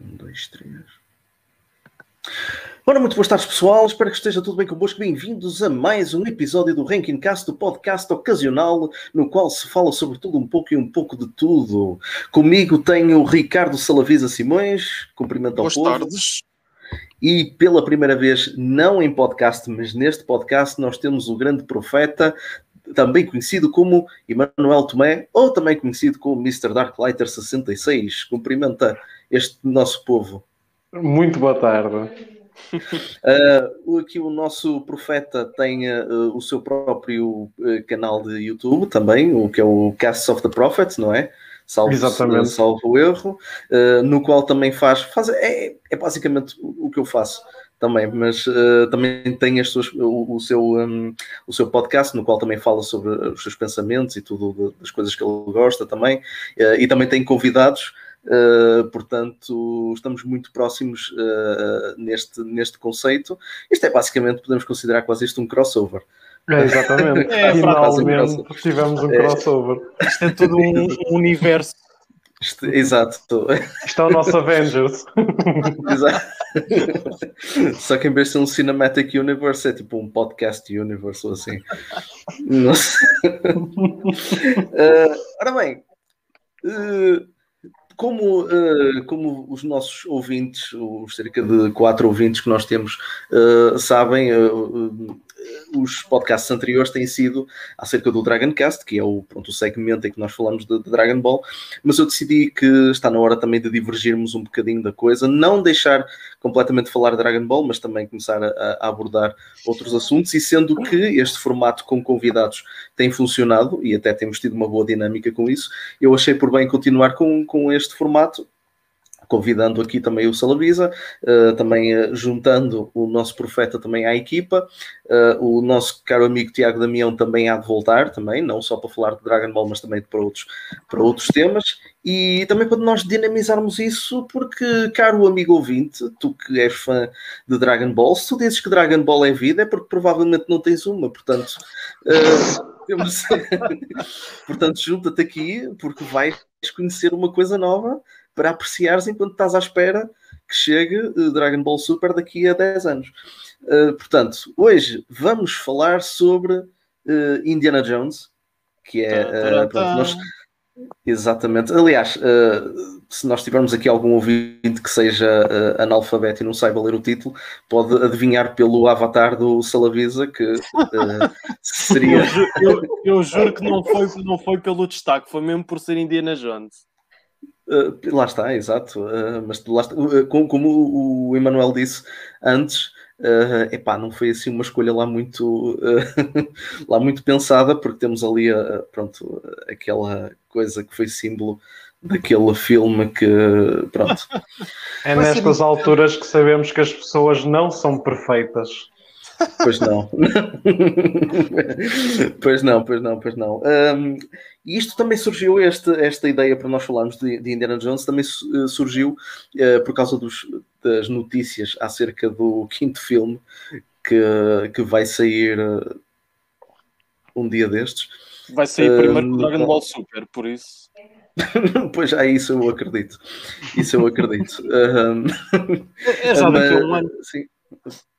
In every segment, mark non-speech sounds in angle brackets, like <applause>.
Um, dois, três. Ora, muito boas tardes, pessoal. Espero que esteja tudo bem convosco. Bem-vindos a mais um episódio do Ranking Cast, do podcast ocasional, no qual se fala sobre tudo um pouco e um pouco de tudo. Comigo tenho o Ricardo Salavisa Simões. Cumprimento ao Boas povo. tardes. E pela primeira vez, não em podcast, mas neste podcast, nós temos o grande profeta, também conhecido como Emanuel Tomé, ou também conhecido como Mr. Darklighter 66. Cumprimenta este nosso povo. Muito boa tarde. <laughs> Uh, aqui o nosso profeta tem uh, o seu próprio uh, canal de YouTube também, o que é o Cast of the Prophets, não é? Salvo, Exatamente. salvo o erro, no qual também faz, faz é, é basicamente o, que eu faço também, mas também tem as suas, o, o seu, um, o seu podcast, no qual também fala sobre os seus pensamentos e tudo das coisas que ele gosta também, e também tem convidados. Uh, portanto, estamos muito próximos uh, neste, neste conceito. Isto é basicamente, podemos considerar quase isto um crossover. É, exatamente. <laughs> É, Finalmente tivemos um É. crossover. Isto é tudo um, um universo. Isto- exato. Isto é o nosso Avengers. <laughs> Exato. Só que em vez de ser um Cinematic Universe, é tipo um podcast universe ou assim. Não sei. <laughs> Eh, ora bem, eh, como, eh, como os nossos ouvintes, os cerca de quatro ouvintes que nós temos, eh, sabem, eh, os podcasts anteriores têm sido acerca do Dragon Cast, que é o, pronto, o segmento em que nós falamos de, de Dragon Ball, mas eu decidi que está na hora também de divergirmos um bocadinho da coisa, não deixar completamente falar de Dragon Ball, mas também começar a, a abordar outros assuntos, e sendo que este formato com convidados tem funcionado, e até temos tido uma boa dinâmica com isso, eu achei por bem continuar com, com este formato, convidando aqui também o Salavisa, eh, também eh, juntando o nosso profeta também à equipa, eh, o nosso caro amigo Tiago Damião também há de voltar, também, não só para falar de Dragon Ball, mas também para outros, para outros temas, e também para nós dinamizarmos isso, porque, caro amigo ouvinte, tu que és fã de Dragon Ball, se tu dizes que Dragon Ball é vida, é porque provavelmente não tens uma, portanto... <laughs> temos- <laughs> portanto, junta-te aqui, porque vais conhecer uma coisa nova para apreciares enquanto estás à espera que chegue eh, Dragon Ball Super daqui a 10 anos. Uh, portanto, hoje vamos falar sobre uh, Indiana Jones, que é. uh, pronto, nós- exatamente. Aliás, se nós tivermos aqui algum ouvinte que seja analfabeto e não saiba ler o título, pode adivinhar pelo avatar do Salavisa que <laughs> seria. Eu, ju- eu- eu juro que não foi, não foi pelo destaque, foi mesmo por ser Indiana Jones. Uh, lá está, exato. Uh, mas lá está, uh, como, como o o Emanuel disse antes, uh, epá, não foi assim uma escolha lá muito, uh, <laughs> lá muito pensada, porque temos ali uh, pronto, aquela coisa que foi símbolo daquele filme que pronto. É nestas alturas que sabemos que as pessoas não são perfeitas. Pois não. <laughs> pois não, pois não, pois não. Um, e isto também surgiu, este, esta ideia para nós falarmos de, de Indiana Jones, também eh, surgiu eh, por causa dos- das notícias acerca do quinto filme que, que vai sair eh, um dia destes. Vai sair Uh, primeiro que o Dragon. Ball Super, por isso. <laughs> pois é, isso eu acredito. Isso eu acredito. <laughs> Um, É já daqui a um ano. Sim.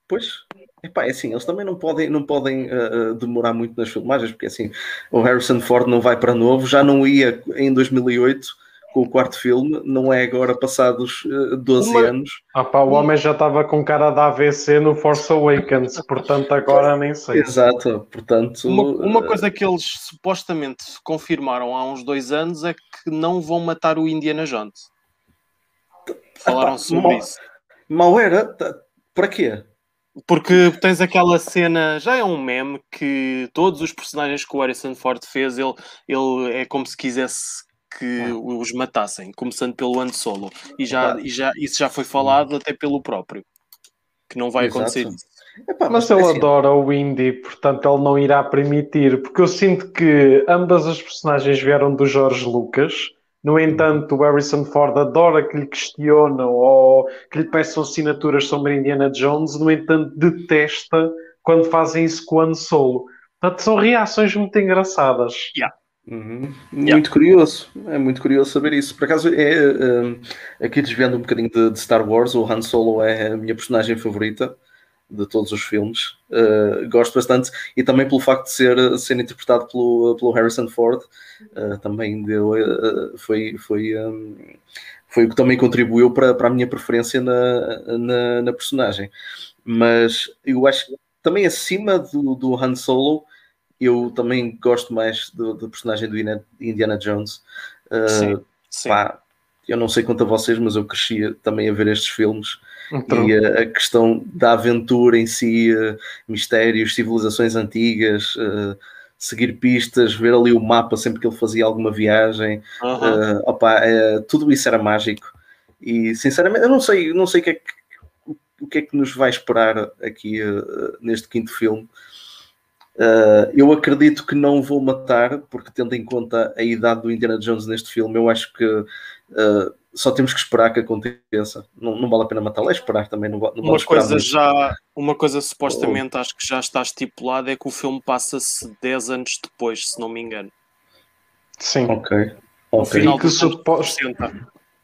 Pois, epá, é assim, eles também não podem, não podem uh, demorar muito nas filmagens, porque assim, o Harrison Ford não vai para novo, já não ia em 2008 com o quarto filme, não é agora passados uh, 12 Uma- anos. Ah pá, o homem já estava com cara de AVC no Force Awakens, portanto agora nem sei. Exato, portanto. Uma, uma coisa que eles supostamente confirmaram há uns dois anos é que não vão matar o Indiana Jones. Falaram sobre mal- isso. Mal era, para quê? Porque tens aquela cena, já é um meme, que todos os personagens que o Harrison Ford fez, ele, ele é como se quisesse que Ah. os matassem, começando pelo Han Solo. E, já, e já, isso já foi falado até pelo próprio. Que não vai Exato. acontecer isso. Epá, Mas ele assim, adora o Indy, portanto ele não irá permitir, porque eu sinto que ambas as personagens vieram do Jorge Lucas. No entanto, o Harrison Ford adora que lhe questionam ou que lhe peçam assinaturas sobre Indiana Jones. No entanto, detesta quando fazem isso com o Han Solo. Portanto, são reações muito engraçadas. Uhum. Muito yeah. curioso, é muito curioso saber isso. Por acaso, é, uh, aqui desviando um bocadinho de, de, Star Wars, o Han Solo é a minha personagem favorita de todos os filmes. Uh, gosto bastante e também pelo facto de ser, ser interpretado pelo, pelo Harrison Ford, uh, também deu, foi, foi, um, foi o que também contribuiu para, para a minha preferência na, na, na personagem. Mas eu acho que também acima do, do Han Solo eu também gosto mais do, do personagem do Indiana Jones. Uh, sim, sim. Pá, eu não sei quanto a vocês, mas eu crescia também a ver estes filmes. Então. E a, a, questão da aventura em si, uh, mistérios, civilizações antigas, uh, seguir pistas, ver ali o mapa sempre que ele fazia alguma viagem, uhum. opa, tudo isso era mágico. E sinceramente, eu não sei, não sei o que é que, o que, é que nos vai esperar aqui neste quinto filme. Uh, eu acredito que não vou matar, porque tendo em conta a idade do Indiana Jones neste filme, eu acho que uh, só temos que esperar que aconteça. Não, não vale a pena matá-lo, é esperar também. Não, não uma coisa muito. já, uma coisa supostamente oh. acho que já está estipulada é que o filme passa-se 10 anos depois, se não me engano. Sim. Ok. okay. E, que supost...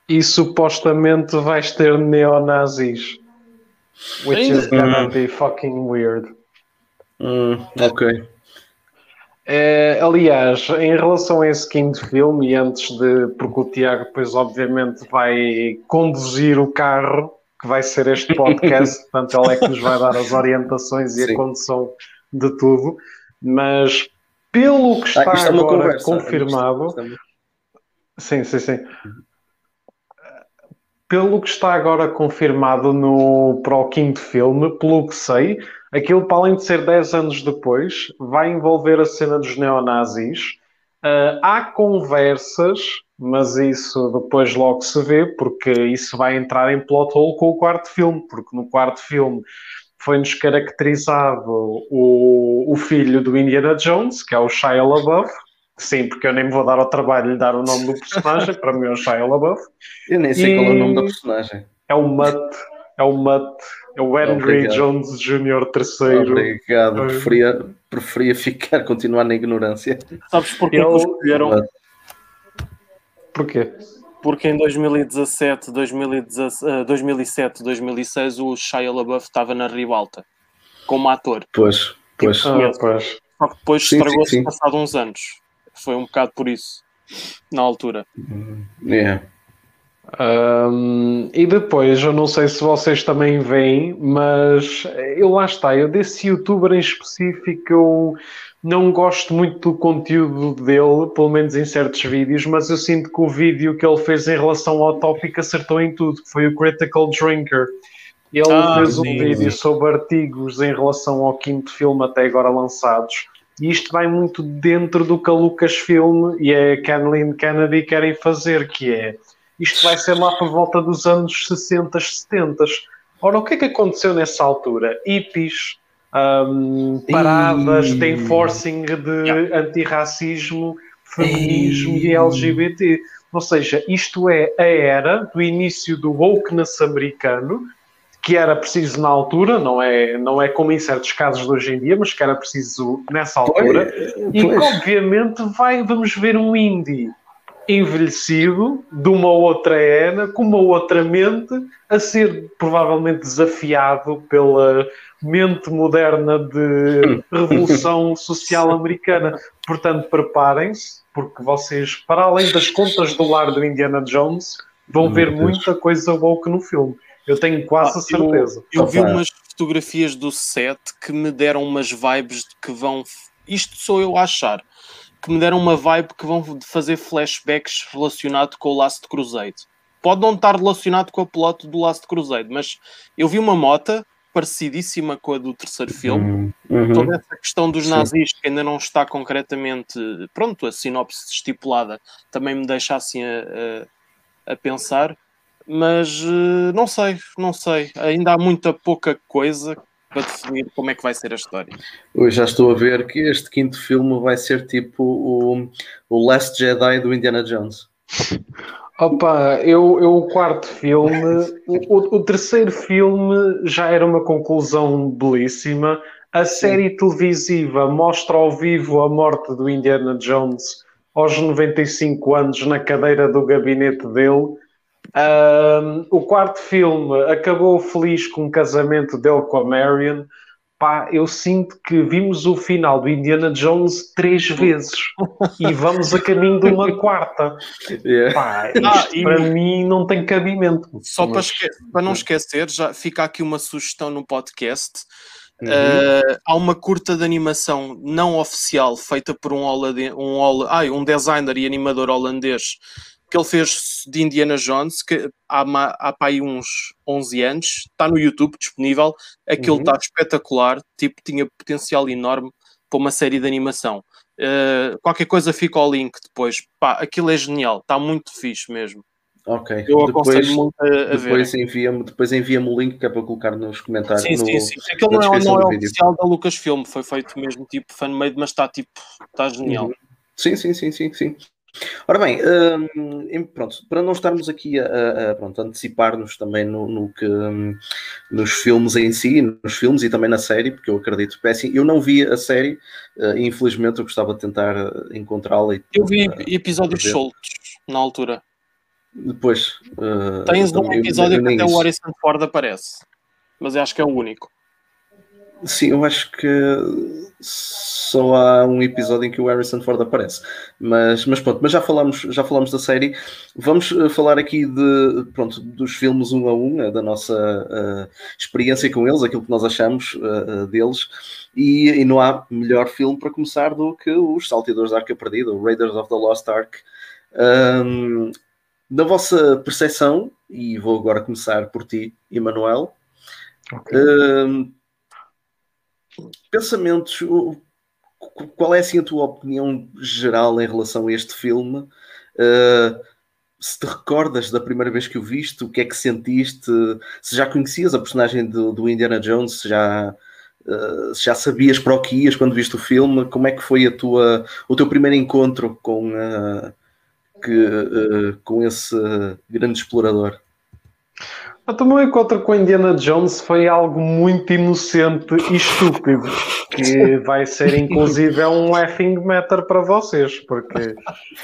e supostamente vais ter neonazis. Which is gonna be fucking weird. Hum, ok. É, aliás, em relação a esse quinto filme, e antes de. Porque o Tiago, depois, obviamente, vai conduzir o carro, que vai ser este <laughs> podcast, portanto, ele é que nos vai dar as orientações e Sim. a condução de tudo. Mas, pelo que está ah, agora confirmado. Sim, sim, sim. Pelo que está agora confirmado no, para o quinto filme, pelo que sei, Aquilo, para além de ser 10 anos depois, vai envolver a cena dos neonazis. Uh, há conversas, mas isso depois logo se vê, porque isso vai entrar em plot hole com o quarto filme, porque no quarto filme foi-nos caracterizado o, o filho do Indiana Jones, que é o Shia LaBeouf. Sim, porque eu nem me vou dar ao trabalho de dar o nome do personagem, para mim é o Shia LaBeouf. Eu nem sei e... qual é o nome da personagem. É o Mutt, é o Mutt, é o Henry Obrigado. Jones Jr. terceiro. Obrigado, preferia, preferia ficar, continuar na ignorância. Sabes porquê Ele... que escolheram? Porquê? Porque em 2017, 2017, 2007, 2006 o Shia LaBeouf estava na ribalta como ator. Pois, pois. Tipo, ah, pois. Só que depois estragou-se passado uns anos. Foi um bocado por isso, na altura. Yeah. Um, e depois, eu não sei se vocês também veem, mas eu lá está, eu desse youtuber em específico eu não gosto muito do conteúdo dele, pelo menos em certos vídeos, mas eu sinto que o vídeo que ele fez em relação ao tópico acertou em tudo, que foi o Critical Drinker. Ele ah, fez um sim, vídeo sim. sobre artigos em relação ao quinto filme até agora lançados. E isto vai muito dentro do que a Lucasfilm e a Kathleen Kennedy querem fazer, que é isto vai ser lá por volta dos anos 60, 70. Ora, o que é que aconteceu nessa altura? Hippies, um, paradas e... de enforcing de yeah. antirracismo, feminismo e... e LGBT. Ou seja, isto é a era do início do wokeness americano, que era preciso na altura, não é, não é como em certos casos de hoje em dia, mas que era preciso nessa altura, pois, e que obviamente vai, vamos ver um indie envelhecido de uma outra era, com uma outra mente, a ser provavelmente desafiado pela mente moderna de <laughs> revolução social americana. Portanto, preparem-se, porque vocês, para além das contas do lar do Indiana Jones, vão ver muita coisa woke no filme. Eu tenho quase ah, a certeza. Eu, eu vi umas fotografias do set que me deram umas vibes de que vão. Isto sou eu a achar que me deram uma vibe que vão fazer flashbacks relacionado com o Last Crusade. Pode não estar relacionado com a plot do Last Crusade, mas eu vi uma mota parecidíssima com a do terceiro filme. Uhum. uhum. Toda essa questão dos Sim. nazis, que ainda não está concretamente, pronto, a sinopse estipulada, também me deixa assim a, a, a pensar. Mas eh, não sei, não sei. Ainda há muita pouca coisa para definir como é que vai ser a história. Eu já estou a ver que este quinto filme vai ser tipo o, o Last Jedi do Indiana Jones. Opa, eu, eu o quarto filme, o, o, terceiro filme já era uma conclusão belíssima. A série televisiva mostra ao vivo a morte do Indiana Jones aos 95 anos na cadeira do gabinete dele. Um, o quarto filme acabou feliz com o casamento dele com a Marion. Pá, eu sinto que vimos o final do Indiana Jones três <laughs> vezes e vamos a caminho de uma quarta. Yeah. Pá, isto ah, e... para mim não tem cabimento. Só mas... para, esque... para não esquecer, já fica aqui uma sugestão no podcast. Uhum. Uh, há uma curta de animação não oficial feita por um, um, ai, um designer e animador holandês que ele fez de Indiana Jones, que há, há para aí uns 11 anos, está no YouTube disponível, aquilo uhum. está espetacular, tipo, tinha potencial enorme para uma série de animação. Uh, qualquer coisa fica ao link depois, pá, aquilo é genial, está muito fixe mesmo. Ok. Eu depois, muito a, a depois envia-me depois envia o link que é para colocar nos comentários. Sim, no, sim, sim. Aquilo não é, não é oficial da Lucasfilm, foi feito mesmo tipo fan-made, mas está tipo, está genial. Uhum. Sim, sim, sim, sim, sim. Ora bem, hum, pronto, para não estarmos aqui a, a pronto, antecipar-nos também no, no que, hum, nos filmes em si, nos filmes e também na série, porque eu acredito que é assim, eu não vi a série uh, infelizmente eu gostava de tentar encontrá-la. Eu vi uh, episódios soltos na altura. Depois. Uh, Tens um episódio que até o Harrison Ford aparece, mas eu acho que é o único. Sim, eu acho que só há um episódio em que o Harrison Ford aparece. Mas, mas pronto, mas já falamos, já falamos da série. Vamos uh, falar aqui de, pronto, dos filmes um a um, uh, da nossa uh, experiência com eles, aquilo que nós achamos uh, deles. E, e, não há melhor filme para começar do que os Salteadores da Arca Perdida, o Raiders of the Lost Ark. Um, na vossa percepção, e vou agora começar por ti, Emanuel, okay. um, pensamentos, qual é assim a tua opinião geral em relação a este filme? Uh, se te recordas da primeira vez que o viste, o que é que sentiste? Se já conhecias a personagem do, do Indiana Jones, se já, uh, já sabias para o que ias quando viste o filme, como é que foi a tua, o teu primeiro encontro com, uh, que, com esse grande explorador? O meu encontro com Indiana Jones foi algo muito inocente e estúpido, que vai ser inclusive é um laughing matter para vocês, porque...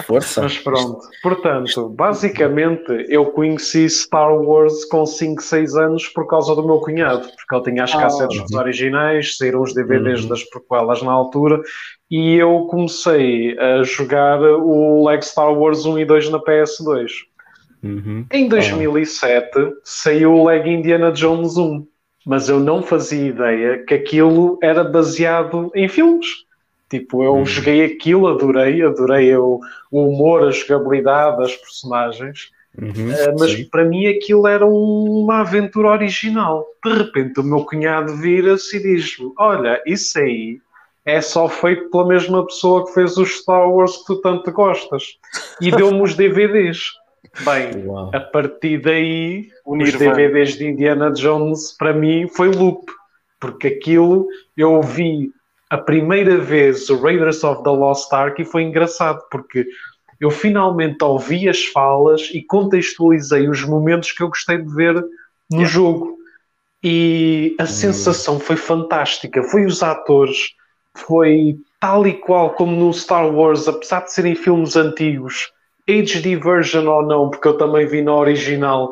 Força! Mas pronto, portanto, basicamente eu conheci Star Wars com 5, 6 anos por causa do meu cunhado, porque ele tinha as ah, cassetes dos originais, saíram os DVDs uhum. das prequelas na altura, e eu comecei a jogar o Lego Star Wars 1 e 2 na PS2. Uhum. Em 2007 ah. saiu o Leg Indiana Jones 1, mas eu não fazia ideia que aquilo era baseado em filmes. Tipo, eu uhum. joguei aquilo, adorei, adorei o, o humor, a jogabilidade, as personagens. Uhum, uh, mas sim. para mim aquilo era uma aventura original. De repente o meu cunhado vira-se e diz-me: Olha, isso aí é só feito pela mesma pessoa que fez os Star Wars que tu tanto gostas. E deu-me os DVDs. Bem, Uau. a partir daí, os DVDs de Indiana Jones, para mim, foi loop. Porque aquilo eu vi a primeira vez o Raiders of the Lost Ark e foi engraçado, porque eu finalmente ouvi as falas e contextualizei os momentos que eu gostei de ver no yeah. jogo. E a hum. sensação foi fantástica. Foi os atores, foi tal e qual como no Star Wars, apesar de serem filmes antigos HD version ou não, porque eu também vi na original,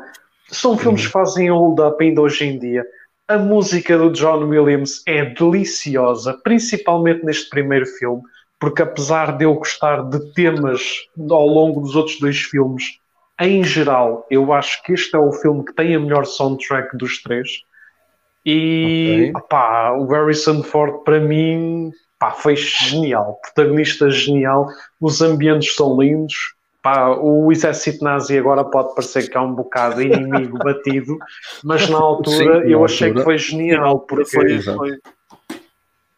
são filmes que fazem hold up ainda hoje em dia. A música do John Williams é deliciosa, principalmente neste primeiro filme, porque apesar de eu gostar de temas ao longo dos outros dois filmes, em geral, eu acho que este é o filme que tem a melhor soundtrack dos três. E okay. opá, o Harrison Ford, para mim, pá, foi genial. Protagonista genial. Os ambientes são lindos. Pá, o exército nazi agora pode parecer que é um bocado inimigo <laughs> batido, mas na altura Sim, eu achei que foi genial, porque foi, foi,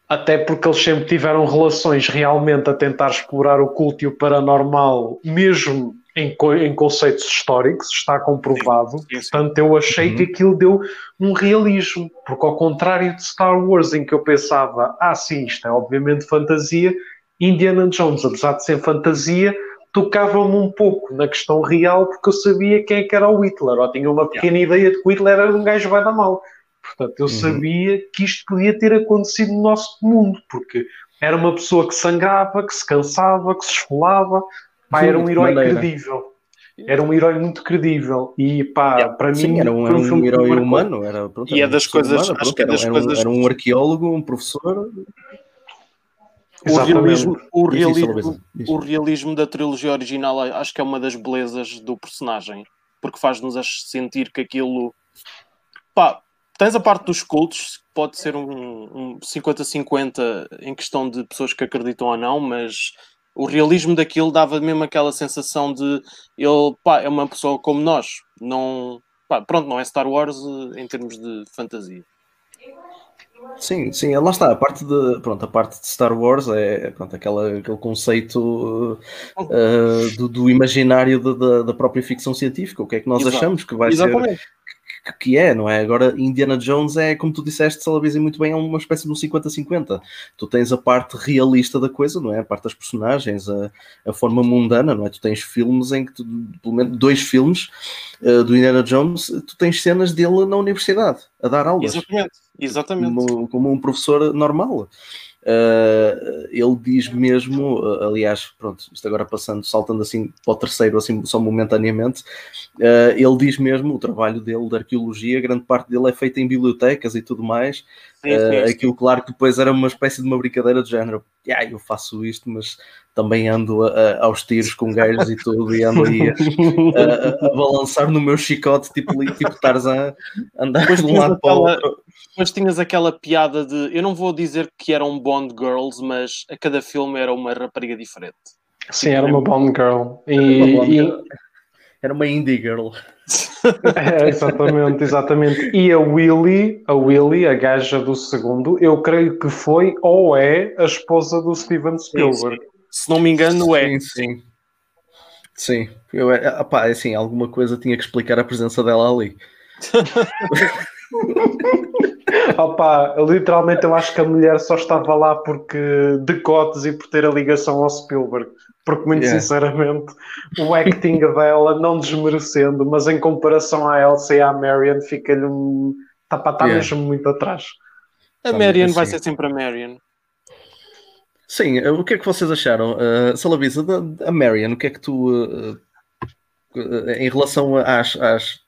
até porque eles sempre tiveram relações realmente a tentar explorar o culto e o paranormal, mesmo em, em conceitos históricos, está comprovado. Sim, sim. Portanto, eu achei uhum. que aquilo deu um realismo, porque ao contrário de Star Wars, em que eu pensava, ah, sim, isto é obviamente fantasia, Indiana Jones, apesar de ser fantasia, tocava-me um pouco na questão real porque eu sabia quem é que era o Hitler, ou tinha uma pequena yeah. ideia de que o Hitler era um gajo vai dar mal. Portanto, eu uhum. sabia que isto podia ter acontecido no nosso mundo, porque Era uma pessoa que sangrava, que se cansava, que se esfolava. Pá, era um herói maneira. credível. Era um herói muito credível. E pá, Yeah. para Sim, mim. era um, era um me herói humano. Era, pronto, E era é das coisas- humana, acho pronto, que é das era um- coisas- Era um arqueólogo, um professor. O realismo, o, realismo, o realismo da trilogia original acho que é uma das belezas do personagem, porque faz-nos sentir que aquilo. Pá, tens a parte dos cultos, pode ser um, um 50-50 em questão de pessoas que acreditam ou não, mas o realismo daquilo dava mesmo aquela sensação de ele pá, é uma pessoa como nós, não. Pá, pronto, não é Star Wars eh, em termos de fantasia. Sim, sim, lá está. A parte de, pronto, a parte de Star Wars é pronto, aquela, aquele conceito uh, do, do imaginário da- da, da própria ficção científica. O que é que nós Exato. achamos que vai ser Exatamente. que- que é, não é? Agora, Indiana Jones é, como tu disseste, Salabizi muito bem, é uma espécie de um 50-50. Tu tens a parte realista da coisa, não é? A parte das personagens, a, a forma mundana, não é? Tu tens filmes em que, tu, pelo menos dois filmes uh, do Indiana Jones, tu tens cenas dele na universidade, a dar aulas Exatamente. Exatamente. como, como um professor normal. Uh, ele diz mesmo, uh, aliás, pronto, isto agora passando, saltando assim para o terceiro, assim, só momentaneamente, uh, ele diz mesmo o trabalho dele de arqueologia, grande parte dele é feita em bibliotecas e tudo mais. Sim, sim, Uh, sim. aquilo, claro, que depois era uma espécie de uma brincadeira de género. Yeah, eu faço isto, mas também ando a- a- aos tiros com gajos e tudo, e ando aí a, a- a balançar no meu chicote, tipo, tipo Tarzan, andar Depois de um lado para o aquela- outro. Mas tinhas aquela piada de. Eu não vou dizer que eram Bond Girls, mas a cada filme era uma rapariga diferente. Sim, era uma Bond Girl. E, Uma Bond e- Girl. Era uma indie girl. <laughs> É, exatamente, exatamente. E a Willy, a Willy, a gaja do segundo, eu creio que foi ou é a esposa do Steven Spielberg. Se não me engano, é. Sim, sim. Sim. Eu, é, opá, assim, alguma coisa tinha que explicar a presença dela ali. <laughs> Opa, literalmente eu acho que a mulher só estava lá porque decotes e por ter a ligação ao Spielberg. Porque, muito Yeah. sinceramente, o acting dela, não desmerecendo, mas em comparação à Elsa e à Marion, fica-lhe um. Está tá Yeah. mesmo muito atrás. A Tá Marion vai assim. ser sempre a Marion. Sim, uh, o que é que vocês acharam? Uh, Salavisa, da, da Marion, o que é que tu, uh, uh, em relação às, às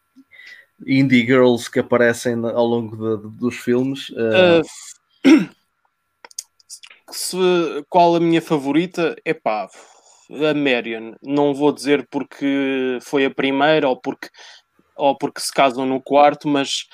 indie girls que aparecem ao longo de- de- dos filmes, uh, Uh, <clears throat> se- qual a minha favorita? É pá, a Marion. Não vou dizer porque foi a primeira ou porque, ou porque se casam no quarto, mas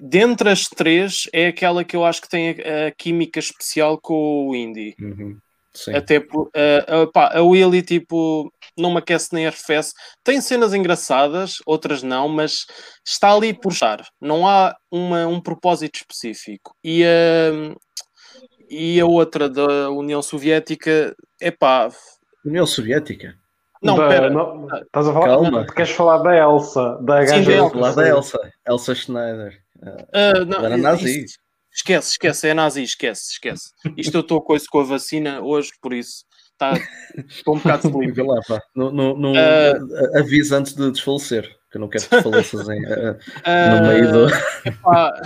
dentre as três é aquela que eu acho que tem a, a química especial com o Indy. uhum, sim. Até a, pá, a Willy, tipo, não me aquece nem arrefece. Tem cenas engraçadas, outras não, mas está ali por estar. Não há uma, um propósito específico. E a, e a outra da União Soviética, é pá. União Soviética. Não, Da- pera. não, estás a falar? Calma. Tu queres falar da Elsa, da Sim, gaja da Elsa, falar da Elsa, Elsa Schneider. ah, não, Era nazi. isso- esquece, esquece, é nazi, esquece, esquece. Isto eu estou com isso com a vacina hoje, por isso. Tá, estou um bocado <laughs> sleepy. lá, pá. Não, não, não, Ah. avisa antes de desfalecer, que eu não quero que <laughs> desfaleças em, uh, no meio do. Epá,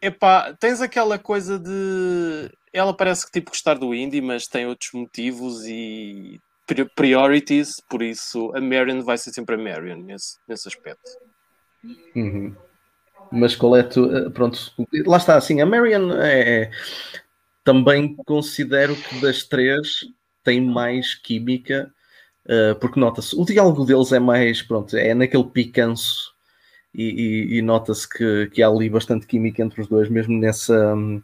epá, tens aquela coisa de. Ela parece que tipo gostar do indie, mas tem outros motivos e pri- priorities, por isso a Marion vai ser sempre a Marion nesse, nesse aspecto. Uhum. Mas qual é tu? eh, Pronto, lá está, assim, a Marion é, é- também considero que das três tem mais química, eh, porque nota-se, o diálogo deles é mais, pronto, é naquele picanço e, e- e nota-se que, que há ali bastante química entre os dois, mesmo nessa, hum,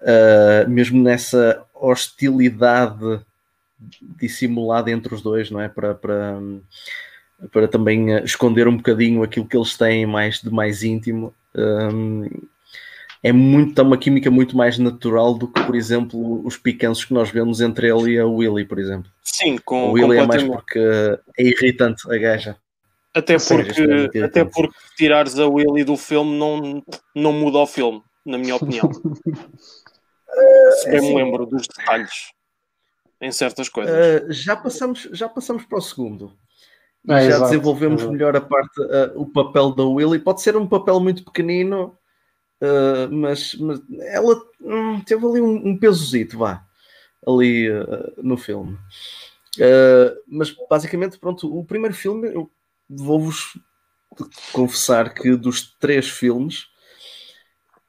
eh, mesmo nessa hostilidade dissimulada entre os dois, não é? Para, para, para também eh, esconder um bocadinho aquilo que eles têm mais de mais íntimo. Hum, é muito, é uma química muito mais natural do que, por exemplo, os picanços que nós vemos entre ele e a Willy, por exemplo. Sim, O com, Willy é mais porque é irritante a gaja. Até porque, é até porque tirares a Willy do filme não, não muda o filme, na minha <laughs> opinião. Se bem assim- me lembro dos detalhes em certas coisas. Uh, já, passamos, já passamos para o segundo. É, já exato, desenvolvemos exato. melhor a parte, uh, o papel da Willy. Pode ser um papel muito pequenino, uh, Uh, mas, mas, ela hum, teve ali um, um pesozito, vá, ali uh, no filme. Uh, mas basicamente, pronto, o primeiro filme, eu vou-vos confessar que dos três filmes,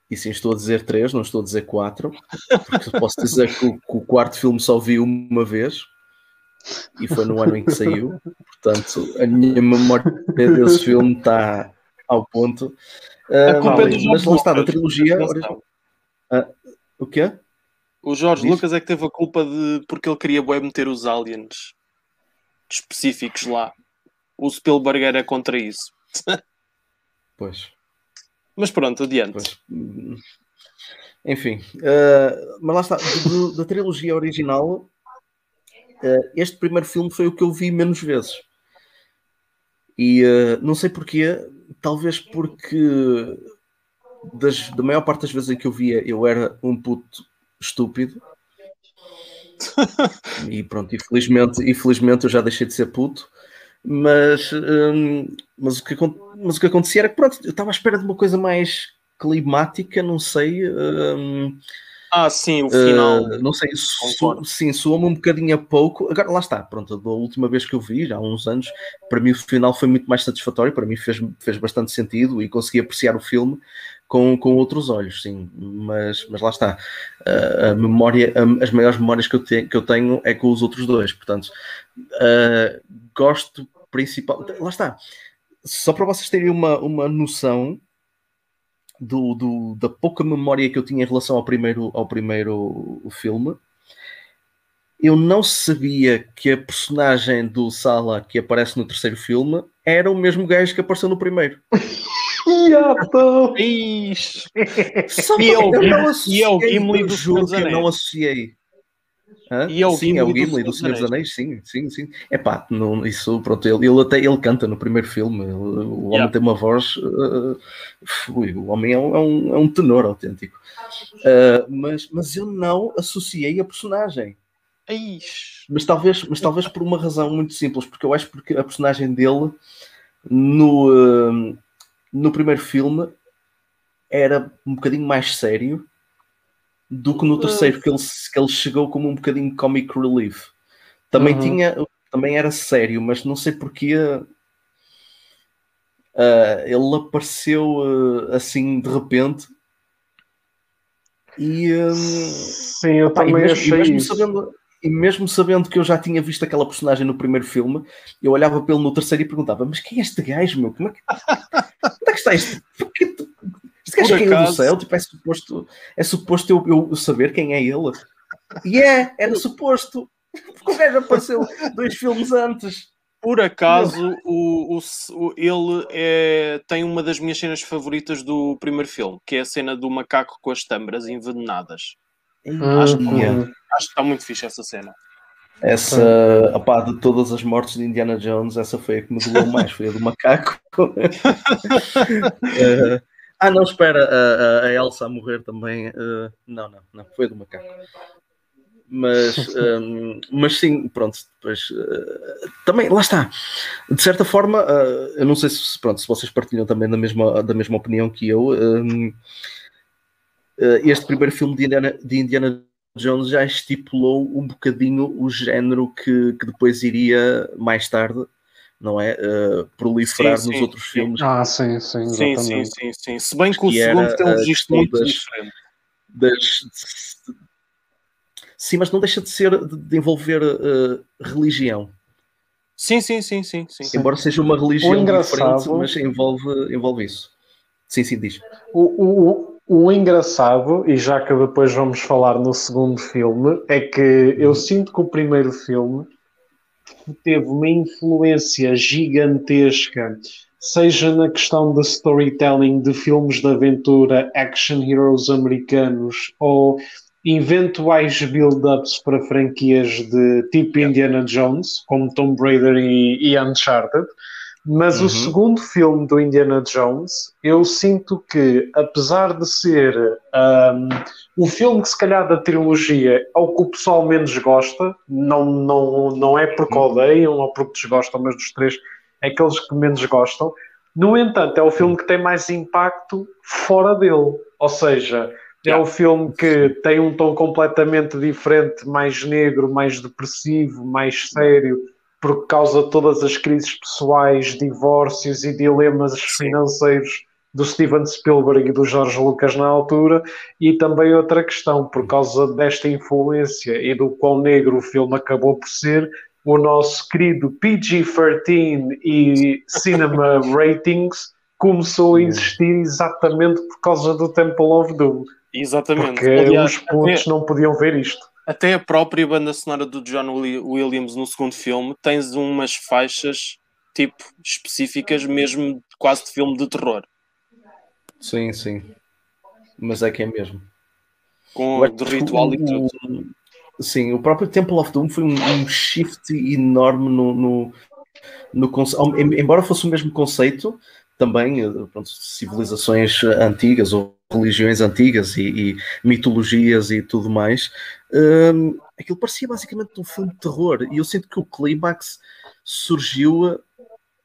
e sim, estou a dizer três, não estou a dizer quatro, porque posso dizer que o, que o quarto filme só vi uma vez e foi no ano em que saiu. Portanto, a minha memória desse filme está ao ponto. A culpa é do mas lá está, da trilogia. Ah, o quê? O Jorge Diz? Lucas é que teve a culpa de porque ele queria bué meter os aliens específicos lá. O Spielberg era contra isso. Pois, Mas pronto, adiante. pois. Enfim, ah, mas lá está, do- do- da trilogia original, ah, este primeiro filme foi o que eu vi menos vezes. E ah, não sei porquê, talvez porque das, da maior parte das vezes em que eu via eu era um puto estúpido. <laughs> e pronto, infelizmente, infelizmente eu já deixei de ser puto. Mas, hum, mas, o que, mas o que acontecia era que pronto, eu estava à espera de uma coisa mais climática, não sei. hum, Ah, sim, o final. Uh, não sei, su sim, soa-me um bocadinho a pouco. Agora, lá está, pronto, da última vez que eu vi, já há uns anos, para mim o final foi muito mais satisfatório, para mim fez, fez bastante sentido e consegui apreciar o filme com, com outros olhos, sim, mas, mas lá está. Uh, a memória, a- as maiores memórias que eu, te- que eu tenho é com os outros dois, portanto, uh, gosto principal. Lá está, só para vocês terem uma, uma noção do, do- da pouca memória que eu tinha em relação ao primeiro, ao primeiro filme. Eu não sabia que a personagem do Sala que aparece no terceiro filme era o mesmo gajo que apareceu no primeiro. <laughs> Só E é o eu Gim- não e é o associei, Gimli eu do juro Senhor dos que eu não associei. Hã? E é o sim, é o Gimli do Gimli do Senhor dos Anéis, sim, sim, sim. É pá, não, isso, pronto, ele, ele até ele canta no primeiro filme. Ele- o homem Yeah. tem uma voz. uh, o homem é um, é um, é um tenor autêntico. Uh, mas, mas eu não associei a personagem. Ixi. Mas talvez, mas talvez por uma razão muito simples, porque eu acho porque a personagem dele no, uh, no primeiro filme era um bocadinho mais sério do que no terceiro, que ele, que ele chegou como um bocadinho comic relief. Também Uhum. tinha, também era sério, mas não sei porquê uh, ele apareceu uh, assim de repente e, um, Sim, eu Pá, e também mesmo, e achei mesmo isso. sabendo, e mesmo sabendo que eu já tinha visto aquela personagem no primeiro filme, eu olhava para ele no terceiro e perguntava: Mas quem é este gajo, meu? Como é que, <laughs> onde é que está este? Este gajo caiu do acaso- céu, tipo, é suposto, é suposto eu, eu saber quem é ele. E é, era suposto. <laughs> Porque o gajo apareceu dois filmes antes. Por acaso, o, o, o- ele é, tem uma das minhas cenas favoritas do primeiro filme, que é a cena do macaco com as tâmaras envenenadas. Acho que- Uhum. Acho que está muito fixe essa cena. Essa, opá, de todas as mortes de Indiana Jones, essa foi a que me doeu mais, foi a do macaco. <laughs> <laughs> Eh, ah, não, espera, a, a- Elsa a morrer também. eh, não, não, não, foi do macaco. Mas, <laughs> ehm, mas sim, pronto, depois eh, também, lá está. De certa forma, eh, eu não sei se, pronto, se vocês partilham também da mesma, da mesma opinião que eu. ehm, eh, este primeiro filme de Indiana, de Indiana Jones já estipulou um bocadinho o género que, que depois iria mais tarde, não é? Eh, proliferar Sim, nos sim, outros sim. filmes Ah, sim, sim, Sim, exatamente. sim, sim, sim. Se bem que o Que segundo era tem um a registro muito das- diferente. das. Sim, mas não deixa de ser de, de envolver eh, religião. Sim, sim, sim, sim, sim. Embora seja uma religião diferente, mas envolve, envolve isso. Sim, sim, diz. O, o, o engraçado, e já que depois vamos falar no segundo filme, é que eu sinto que o primeiro filme teve uma influência gigantesca, seja na questão de storytelling de filmes de aventura, action heroes americanos ou eventuais build-ups para franquias de tipo Indiana Jones, como Tomb Raider e, e Uncharted. Mas Uhum. o segundo filme do Indiana Jones, eu sinto que, apesar de ser um, o filme que se calhar da trilogia é o que o pessoal menos gosta, não, não, não é porque Uhum. odeiam ou porque desgostam, mas dos três é aqueles que menos gostam, No entanto, é o filme que tem mais impacto fora dele. Ou seja, é o filme que tem um tom completamente diferente, mais negro, mais depressivo, mais sério, por causa de todas as crises pessoais, divórcios e dilemas financeiros do Steven Spielberg e do George Lucas na altura, e também outra questão, por causa desta influência e do quão negro o filme acabou por ser, o nosso querido PG-13 e Cinema <laughs> Ratings começou a existir exatamente por causa do Temple of Doom. Exatamente. Porque Aliás, os putos até, não podiam ver isto. Até a própria banda sonora do John Williams no segundo filme tens umas faixas tipo específicas mesmo quase de filme de terror. Sim, sim. Mas é que é mesmo. Com o ritual e tudo. Sim, o próprio Temple of Doom foi um, um shift enorme no, no, no conceito. Embora fosse o mesmo conceito, também eh, pronto, civilizações antigas ou religiões antigas e, e mitologias e tudo mais, um, aquilo parecia basicamente um filme de terror. E eu sinto que o clímax surgiu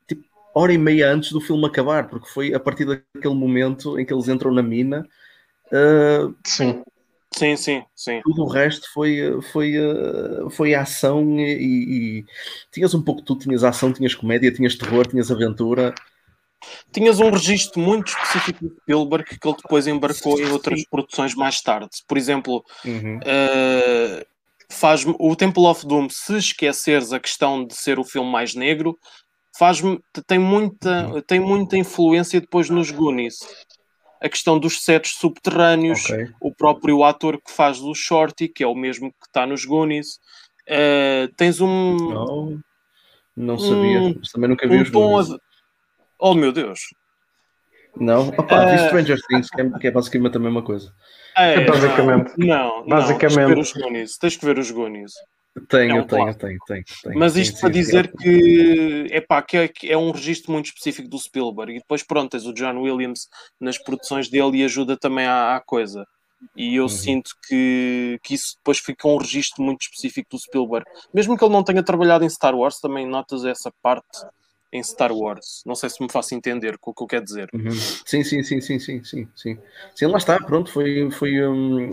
tipo, hora e meia antes do filme acabar, porque foi a partir daquele momento em que eles entram na mina. Uh, sim. Sim, sim, sim. Tudo o resto foi, foi, foi ação e, e tinhas um pouco de tudo. Tinhas ação, tinhas comédia, tinhas terror, tinhas aventura tinhas um registro muito específico de Spielberg que ele depois embarcou em outras produções mais tarde. Por exemplo, uhum. uh, faz o Temple of Doom, se esqueceres a questão de ser o filme mais negro, faz tem muita, uhum. tem muita influência depois nos Goonies. A questão dos sets subterrâneos, okay. o próprio ator que faz o Shorty, que é o mesmo que está nos Goonies. Uh, tens um. Não, não sabia, um, também nunca vi um os Goonies. Oh meu Deus! Não? Opa, uh... Stranger Things, que é, que é, basicamente a mesma coisa. É, é basicamente. Não, basicamente. Não, tens, que ver os Goonies, tens que ver os Goonies. Tenho, é um tenho, tenho, tenho, tenho, Mas isto sim, para dizer sim. que, epá, que, é, que é um registro muito específico do Spielberg. E depois, pronto, tens o John Williams nas produções dele e ajuda também à, à coisa. E eu uhum. sinto que, que isso depois fica um registro muito específico do Spielberg. Mesmo que ele não tenha trabalhado em Star Wars, também notas essa parte em Star Wars. Não sei se me faço entender com o que eu quero dizer. Uhum. Sim, sim, sim, sim, sim, sim, sim. Sim, lá está, pronto, foi, foi um,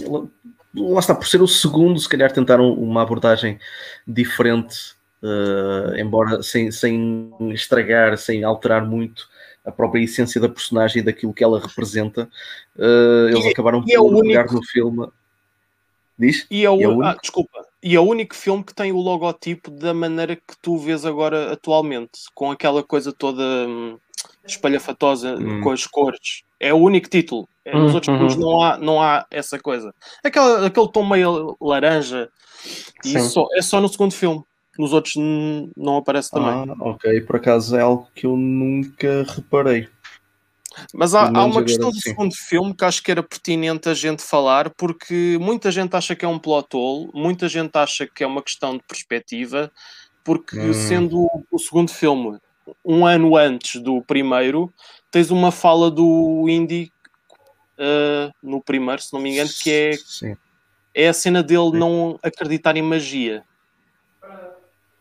lá está, por ser o segundo, se calhar tentaram uma abordagem diferente, uh, embora sem, sem estragar, sem alterar muito a própria essência da personagem e daquilo que ela representa. Uh, eles e, acabaram é por pegar no filme. Diz? E é o, e é o ah, desculpa, e é o único filme que tem o logotipo da maneira que tu vês agora atualmente, com aquela coisa toda hum, espalhafatosa hum. com as cores. É o único título. É, nos hum, outros filmes uhum. não há, não há essa coisa. Aquela, aquele tom meio laranja. E só, é só no segundo filme. Nos outros não aparece também. Ah, ok. Por acaso é algo que eu nunca reparei. Mas há, há uma questão do assim. segundo filme que acho que era pertinente a gente falar, porque muita gente acha que é um plot hole, muita gente acha que é uma questão de perspectiva, porque hum. sendo o segundo filme um ano antes do primeiro, tens uma fala do Indy uh, no primeiro, se não me engano, que é, é a cena dele Sim. não acreditar em magia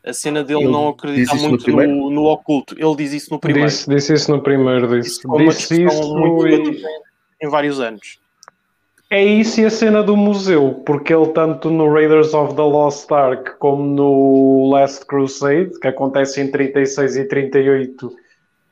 a cena dele ele não acreditar muito no, no, no, oculto. Ele diz isso no primeiro. Disse, disse isso no primeiro. Disse, disse, disse isso muito e... em vários anos. É isso e a cena do museu, porque ele tanto no Raiders of the Lost Ark como no Last Crusade, que acontece em 36 e 38,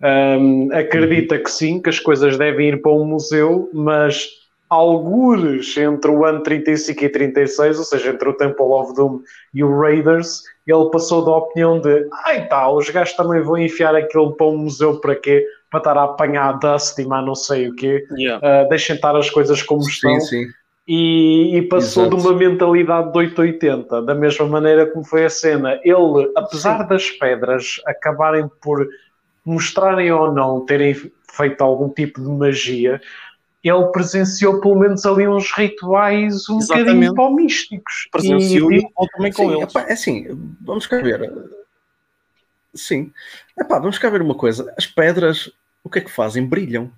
um, acredita que sim, que as coisas devem ir para um museu, mas algures entre o ano 35 e 36, ou seja, entre o Temple of Doom e o Raiders, ele passou da opinião de ai tal, os gajos também vão enfiar aquilo para um museu para quê? Para estar a apanhar dust e mais não sei o quê. Yeah. Uh, deixem estar as coisas como sim, estão. Sim. E, e, passou Exato. de uma mentalidade de 880, da mesma maneira como foi a cena. Ele, apesar sim. das pedras acabarem por mostrarem ou não terem feito algum tipo de magia, ele presenciou pelo menos ali uns rituais um Exatamente. bocadinho místicos. Presenciou e, e também com sim, eles. Epá, é assim, vamos cá ver. Sim. Epá, vamos cá ver uma coisa. As pedras, o que é que fazem? Brilham.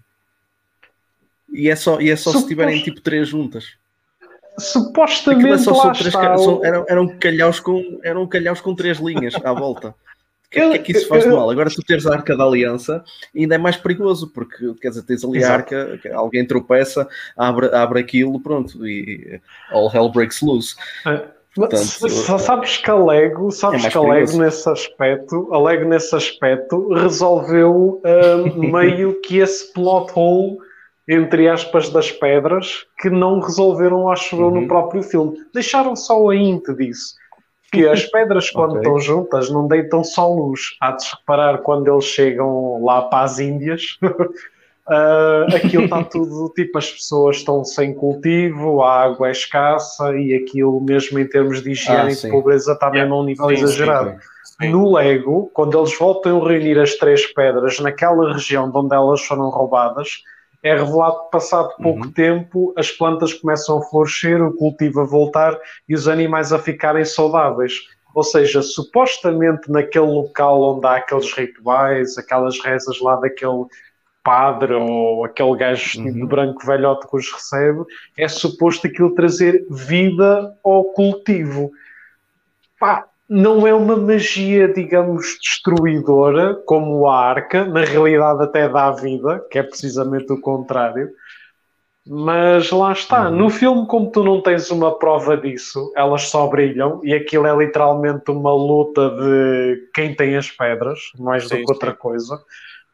E é só, e é só Suposto... se tiverem tipo três juntas. Supostamente é só, só três, são, eram, eram, calhaus com, eram calhaus com três linhas à volta. <laughs> O que, é que isso faz de mal? Agora tu teres a arca da aliança ainda é mais perigoso, porque quer dizer, tens ali Exato. a arca, alguém tropeça, abre, abre aquilo, pronto, e all hell breaks loose. É. Portanto, Mas, sabes que a Lego, sabes é que a Lego nesse aspecto, a Lego nesse aspecto resolveu um, <laughs> meio que esse plot hole entre aspas das pedras que não resolveram, acho eu, uhum. no próprio filme. Deixaram só a int disso. Que as pedras, <laughs> quando okay. estão juntas, não deitam só luz. Há de se reparar quando eles chegam lá para as Índias. Uh, <laughs> aquilo está <laughs> tudo tipo, as pessoas estão sem cultivo, a água é escassa e aquilo, mesmo em termos de higiene ah, e de pobreza, está yeah. num nível sim, exagerado. Sim, sim. No Lego, quando eles voltam a reunir as três pedras naquela região de onde elas foram roubadas, é revelado que, passado pouco uhum. tempo, as plantas começam a florescer, o cultivo a voltar e os animais a ficarem saudáveis. Ou seja, supostamente naquele local onde há aqueles rituais, aquelas rezas lá daquele padre ou aquele gajo uhum. de branco velhote que os recebe, é suposto aquilo trazer vida ao cultivo. Pá, não é uma magia, digamos, destruidora, como a arca, na realidade até dá vida, que é precisamente o contrário. Mas lá está, uhum. no filme, como tu não tens uma prova disso, elas só brilham e aquilo é literalmente uma luta de quem tem as pedras, mais sim, do que outra sim. coisa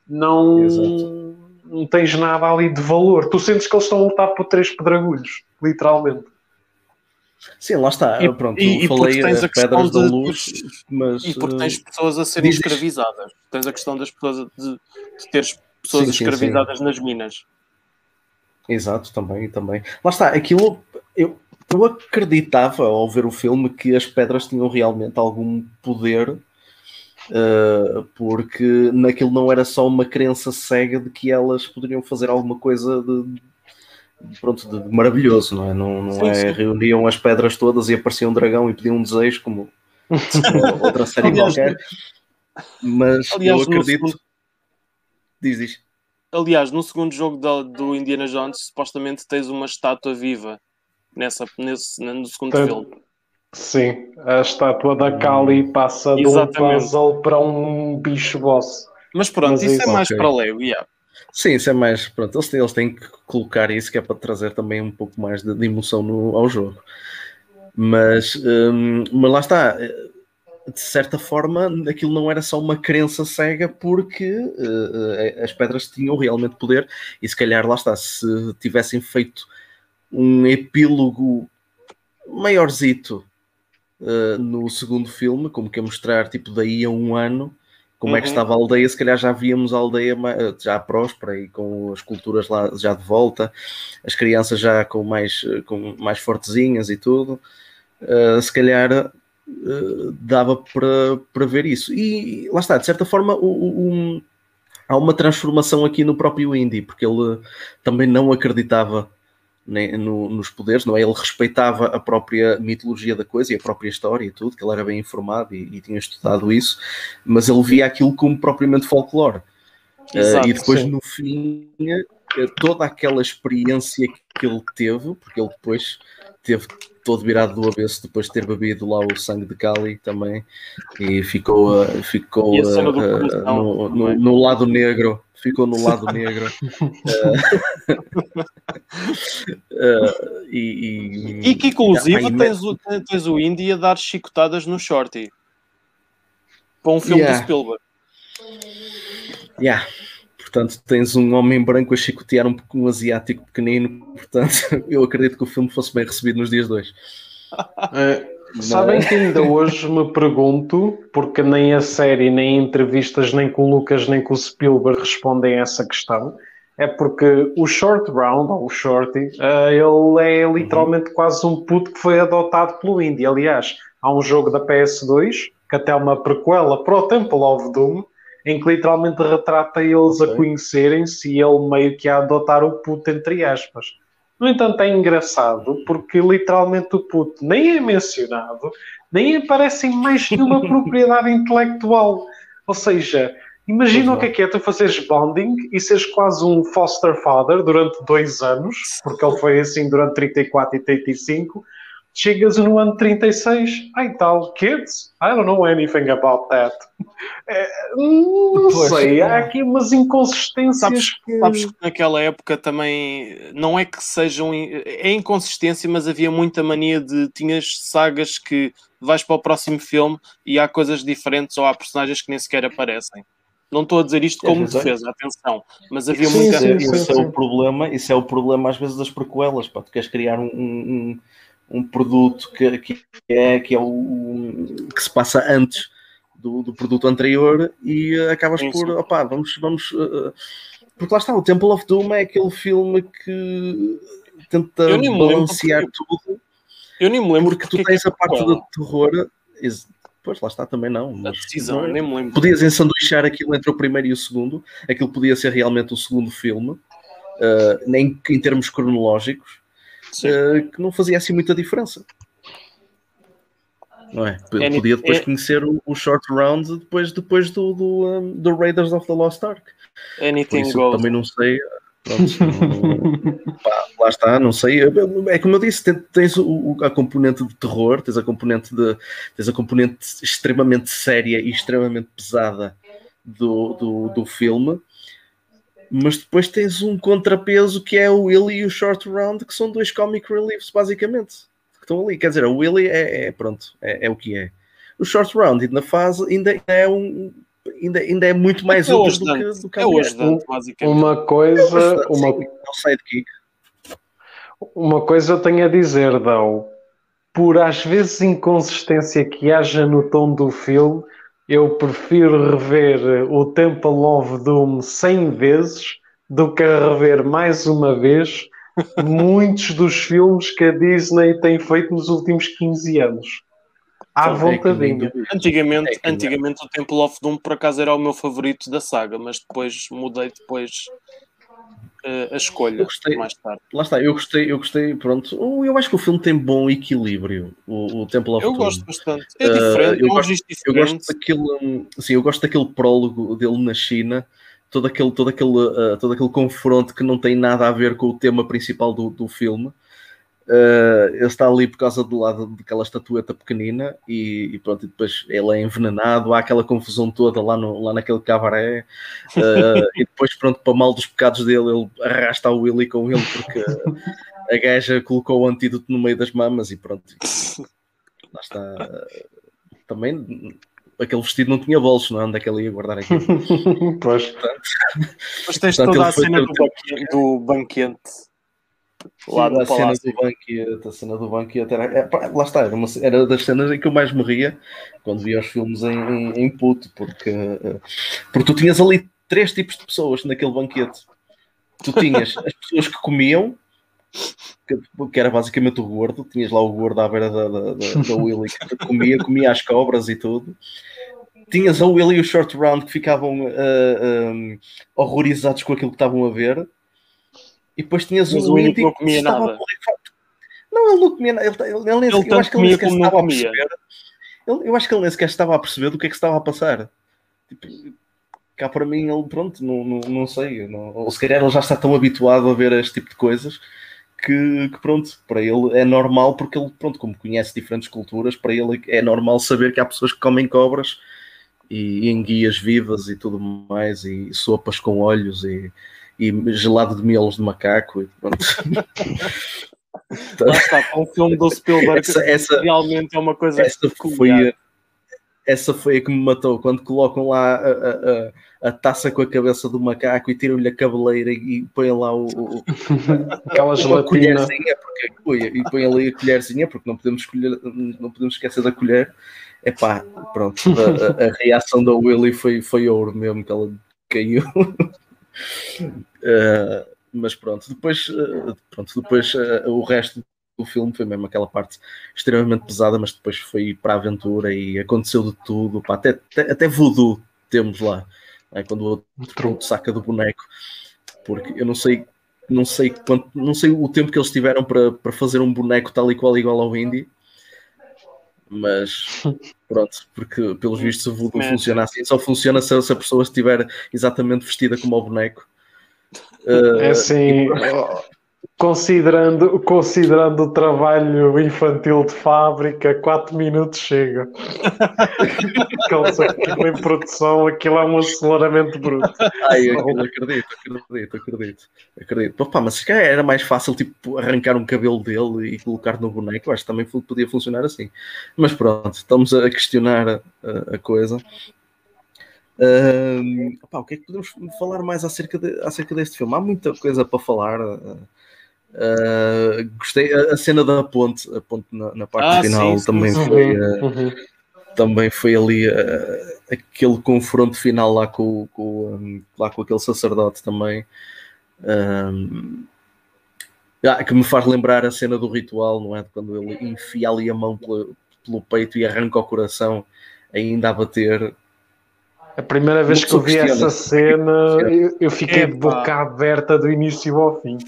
não, não tens nada ali de valor. Tu sentes que eles estão a lutar por três pedregulhos, literalmente. Sim, lá está. E, Pronto, e, falei tens a pedras de, da luz, mas... E porque tens eh, pessoas a serem escravizadas. Tens a questão das pessoas de, de teres pessoas sim, escravizadas sim. nas minas. Exato, também, também. Lá está, aquilo... Eu, eu acreditava, ao ver o filme, que as pedras tinham realmente algum poder Uh, porque naquilo não era só uma crença cega de que elas poderiam fazer alguma coisa de, pronto, de maravilhoso, não é? Não, não sim, é sim. reuniam as pedras todas e aparecia um dragão e pediam um desejo, como <laughs> outra série aliás, qualquer. Mas aliás, eu acredito. Segundo... Diz, diz. Aliás, no segundo jogo do, do, Indiana Jones, supostamente tens uma estátua viva nessa, nesse, no segundo Tem... filme. Sim, a estátua da Kali passa Exatamente. de um puzzle para um bicho boss. Mas pronto, Mas isso, é mais okay. para Leo, yeah. Sim, isso é mais. Pronto, eles têm, eles têm que colocar isso que é para trazer também um pouco mais de, de emoção no, ao jogo. Mas, hum, mas lá está. De certa forma, aquilo não era só uma crença cega, porque uh, as pedras tinham realmente poder, e se calhar lá está, se tivessem feito um epílogo maiorzito uh, no segundo filme, como que a mostrar tipo daí a um ano como uhum. é que uhum. estava a aldeia, se calhar já víamos a aldeia eh, já próspera e com as culturas lá já de volta, as crianças já com mais, eh, com mais fortezinhas e tudo, uh, se calhar uh, dava para, para ver isso. E lá está, de certa forma, o, o, há uma transformação aqui no próprio Indy, porque ele também não acreditava nem, no, nos poderes, não é? Ele respeitava a própria mitologia da coisa e a própria história e tudo, que ele era bem informado e, e tinha estudado isso, mas ele via aquilo como propriamente folclore. Exato, uh, e depois, sim. no fim, eh, toda aquela experiência que ele teve, porque ele depois teve todo virado do avesso depois de ter bebido lá o sangue de Cali também e ficou, uh, ficou uh, no, no, no, lado negro ficou no lado negro. <laughs> <laughs> uh, e, e, e, que inclusive tens, o, tens o Indy a dar chicotadas no Shorty para um filme yeah. do Spielberg. Yeah. Portanto, tens um homem branco a chicotear um, um asiático pequenino. Portanto, <laughs> eu acredito que o filme fosse bem recebido nos dias dois. Uh, Sabem que ainda hoje me pergunto, porque nem a série, nem entrevistas, nem com o Lucas, nem com o Spielberg respondem a essa questão, é porque o Short Round, ou o Shorty, uh, ele é literalmente uhum. quase um puto que foi adotado pelo Indie. Aliás, há um jogo da PS2, que até é uma prequela para o Temple of Doom, em que literalmente retrata eles a conhecerem-se e ele meio que a adotar o puto, entre aspas. No entanto, é engraçado porque literalmente o puto nem é mencionado, nem aparece em mais nenhuma <laughs> propriedade intelectual. Ou seja, imagina o que é que é tu fazeres bonding e seres quase um foster father durante dois anos, porque ele foi assim durante 34 e 35, chegas no ano 36, ai tal, kids, I don't know anything about that. <laughs> É, não pois, sei, há aqui umas inconsistências. Sabes que... sabes que naquela época também não é que sejam. É inconsistência, mas havia muita mania de. Tinhas sagas que vais para o próximo filme e há coisas diferentes ou há personagens que nem sequer aparecem. Não estou a dizer isto como defesa, atenção, mas havia sim, muita. Sim, sim, isso é o problema, isso é o problema às vezes das prequelas, pá. Tu queres criar um, um, um produto que, que, é, que é o que se passa antes do, do produto anterior e acabas sim, por opá, vamos, vamos uh, porque lá está, o Temple of Doom é aquele filme que tenta balancear tudo. Eu nem me lembro porque, porque tu tens a parte do terror. Pois lá está, também não. A decisão, não, nem me lembro. Podias ensanduichar aquilo entre o primeiro e o segundo, aquilo podia ser realmente o segundo filme, uh, nem em termos cronológicos, uh, que não fazia assim muita diferença. Não é? Any, podia depois é, conhecer o, o, short round depois, depois do, do, um, do Raiders of the Lost Ark. Anything goes. Também não sei. Pronto, pá, lá está, não sei. É como eu disse, tens o, a componente de terror, tens a componente de tens a componente extremamente séria e extremamente pesada do, do, do filme, mas depois tens um contrapeso que é o Willy e o Short Round, que são dois comic reliefs, basicamente. Que estão ali. Quer dizer, o Willy é, é pronto, é, é, o que é. O Short Round na fase ainda é um ainda, ainda é muito mais é útil do que, do que é ajudante, basicamente. Uma coisa, é uma, sidekick. uma coisa eu tenho a dizer, Dão, por às vezes inconsistência que haja no tom do filme, eu prefiro rever o Temple of Doom 100 vezes do que rever mais uma vez. Muitos <laughs> dos filmes que a Disney tem feito nos últimos 15 anos. À então, vontadinha. É antigamente, é. antigamente o Temple of Doom por acaso era o meu favorito da saga, mas depois mudei depois a escolha gostei, mais tarde. Lá está, eu gostei, eu gostei, pronto. Eu acho que o filme tem bom equilíbrio, o, o Temple of eu Doom. Gosto bastante. É diferente, uh, eu, gosto, eu gosto daquele, assim, eu gosto daquele prólogo dele na China. Todo aquele, todo, aquele, uh, todo aquele confronto que não tem nada a ver com o tema principal do, do filme, Uh, ele está ali por causa do lado daquela estatueta pequenina e, e, pronto, e depois ele é envenenado, há aquela confusão toda lá, no, lá naquele cabaré uh, e depois pronto, para mal dos pecados dele, ele arrasta o Willy com ele porque a gaja colocou o antídoto no meio das mamas e pronto, lá está também aquele vestido não tinha bolsos, não é? Onde é que ele ia guardar aquilo? <laughs> pois. Portanto, Mas tens portanto, toda a cena do, do banquete lá Sim, a cena do banquete, a cena do banquete era, é, lá está, era, uma, era das cenas em que eu mais morria quando via os filmes em, em, em puto, porque, eh, porque tu tinhas ali três tipos de pessoas naquele banquete. Tu tinhas <laughs> as pessoas que comiam, que, que, era basicamente o gordo, tinhas lá o gordo à beira da, da, da, da Willy que comia, comia as cobras e tudo. Tinhas a Willy e o Short Round que ficavam uh, eh, um, eh, horrorizados com aquilo que estavam a ver e depois tinhas Mas o Indy que não comia nada. Não, ele não comia nada. Ele, ele, ele, ele eu acho que ele nem sequer estava a perceber. Ele, eu acho que ele nem sequer estava a perceber do que é que estava a passar. Tipo, cá para mim, ele, pronto, não, não, não sei. Não, ou se calhar ele já está tão habituado a ver este tipo de coisas que, que, pronto, para ele é normal, porque ele, pronto, como conhece diferentes culturas, para ele é normal saber que há pessoas que comem cobras e, e enguias vivas e tudo mais, e sopas com olhos e e gelado de miolos de macaco. E pronto. Lá está, para um filme do Spielberg essa, essa, realmente é uma coisa essa foi, a, essa foi a que me matou quando colocam lá a, a, a taça com a cabeça do macaco e tiram-lhe a cabeleira e põem lá o, o <laughs> aquela gelatina porque, e põem ali a colherzinha porque não podemos escolher, não podemos esquecer da colher é pá, pronto a, a, reação da Willy foi, foi ouro mesmo que ela caiu <laughs> Uh, mas pronto, depois, uh, pronto, depois uh, o resto do filme foi mesmo aquela parte extremamente pesada, mas depois foi para a aventura e aconteceu de tudo. Pá, até, até, até voodoo temos lá, é? quando o outro saca do boneco, porque eu não sei. Não sei, quanto, não sei o tempo que eles tiveram para, para fazer um boneco tal e qual igual ao Indy, mas pronto, porque pelos vistos o voodoo funciona assim, só funciona se, se, a pessoa estiver exatamente vestida como o boneco. Uh, é assim, Considerando, considerando o trabalho infantil de fábrica, 4 minutos chega. <laughs> aquilo em produção, aquilo é um aceleramento bruto. Ai, acredito, acredito, acredito. acredito. Opa, mas se calhar era mais fácil tipo, arrancar um cabelo dele e colocar no boneco, acho que também podia funcionar assim. Mas pronto, estamos a questionar a, a coisa. Uh, opa, o que é que podemos falar mais acerca, de, acerca deste filme? Há muita coisa para falar. Uh, Uh, gostei a, cena da ponte, a ponte na, na parte ah, final sim, também sim, foi uh, uhum. também foi ali uh, aquele confronto final lá com, com um, lá com aquele sacerdote também um, ah, que me faz lembrar a cena do ritual, não é? Quando ele enfia ali a mão pelo, pelo peito e arranca o coração ainda a bater a primeira vez que eu vi essa cena, eu, eu fiquei Epa. de boca aberta do início ao fim.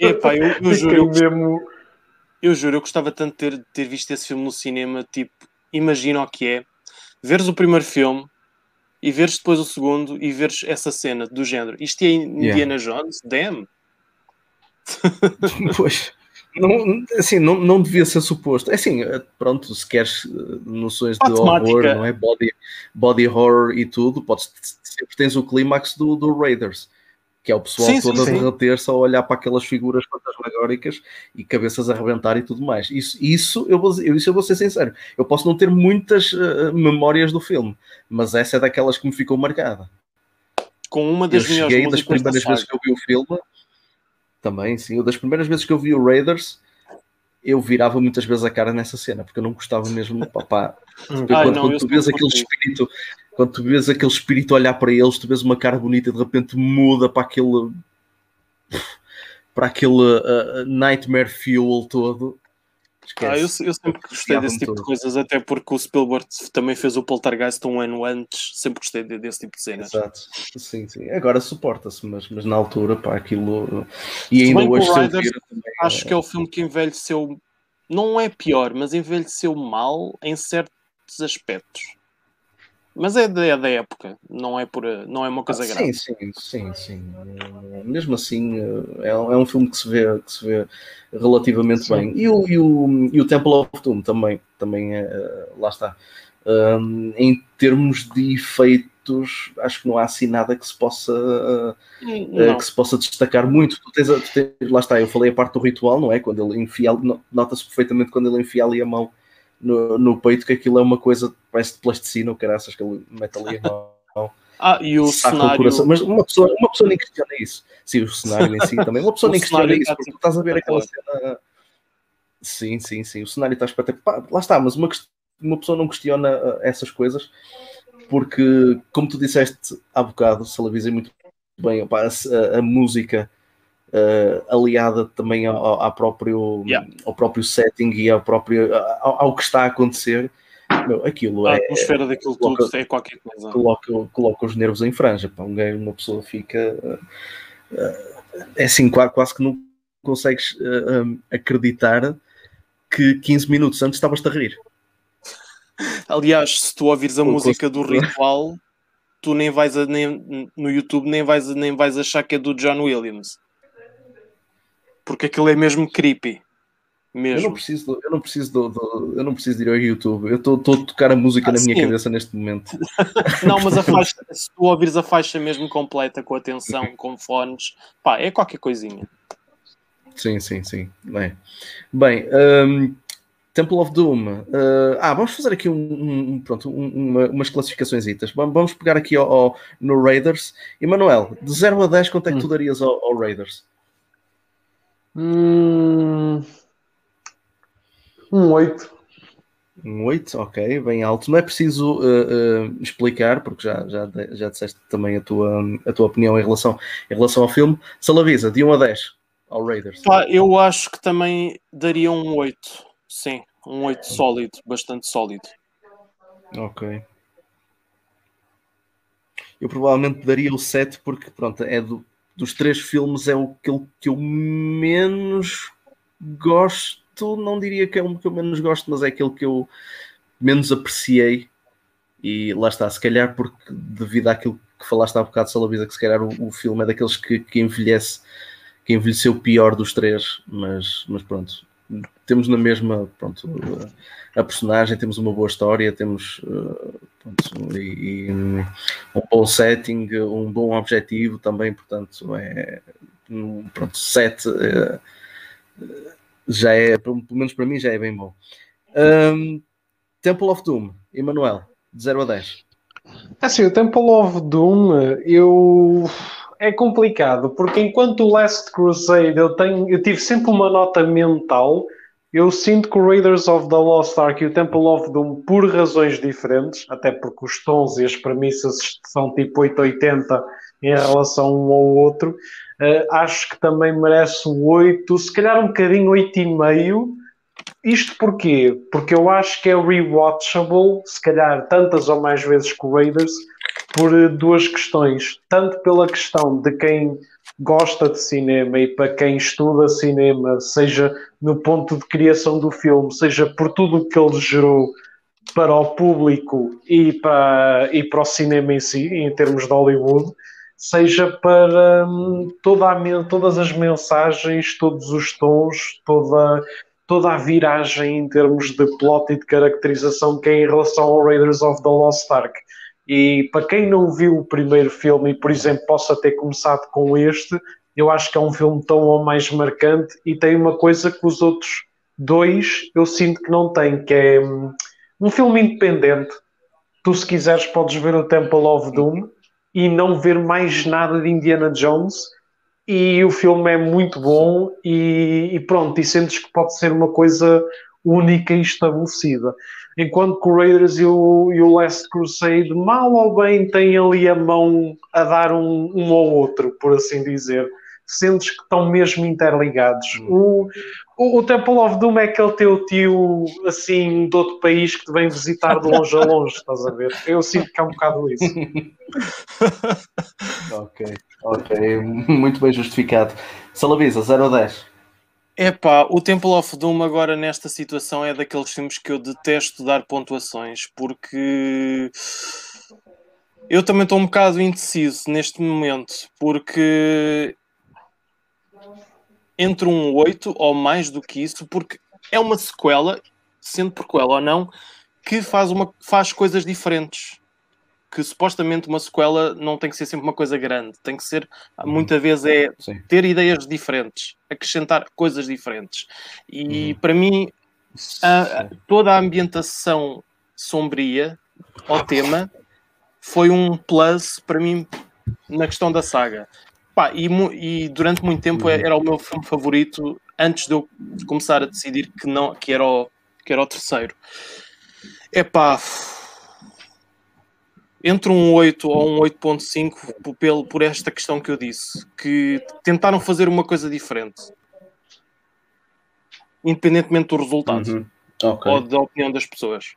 Epá, eu, eu <laughs> juro, eu, mesmo... eu juro, eu gostava tanto de ter, ter visto esse filme no cinema. Tipo, imagina o que é veres o primeiro filme e veres depois o segundo e veres essa cena do género. Isto é Indiana yeah. Jones? Damn! <laughs> <laughs> pois. Não, assim, não, não devia ser suposto. É assim, eh, pronto, se queres eh, noções de horror, não é? Body, body horror e tudo, podes, sempre tens o clímax do, do Raiders, que é o pessoal sim, todo sim, a derreter-se a olhar para aquelas figuras fantasmagóricas e cabeças a arrebentar e tudo mais. Isso, isso, eu vou, isso eu vou ser sincero. Eu posso não ter muitas uh, memórias do filme, mas essa é daquelas que me ficou marcada. Com uma das eu cheguei das primeiras vezes que eu vi o filme também, sim. Das primeiras vezes que eu vi o Raiders, eu virava muitas vezes a cara nessa cena, porque eu não gostava mesmo. Papá. <laughs> quando, não, quando tu vês aquele espírito, quando tu vês aquele espírito olhar para eles, tu vês uma cara bonita e de repente muda para aquele para aquele uh, Nightmare Fuel todo. Ah, eu, eu, sempre gostei desse tipo de coisas, até porque o Spielberg também fez o Poltergeist um ano antes, sempre gostei desse tipo de cenas. Exato, sim, sim. Agora suporta-se, mas, mas na altura, pá, aquilo. E ainda hoje Riders, Acho é... que é o filme que envelheceu, não é pior, mas envelheceu mal em certos aspectos. Mas é da, é da época, não é, por, não é uma coisa ah, grave. Sim, sim, sim, sim. Mesmo assim, é, é um filme que se vê, que se vê relativamente sim. bem. E o, e, o, e o Temple of Doom também, também é, lá está. Um, em termos de efeitos, acho que não há assim nada que se possa, uh, que se possa destacar muito. Tu tens, tu tens, lá está, eu falei a parte do ritual, não é? Quando ele enfia, nota-se perfeitamente quando ele enfia ali a mão no, no peito que aquilo é uma coisa, parece de plasticina ou caraças que ele mete ali a mão. Ah, e o cenário. O Mas uma pessoa, uma pessoa nem questiona isso. Sim, o cenário em si <laughs> também. Uma pessoa nem questiona isso, porque tu estás a ver aquela cena. Sim, sim, sim. O cenário está espetacular. Lá está, mas uma, uma pessoa não questiona uh, essas coisas porque, como tu disseste há bocado, se avisei muito bem, opa, a, a, música uh, aliada também ao, ao, próprio, yeah. ao próprio setting e ao próprio ao, ao que está a acontecer. Meu, aquilo a é. Atmosfera daquilo coloca, tudo é qualquer coisa. Coloca, coloca os nervos em franja. Para um gajo, uma pessoa fica. Uh, é assim, quase, quase que não consegues uh, um, acreditar que 15 minutos antes estavas a rir. Aliás, se tu ouvires a música do ritual, tu nem vais a, nem, no YouTube nem vais, nem vais achar que é do John Williams porque aquilo é mesmo creepy. Mesmo. Eu não preciso, eu não preciso, do, do, eu não preciso de ir ao YouTube. Eu estou a tocar a música ah, na sim. minha cabeça neste momento. <laughs> não, mas a <laughs> faixa, se tu ouvires a faixa mesmo completa, com atenção, com fones, pá, é qualquer coisinha. Sim, sim, sim. Bem, bem um, Temple of Doom. Uh, ah, vamos fazer aqui um, um pronto, uma, umas classificações. Vamos pegar aqui ao, ao, no Raiders. Emanuel, de 0 a 10, quanto é que tu hum. darias ao, ao Raiders? Hum, um 8. Um 8, ok, bem alto. Não é preciso uh, uh, explicar, porque já, já, já disseste também a tua, a tua opinião em relação, em relação ao filme. Salavisa, de 1 a 10 ao Raiders. Pá, eu acho que também daria um 8, sim, um 8 sólido, bastante sólido. Ok. Eu provavelmente daria o 7 porque pronto, é do, dos três filmes é o que, eu menos gosto, não diria que é um que eu menos gosto, mas é aquele que eu menos apreciei. E lá está, se calhar porque devido àquilo que falaste há bocado, Salavisa, que se calhar o, o filme é daqueles que, que envelhece que envelheceu pior dos três, mas, mas pronto, temos na mesma pronto, a personagem, temos uma boa história, temos pronto, e, e um bom setting, um bom objetivo também, portanto, é pronto, sete já é, pelo menos para mim, já é bem bom. Um, Temple of Doom, Emanuel, de 0 a 10. É assim, o Temple of Doom, eu é complicado, porque enquanto o Last Crusade eu, tenho, eu tive sempre uma nota mental, eu sinto que o Raiders of the Lost Ark e o Temple of Doom, por razões diferentes, até porque os tons e as premissas são tipo 880 em relação um ao outro, uh, acho que também merece o 8, se calhar um bocadinho 8,5. Isto porquê? Porque eu acho que é rewatchable, se calhar tantas ou mais vezes que o Raiders, por eh, duas questões. Tanto pela questão de quem gosta de cinema e para quem estuda cinema, seja no ponto de criação do filme, seja por tudo o que ele gerou para o público e para, e para o cinema em si, em termos de Hollywood, seja para hum, toda a, todas as mensagens, todos os tons, toda, toda a viragem em termos de plot e de caracterização que é em relação ao Raiders of the Lost Ark. E para quem não viu o primeiro filme e, por exemplo, possa ter começado com este, eu acho que é um filme tão ou mais marcante e tem uma coisa que os outros dois eu sinto que não tem, que é hum, um filme independente. Tu, se quiseres, podes ver o Temple of Doom e não ver mais nada de Indiana Jones. E o filme é muito bom e, e pronto, e sentes que pode ser uma coisa única e estabelecida enquanto que o Raiders e o, e o Last Crusade, mal ou bem, têm ali a mão a dar um, um ao outro, por assim dizer. Sentes que estão mesmo interligados. Hum. O, o, o, Temple of Doom é aquele teu tio, assim, de outro país que te vem visitar de longe a longe, estás a ver? Eu sinto que é um bocado isso. <laughs> ok, ok. Muito bem justificado. Salavisa, 0 a 10. Epá, o Temple of Doom agora nesta situação é daqueles filmes que eu detesto dar pontuações, porque eu também estou um bocado indeciso neste momento, porque entre um 8 ou mais do que isso, porque é uma sequela, sendo prequela ou não, que faz, uma, faz coisas diferentes que supostamente uma sequela não tem que ser sempre uma coisa grande, tem que ser, uhum. muitas vezes, é Sim. ter ideias diferentes, acrescentar coisas diferentes. E uhum. para mim, a, a, toda a ambientação sombria ao tema foi um plus para mim na questão da saga. Pá, e, e, durante muito tempo uhum. era o meu filme favorito antes de eu começar a decidir que, não, que, era, o, que era o terceiro. É pá entre um 8 ou um 8.5 por, por esta questão que eu disse, que tentaram fazer uma coisa diferente, independentemente do resultado uhum. okay. ou da opinião das pessoas.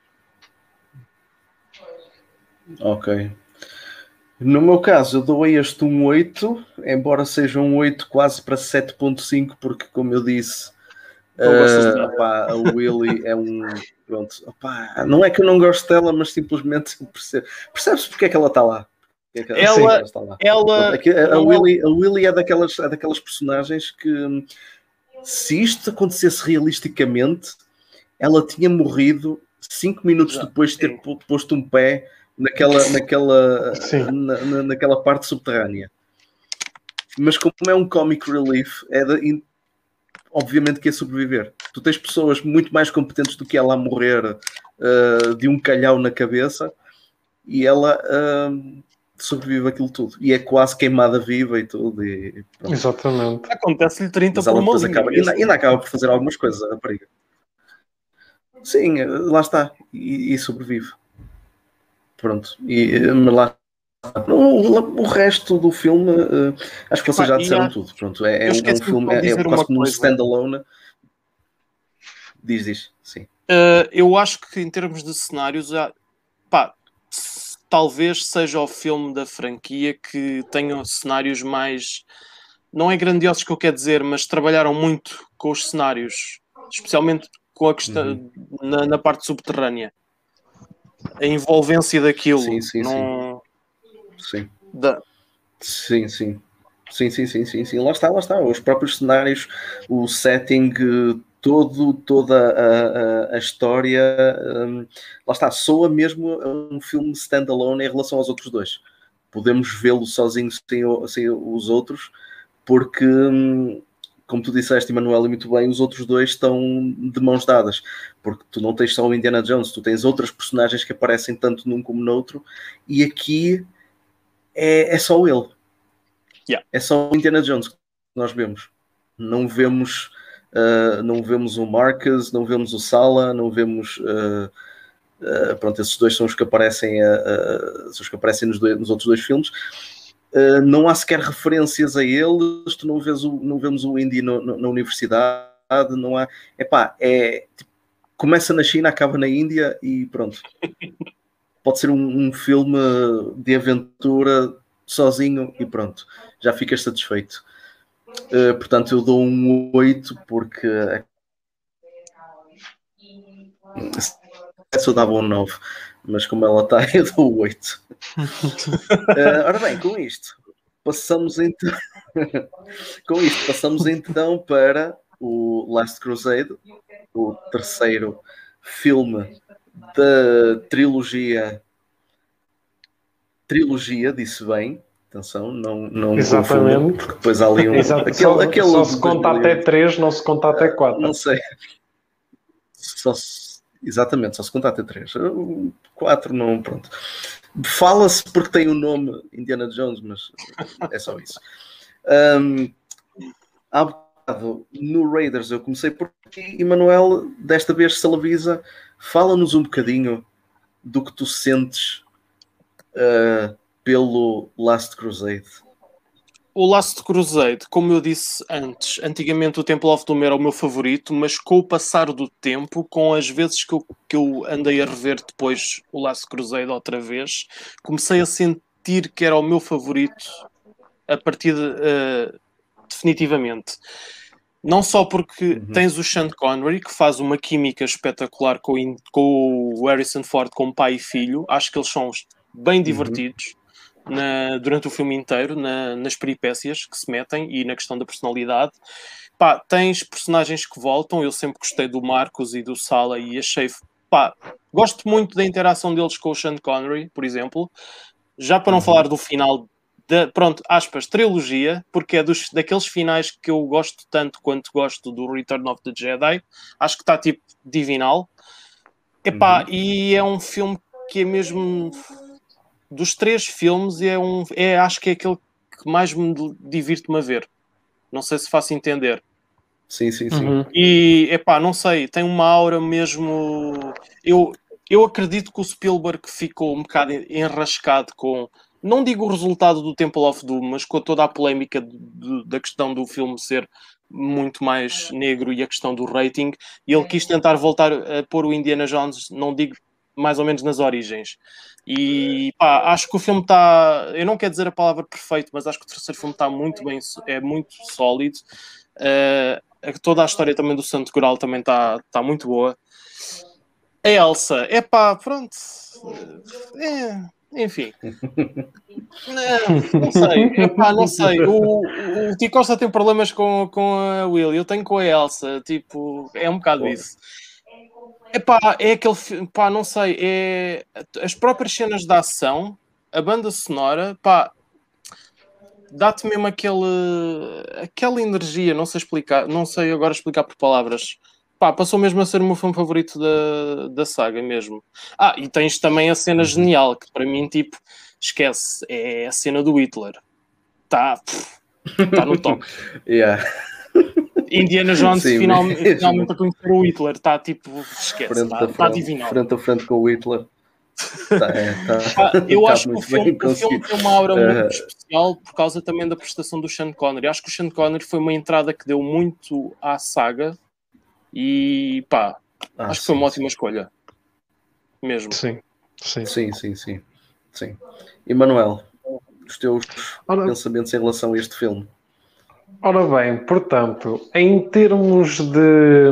Ok. No meu caso, eu dou a este um 8, embora seja um 8 quase para 7.5, porque como eu disse, uh, opá, a Willy é um Pronto, Opa, não é que eu não gosto dela, mas simplesmente percebe, percebe-se porque é que ela está lá. É ela, está lá. ela, a, a, Willy, a Willy é daquelas, é daquelas personagens que se isto acontecesse realisticamente, ela tinha morrido cinco minutos depois de ter posto um pé naquela, naquela, na, naquela parte subterrânea. Mas como é um comic relief, é de, obviamente que ia sobreviver. Tu tens pessoas muito mais competentes do que ela a morrer uh, de um calhau na cabeça e ela uh, sobrevive aquilo tudo. E é quase queimada viva e tudo. E, Exatamente. Acontece-lhe 30 Mas por mãozinha. Acaba, ainda, ainda, acaba por fazer algumas coisas, a rapariga. Sim, lá está. E, e sobrevive. Pronto. E, mas lá o, o, resto do filme, uh, acho que vocês já disseram tudo. Pronto, é, é, um, filme, é, é quase como um standalone. Diz, diz, sim. Uh, eu acho que em termos de cenários, pá, talvez seja o filme da franquia que tenha cenários mais. Não é grandiosos que eu quero dizer, mas trabalharam muito com os cenários, especialmente com a questão uhum. na, na, parte subterrânea. A envolvência daquilo. Sim, sim, não... sim. Sim. Da... Sim, sim. Sim, sim, sim, sim, sim. Lá está, lá está. Os próprios cenários, o setting, todo, toda a, a, a história, um, lá está, soa mesmo um filme standalone em relação aos outros dois. Podemos vê-lo sozinho sem, sem, os outros, porque, hum, como tu disseste, Emanuel, e muito bem, os outros dois estão de mãos dadas, porque tu não tens só o Indiana Jones, tu tens outras personagens que aparecem tanto num como no outro, e aqui é, é só ele Yeah. É só o Indiana Jones que nós vemos. Não vemos, uh, não vemos o Marcus, não vemos o Sala, não vemos. Uh, uh, pronto, esses dois são os que aparecem, são os que aparecem nos, dois, nos outros dois filmes. não há sequer referências a eles, tu não, vês o, não vemos o Indy no, no, na universidade, não há. Epá, é tipo, começa na China, acaba na Índia e pronto. <laughs> Pode ser um, um filme de aventura sozinho e pronto, já ficas satisfeito. Uh, portanto, eu dou um 8 porque <laughs> se eu dava um 9, mas como ela está, <laughs> eu dou 8. uh, <laughs> ora bem, com isto, passamos então com isto, passamos então para o Last Crusade, o terceiro filme da trilogia trilogia, disse bem. Atenção, não, não Exatamente. porque depois há ali um. <laughs> Exato. Aquele, só, aquele só se conta até 3, não se conta até 4. Não sei. Só se, exatamente, só se conta até 3. 4 não, pronto. Fala-se porque tem o nome Indiana Jones, mas é só isso. Um, há bocado, no Raiders eu comecei por aqui e Manuel, desta vez Salavisa, fala-nos um bocadinho do que tu sentes uh, pelo Last Crusade? O Last Crusade, como eu disse antes, antigamente o Temple of Doom era o meu favorito, mas com o passar do tempo, com as vezes que eu, que eu andei a rever depois o Last Crusade outra vez, comecei a sentir que era o meu favorito a partir de, uh, definitivamente. Não só porque uhum. tens o Sean Connery, que faz uma química espetacular com, com o Harrison Ford como pai e filho, acho que eles são bem uhum. divertidos uhum. na, durante o filme inteiro, na, nas peripécias que se metem e na questão da personalidade. Pá, tens personagens que voltam, eu sempre gostei do Marcos e do Sala e achei. Pá, gosto muito da interação deles com o Sean Connery, por exemplo. Já para não uhum. falar do final da, pronto, aspas, trilogia, porque é dos, daqueles finais que eu gosto tanto quanto gosto do Return of the Jedi. Acho que está tipo divinal. Epá, uhum. e é um filme que é mesmo dos três filmes é um é acho que é aquele que mais me divirto-me a ver. Não sei se faço entender. Sim, sim, sim. Uhum. E epá, não sei, tem uma aura mesmo. Eu, eu acredito que o Spielberg ficou um bocado enrascado com. Não digo o resultado do Temple of Doom, mas com toda a polémica de, da questão do filme ser muito mais negro e a questão do rating, e ele quis tentar voltar a pôr o Indiana Jones, não digo mais ou menos nas origens. E pá, acho que o filme está. Eu não quero dizer a palavra perfeito, mas acho que o terceiro filme está muito bem, é muito sólido. Uh, toda a história também do Santo Coral também está tá muito boa. A Elsa, é pá, pronto. É, enfim. <laughs> Não, não sei, epá, não sei. O, o Tico Costa tem problemas com, com a Will, eu tenho com a Elsa. Tipo, é um bocado isso. Epá, é aquele pá, não sei, é as próprias cenas de ação, a banda sonora, pá, dá-te mesmo aquele, aquela energia, não sei explicar, não sei agora explicar por palavras. Pá, passou mesmo a ser o meu filme favorito da, da saga mesmo. Ah, e tens também a cena genial, que para mim, tipo, esquece, é a cena do Hitler. Tá, tá no top. <laughs> yeah. Indiana Jones Sim, finalmente, finalmente a conhecer o Hitler, está tipo, esquece, está tá divinal. Frente a frente com o Hitler. Tá, é, tá, <laughs> eu acho que o filme, o filme, tem uma aura muito uh, especial por causa também da prestação do Sean Connery. Acho que o Sean Connery foi uma entrada que deu muito à saga e pá, ah, acho sim, que foi uma ótima escolha. Mesmo. Sim, sim, sim, sim. sim, sim. E Manuel, os teus Ora, pensamentos em relação a este filme? Ora bem, portanto, em termos de.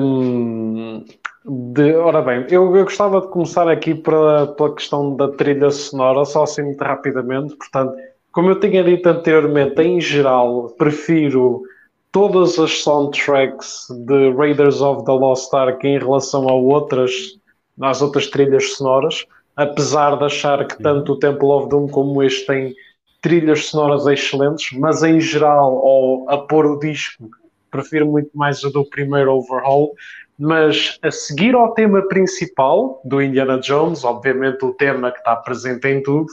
de ora bem, eu, eu gostava de começar aqui pela, pela questão da trilha sonora, só assim muito rapidamente. Portanto, como eu tinha dito anteriormente, em geral, prefiro todas as soundtracks de Raiders of the Lost Ark em relação a outras, às outras trilhas sonoras, apesar de achar que tanto o Temple of Doom como este têm trilhas sonoras excelentes, mas em geral, ao a pôr o disco, prefiro muito mais o do primeiro overhaul. Mas a seguir ao tema principal do Indiana Jones, obviamente o tema que está presente em tudo,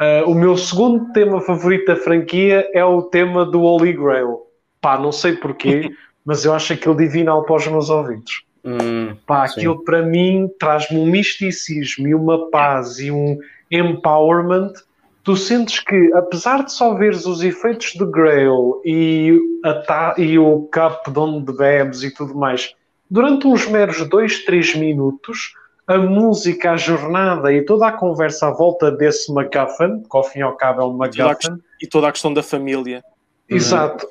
uh, o meu segundo tema favorito da franquia é o tema do Holy Grail. Pá, não sei porquê, <laughs> mas eu acho aquilo divinal para os meus ouvidos. Hum, Pá, sim. aquilo para mim traz-me um misticismo e uma paz e um empowerment. Tu sentes que, apesar de só veres os efeitos de Grail e, a ta- e o cup de onde bebes e tudo mais, durante uns meros 2, 3 minutos, a música, a jornada e toda a conversa à volta desse MacGuffin, que ao fim e ao cabo é um MacGuffin, E toda a questão da família. Exato,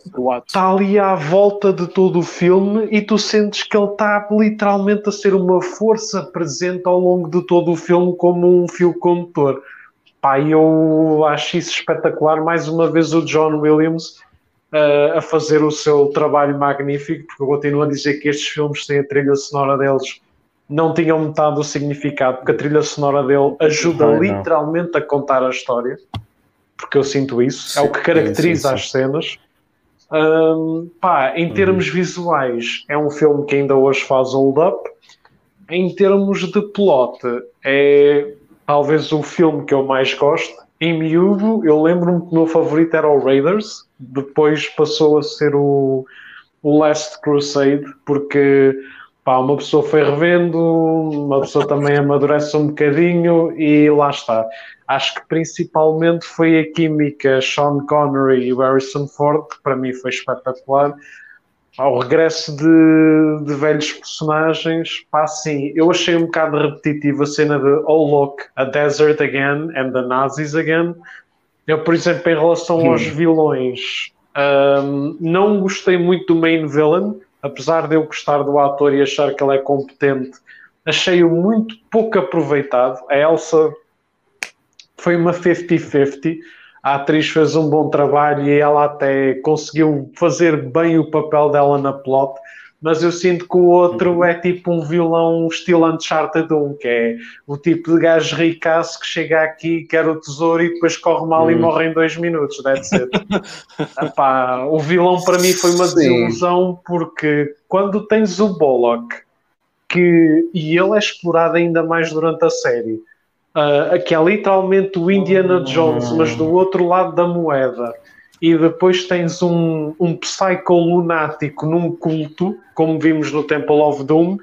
está ali à volta de todo o filme e tu sentes que ele está literalmente a ser uma força presente ao longo de todo o filme como um fio condutor. Pá, eu acho isso espetacular. Mais uma vez o John Williams eh, a fazer o seu trabalho magnífico, porque eu continuo a dizer que estes filmes sem a trilha sonora deles não tinham metade do significado, porque a trilha sonora dele ajuda literalmente a contar a história, porque eu sinto isso, é o que Sim, caracteriza sim, sim. as cenas. Hum, pá, em termos visuais, é um filme que ainda hoje faz hold up. Em termos de plot, é talvez o filme que eu mais gosto. Em miúdo, eu lembro-me que o meu favorito era o Raiders, depois passou a ser o, o Last Crusade, porque pá, uma pessoa foi revendo, uma pessoa também amadurece um bocadinho e lá está. Acho que principalmente foi a química Sean Connery e Harrison Ford, que para mim foi espetacular. Ao regresso de, de velhos personagens, pá, assim, eu achei um bocado repetitivo a cena de Oh look, a desert again and the Nazis again. Eu, por exemplo, em relação Hum. aos vilões, hum, não gostei muito do main villain, apesar de eu gostar do ator e achar que ele é competente, achei-o muito pouco aproveitado. A Elsa foi uma 50-50. A atriz fez um bom trabalho e ela até conseguiu fazer bem o papel dela na plot, mas eu sinto que o outro é tipo um vilão estilo Uncharted 1, que é o tipo de gajo ricaço que chega aqui, quer o tesouro e depois corre mal e Hum. morre em dois minutos, that's it. <laughs> Epá, o vilão para mim foi uma Sim. desilusão porque quando tens o Bullock que, e ele é explorado ainda mais durante a série ah, que é literalmente o Indiana Jones mas do outro lado da moeda. E depois tens um, um psycho lunático num culto como vimos no Temple of Doom.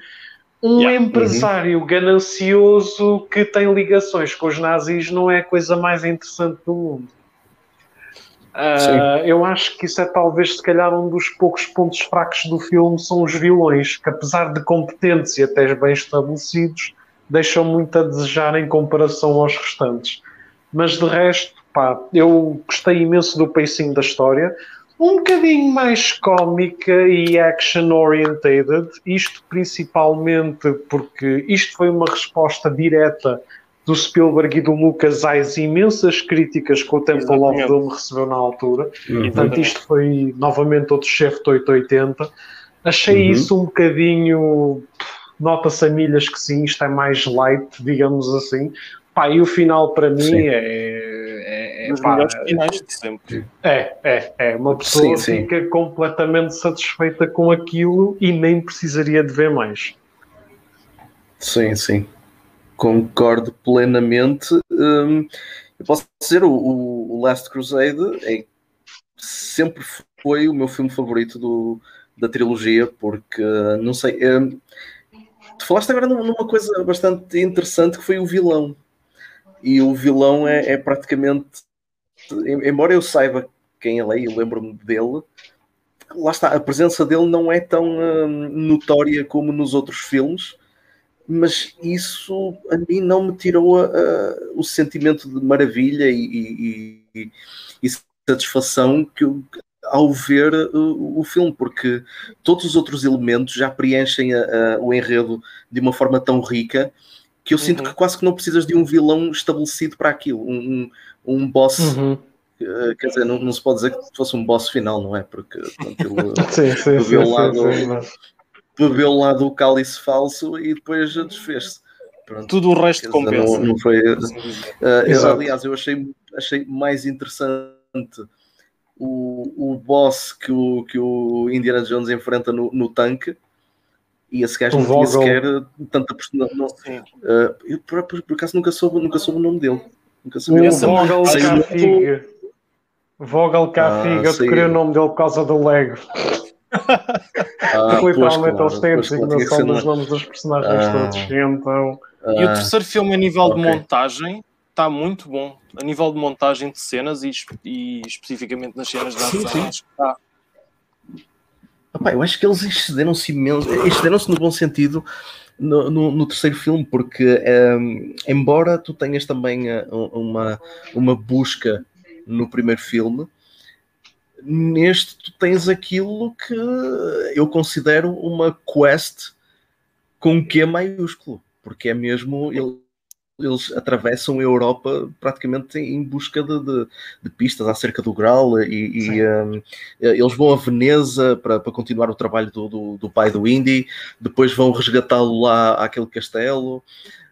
Um Yeah. empresário ganancioso que tem ligações com os nazis não é a coisa mais interessante do mundo. Uh, eu acho que isso é talvez se calhar um dos poucos pontos fracos do filme são os vilões, que apesar de competentes e até bem estabelecidos, deixam muito a desejar em comparação aos restantes. Mas de resto, pá, eu gostei imenso do pacing da história, um bocadinho mais cómica e action orientated, isto principalmente porque isto foi uma resposta direta do Spielberg e do Lucas às imensas críticas que o Temple of. Doom recebeu na altura. Uhum. Portanto, isto foi novamente outro chefe de 880. Achei Uhum. isso um bocadinho. Nota-se a milhas que sim, isto é mais light, digamos assim. Pá, e o final para mim Sim. é. é, é, Dos pá, melhores finais de sempre. é, é, é. Uma pessoa Sim, sim. fica completamente satisfeita com aquilo e nem precisaria de ver mais. Sim, sim. Concordo plenamente. Hum, eu posso dizer, o, o Last Crusade é, sempre foi o meu filme favorito do, da trilogia, porque, não sei, hum, tu falaste agora num- numa coisa bastante interessante que foi o vilão. E o vilão é, é praticamente, em- embora eu saiba quem ele é e lembro-me dele, lá está, a presença dele não é tão hum, notória como nos outros filmes mas isso a mim não me tirou a- a- o sentimento de maravilha e, e- e- e satisfação que eu- ao ver uh, o filme, porque todos os outros elementos já preenchem a- a- o enredo de uma forma tão rica que eu sinto Uhum. que quase que não precisas de um vilão estabelecido para aquilo, um, um, um boss Uhum. Uh, quer dizer, não, não, se pode dizer que fosse um boss final, não é? Porque <laughs> ele sim, sim, bebeu, sim, lá do, bebeu lá do cálice falso e depois desfez-se. Tudo o resto compensa. Não, não foi, uh, eu, aliás, eu achei, achei mais interessante o, o boss que o, que o Indiana Jones enfrenta no, no tanque e esse gajo o não Vogel. tinha sequer tanta personalidade. Uh, eu por, por, por, acaso nunca soube, nunca soube o nome dele. Nunca soube o Vogel Cafiga. Vogel Cafiga, ah, eu queria o nome dele por causa do Lego. Ah, Literalmente eles têm a designação dos nomes dos personagens ah, todos. Então... Ah, e o terceiro filme a nível okay. de montagem está muito bom. A nível de montagem de cenas e, e especificamente nas cenas de ação, está Opa, eu acho que eles excederam-se imenso, excederam-se no bom sentido no, no, no terceiro filme, porque um, ehm, embora tu tenhas também eh, uma, uma busca no primeiro filme, neste tu tens aquilo que eu considero uma quest com Q maiúsculo, porque é mesmo ele, eles atravessam a Europa praticamente em busca de, de, de pistas acerca do Graal e, e um, eles vão a Veneza para, para continuar o trabalho do, do, do pai do Indy, depois vão resgatá-lo lá àquele castelo,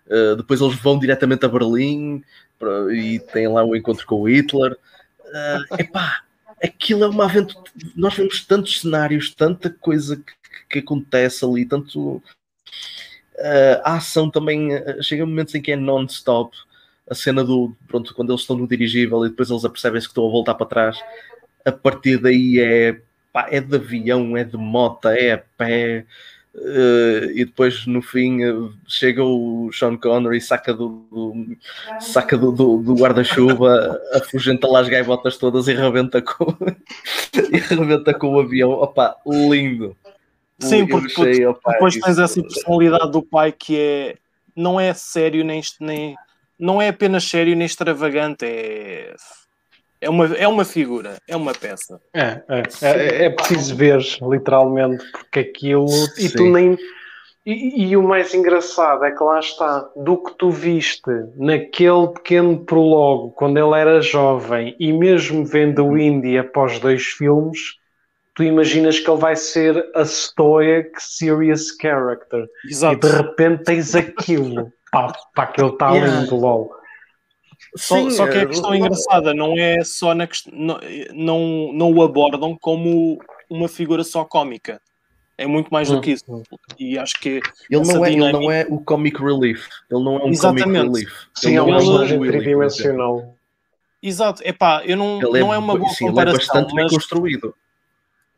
uh, depois eles vão diretamente a Berlim para, e têm lá um encontro com o Hitler. Uh, epá, aquilo é uma aventura. Nós vemos tantos cenários, tanta coisa que, que acontece ali, tanto Uh, a ação também uh, chega momentos em que é non-stop. A cena do pronto, quando eles estão no dirigível e depois eles apercebem-se que estão a voltar para trás, a partir daí é, pá, é de avião, é de moto, é a pé. Uh, e depois no fim chega o Sean Connery saca do, do saca do, do, do guarda-chuva <laughs> afugenta lá as gaivotas todas e rebenta com <laughs> e rebenta com o avião opa, lindo Sim, porque achei, opa, depois tens essa personalidade do pai que é não é sério nem, nem não é apenas sério nem extravagante, é é uma, é uma figura, é uma peça. É, é, é, é preciso ver, literalmente, porque aquilo. Sim. E tu nem. E, e, o mais engraçado é que lá está, do que tu viste naquele pequeno prólogo, quando ele era jovem, e mesmo vendo o Indie após dois filmes, tu imaginas que ele vai ser a stoic, serious character. Exato. E de repente tens aquilo. <laughs> pá, pá, que ele está yeah. lindo, LOL. Só, Sim, só que a questão é, engraçada não é só na questão. Não, não, não o abordam como uma figura só cómica. É muito mais do hum. que isso. E acho que ele não, é, dinâmica... ele não é o comic relief. Ele não é um Exatamente. comic relief. Sim, ele é um é personagem tridimensional. Exato, epá, eu não, ele não é, é uma boa sim, comparação. Ele é bastante mas... bem construído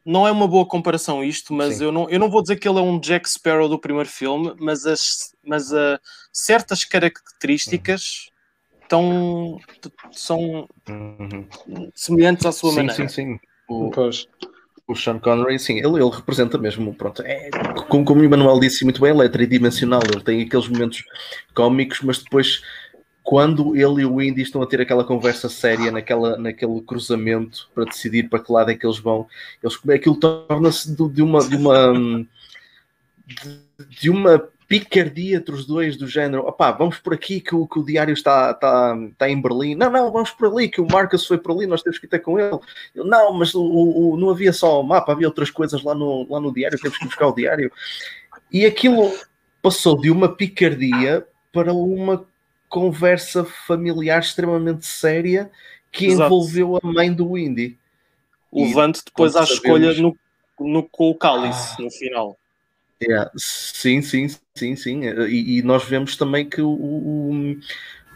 não é uma boa comparação isto, mas eu não, eu não vou dizer que ele é um Jack Sparrow do primeiro filme, mas, as, mas uh, certas características tão, são uhum. semelhantes à sua sim, maneira. Sim, sim, o, o Sean Connery, sim, ele, ele representa mesmo, pronto, é, como, como o Emanuel disse muito bem, ele é tridimensional, ele tem aqueles momentos cómicos, mas depois quando ele e o Indy estão a ter aquela conversa séria naquela, naquele cruzamento para decidir para que lado é que eles vão, eles, aquilo torna-se de, de, uma de uma de, uma picardia entre os dois do género, opá, vamos por aqui que o, que o diário está, está, está em Berlim, não, não, vamos por ali, que o Marcus foi por ali, nós temos que ir ter com ele, Eu, não, mas o, o, não havia só o mapa, havia outras coisas lá no, lá no diário, temos que buscar o diário, e aquilo passou de uma picardia para uma conversa familiar extremamente séria que Exato. envolveu a mãe do Indy. Levante depois à escolha no, no, com o cálice ah. no final. Yeah. Sim, sim, sim, sim. E, e, nós vemos também que o, o,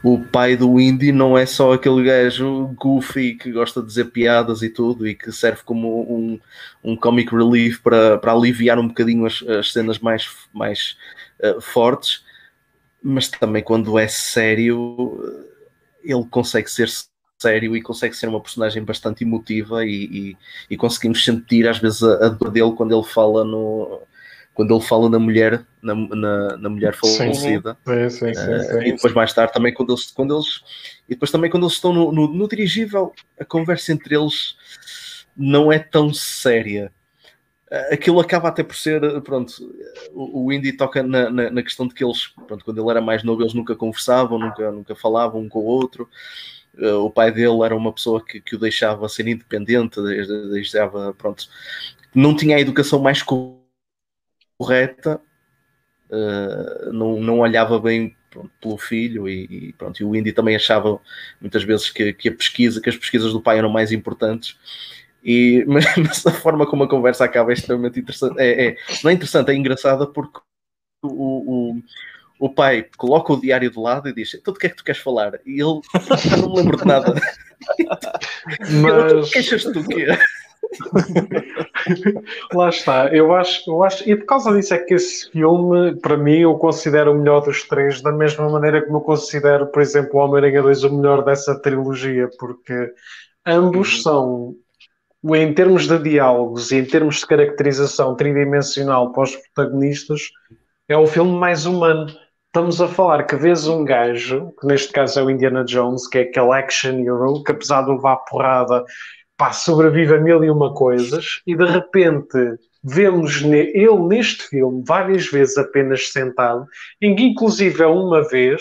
o pai do Indy não é só aquele gajo goofy que gosta de dizer piadas e tudo e que serve como um, um comic relief para, para aliviar um bocadinho as, as cenas mais, mais uh, fortes mas também quando é sério, ele consegue ser sério e consegue ser uma personagem bastante emotiva e, e, e conseguimos sentir às vezes a, a, dor dele quando ele fala no quando ele fala na mulher na, na, na mulher falecida. Sim, sim, sim, uh, e depois mais tarde também quando eles, quando eles e depois também quando eles estão no, no, no dirigível a conversa entre eles não é tão séria aquilo acaba até por ser, pronto, o, Indy toca na, na, na, questão de que eles, pronto, quando ele era mais novo, eles nunca conversavam, nunca, nunca falavam um com o outro. uh, o pai dele era uma pessoa que, que o deixava ser independente, deixava, pronto, não tinha a educação mais correta, não, não olhava bem pronto, pelo filho e, e, pronto, e o Indy também achava muitas vezes que, que a pesquisa, que as pesquisas do pai eram mais importantes. E, <laughs> mas, mas a forma como a conversa acaba é extremamente interessante. É, é, não é interessante, é engraçada porque o, o, o pai coloca o diário de lado e diz: Então, o que é que tu queres falar? E ele, não me lembro de nada. <laughs> Mas. Queixas-te do quê? <laughs> Lá está, eu acho, eu acho, e por causa disso é que esse filme, para mim, eu considero o melhor dos três, da mesma maneira como eu considero, por exemplo, o Homem-Aranha 2 o melhor dessa trilogia, porque ambos uhum. são, em termos de diálogos e em termos de caracterização tridimensional para os protagonistas, é o filme mais humano. Estamos a falar que vês um gajo, que neste caso é o Indiana Jones, que é aquele action hero, que apesar de levar porrada pá, sobrevive a mil e uma coisas e de repente vemos ele neste filme várias vezes apenas sentado, em que inclusive uma vez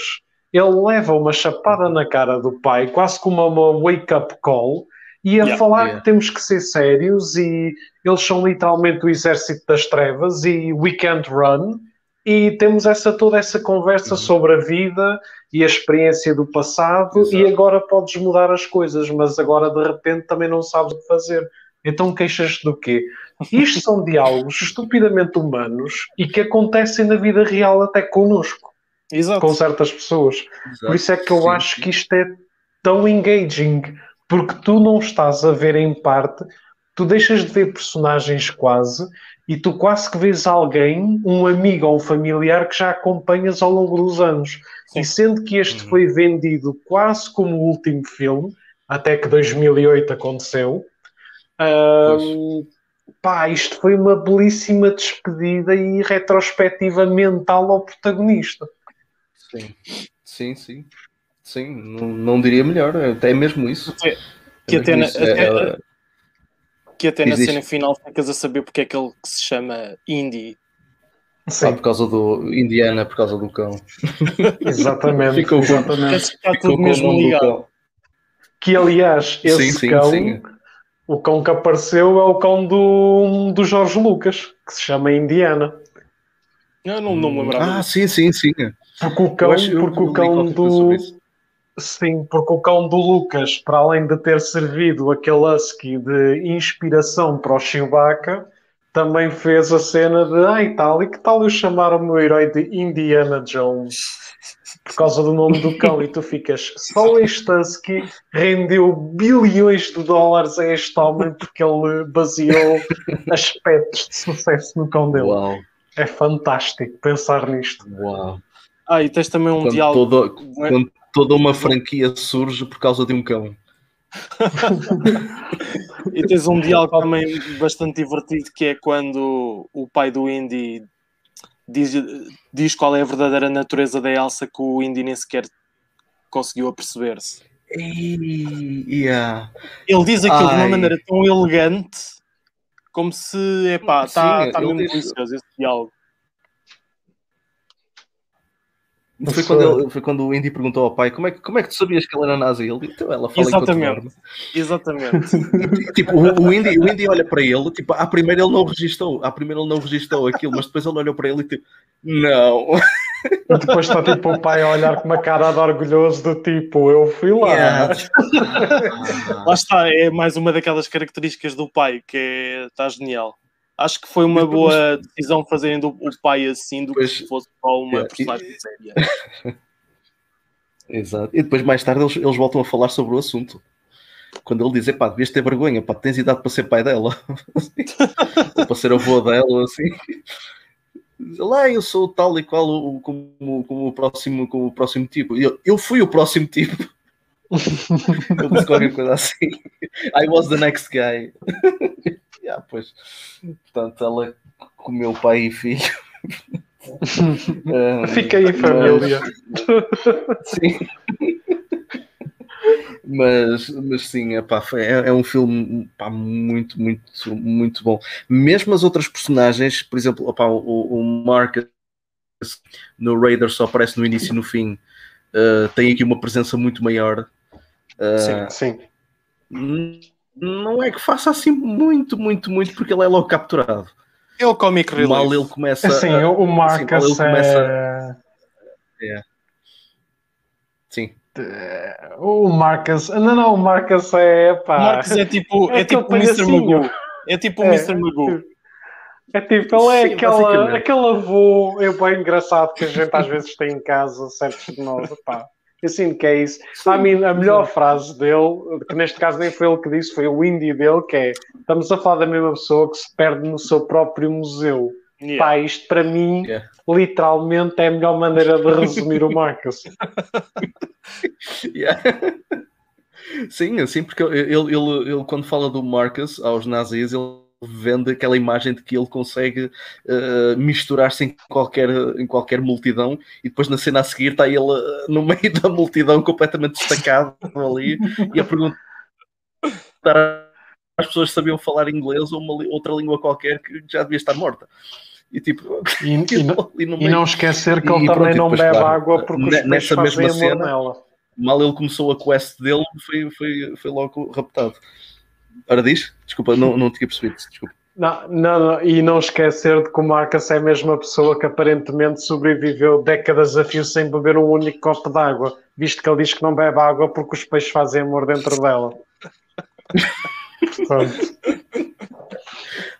ele leva uma chapada na cara do pai, quase como uma wake-up call, e a yeah, falar yeah. que temos que ser sérios e eles são literalmente o exército das trevas e we can't run e temos essa toda essa conversa uhum. sobre a vida e a experiência do passado Exato. e agora podes mudar as coisas, mas agora de repente também não sabes o que fazer. Então queixas do quê? Isto são diálogos estupidamente humanos e que acontecem na vida real até connosco. Exato. Com certas pessoas. Exato. Por isso é que eu sim, acho que isto é tão engaging, porque tu não estás a ver em parte, tu deixas de ver personagens quase e tu quase que vês alguém, um amigo ou um familiar que já acompanhas ao longo dos anos. Sim. E sendo que este uhum. foi vendido quase como o último filme, até que 2008 aconteceu, um, pá, isto foi uma belíssima despedida e retrospectiva mental ao protagonista. Sim, sim, sim. Sim, não, não diria melhor, até mesmo isso. Que, que até, na, até, que até na cena final ficas a saber porque é que ele se chama Indy. Sim. Ah, por causa do Indiana, por causa do cão. <laughs> exatamente. Ficou, exatamente. Está tudo mesmo ligado. Que aliás, esse sim, sim, cão, sim. o cão que apareceu é o cão do, do Jorge Lucas, que se chama Indiana. Eu não, não me lembrava. Ah, sim, sim, sim. Porque o cão, porque o cão do. Sim, porque o cão do Lucas, para além de ter servido aquele husky de inspiração para o Chewbacca, também fez a cena de ai tal, e que tal eu chamar o meu herói de Indiana Jones? Por causa do nome do cão, e tu ficas só este husky rendeu bilhões de dólares a este homem porque ele baseou aspectos de sucesso no cão dele. Uau. É fantástico pensar nisto. Uau. Ah, e tens também um quando diálogo. Todo, quando toda uma franquia surge por causa de um cão. e tens um diálogo também bastante divertido que é quando o pai do Indy diz, diz qual é a verdadeira natureza da Elsa que o Indy nem sequer conseguiu aperceber-se. Yeah. Ele diz aquilo Ai. de uma maneira tão elegante como se epá, está tá mesmo diz... delicioso esse diálogo. Foi quando, ele, foi quando o Indy perguntou ao pai como é, que, como é que tu sabias que ela era nazi? Ele então ela fala Exatamente. Exatamente. <laughs> tipo, o, o, Indy, o Indy olha para ele, tipo, à primeira ele não registou, à primeira ele não registou aquilo, mas depois ele olhou para ele e tipo, não. E depois está tipo o pai a olhar com uma cara de orgulhoso do tipo, eu fui lá. Yeah. <laughs> lá está, é mais uma daquelas características do pai que é, está genial. Acho que foi uma boa decisão fazendo o pai assim do que se fosse só uma yeah. personagem séria. <laughs> Exato. E depois mais tarde eles, eles voltam a falar sobre o assunto. Quando ele diz, pá, devias ter vergonha, pá, tens idade para ser pai dela. <laughs> ou para ser avô dela, assim. Lá eu sou tal e qual como, como, o, próximo, como o próximo tipo. Eu, eu fui o próximo tipo. <laughs> eu disse qualquer coisa assim. I was the next guy yeah, pois. Portanto, ela comeu pai e filho. um, <laughs> Fica aí, família. Mas, sim. mas, mas sim, epá, é, é um filme epá, muito, muito, muito bom. Mesmo as outras personagens, por exemplo, epá, o, o Marcus no Raider só aparece no início e no fim, uh, tem aqui uma presença muito maior Uh, sim, sim. Não é que faça assim muito, muito, muito, porque ele é logo capturado. É o comic relief. Mal ele começa. Sim, a, o Marcus assim, começa, é... é. Sim. O Marcus. Não, não, o Marcus é. Pá, o Marcus é tipo, é, é tipo o Mr. Magoo. É tipo o É. Mr. Magoo. É tipo, ele é Sim, aquela, aquele avô é bem engraçado que a gente às vezes tem em casa, certos de nós. Pá. Eu sinto que é isso. A, mim, a melhor frase dele, que neste caso nem foi ele que disse, foi o indie dele, que é estamos a falar da mesma pessoa que se perde no seu próprio museu. Yeah. Pá, isto para mim, Yeah. literalmente, é a melhor maneira de resumir o Marcus. <laughs> Yeah. Sim, sim, porque ele, ele, ele, ele, quando fala do Marcus aos nazis, ele vende aquela imagem de que ele consegue eh, misturar-se em qualquer, em qualquer multidão e depois na cena a seguir está ele eh, no <laughs> meio da multidão completamente destacado ali e a perguntar às pessoas sabiam falar inglês ou uma outra língua qualquer que já devia estar morta. E tipo, E, <laughs> e não, e não esquecer que E ele pronto, também e não bebe claro, água porque os nessa mesma cena, nela. mal ele começou a quest dele, foi, foi, foi logo raptado. Ora diz? Desculpa, não, não tinha percebido. Desculpa. Não, não, não, e não esquecer de que o Marcus é a mesma pessoa que aparentemente sobreviveu décadas a fio sem beber um único copo de água, visto que ele diz que não bebe água porque os peixes fazem amor dentro dela.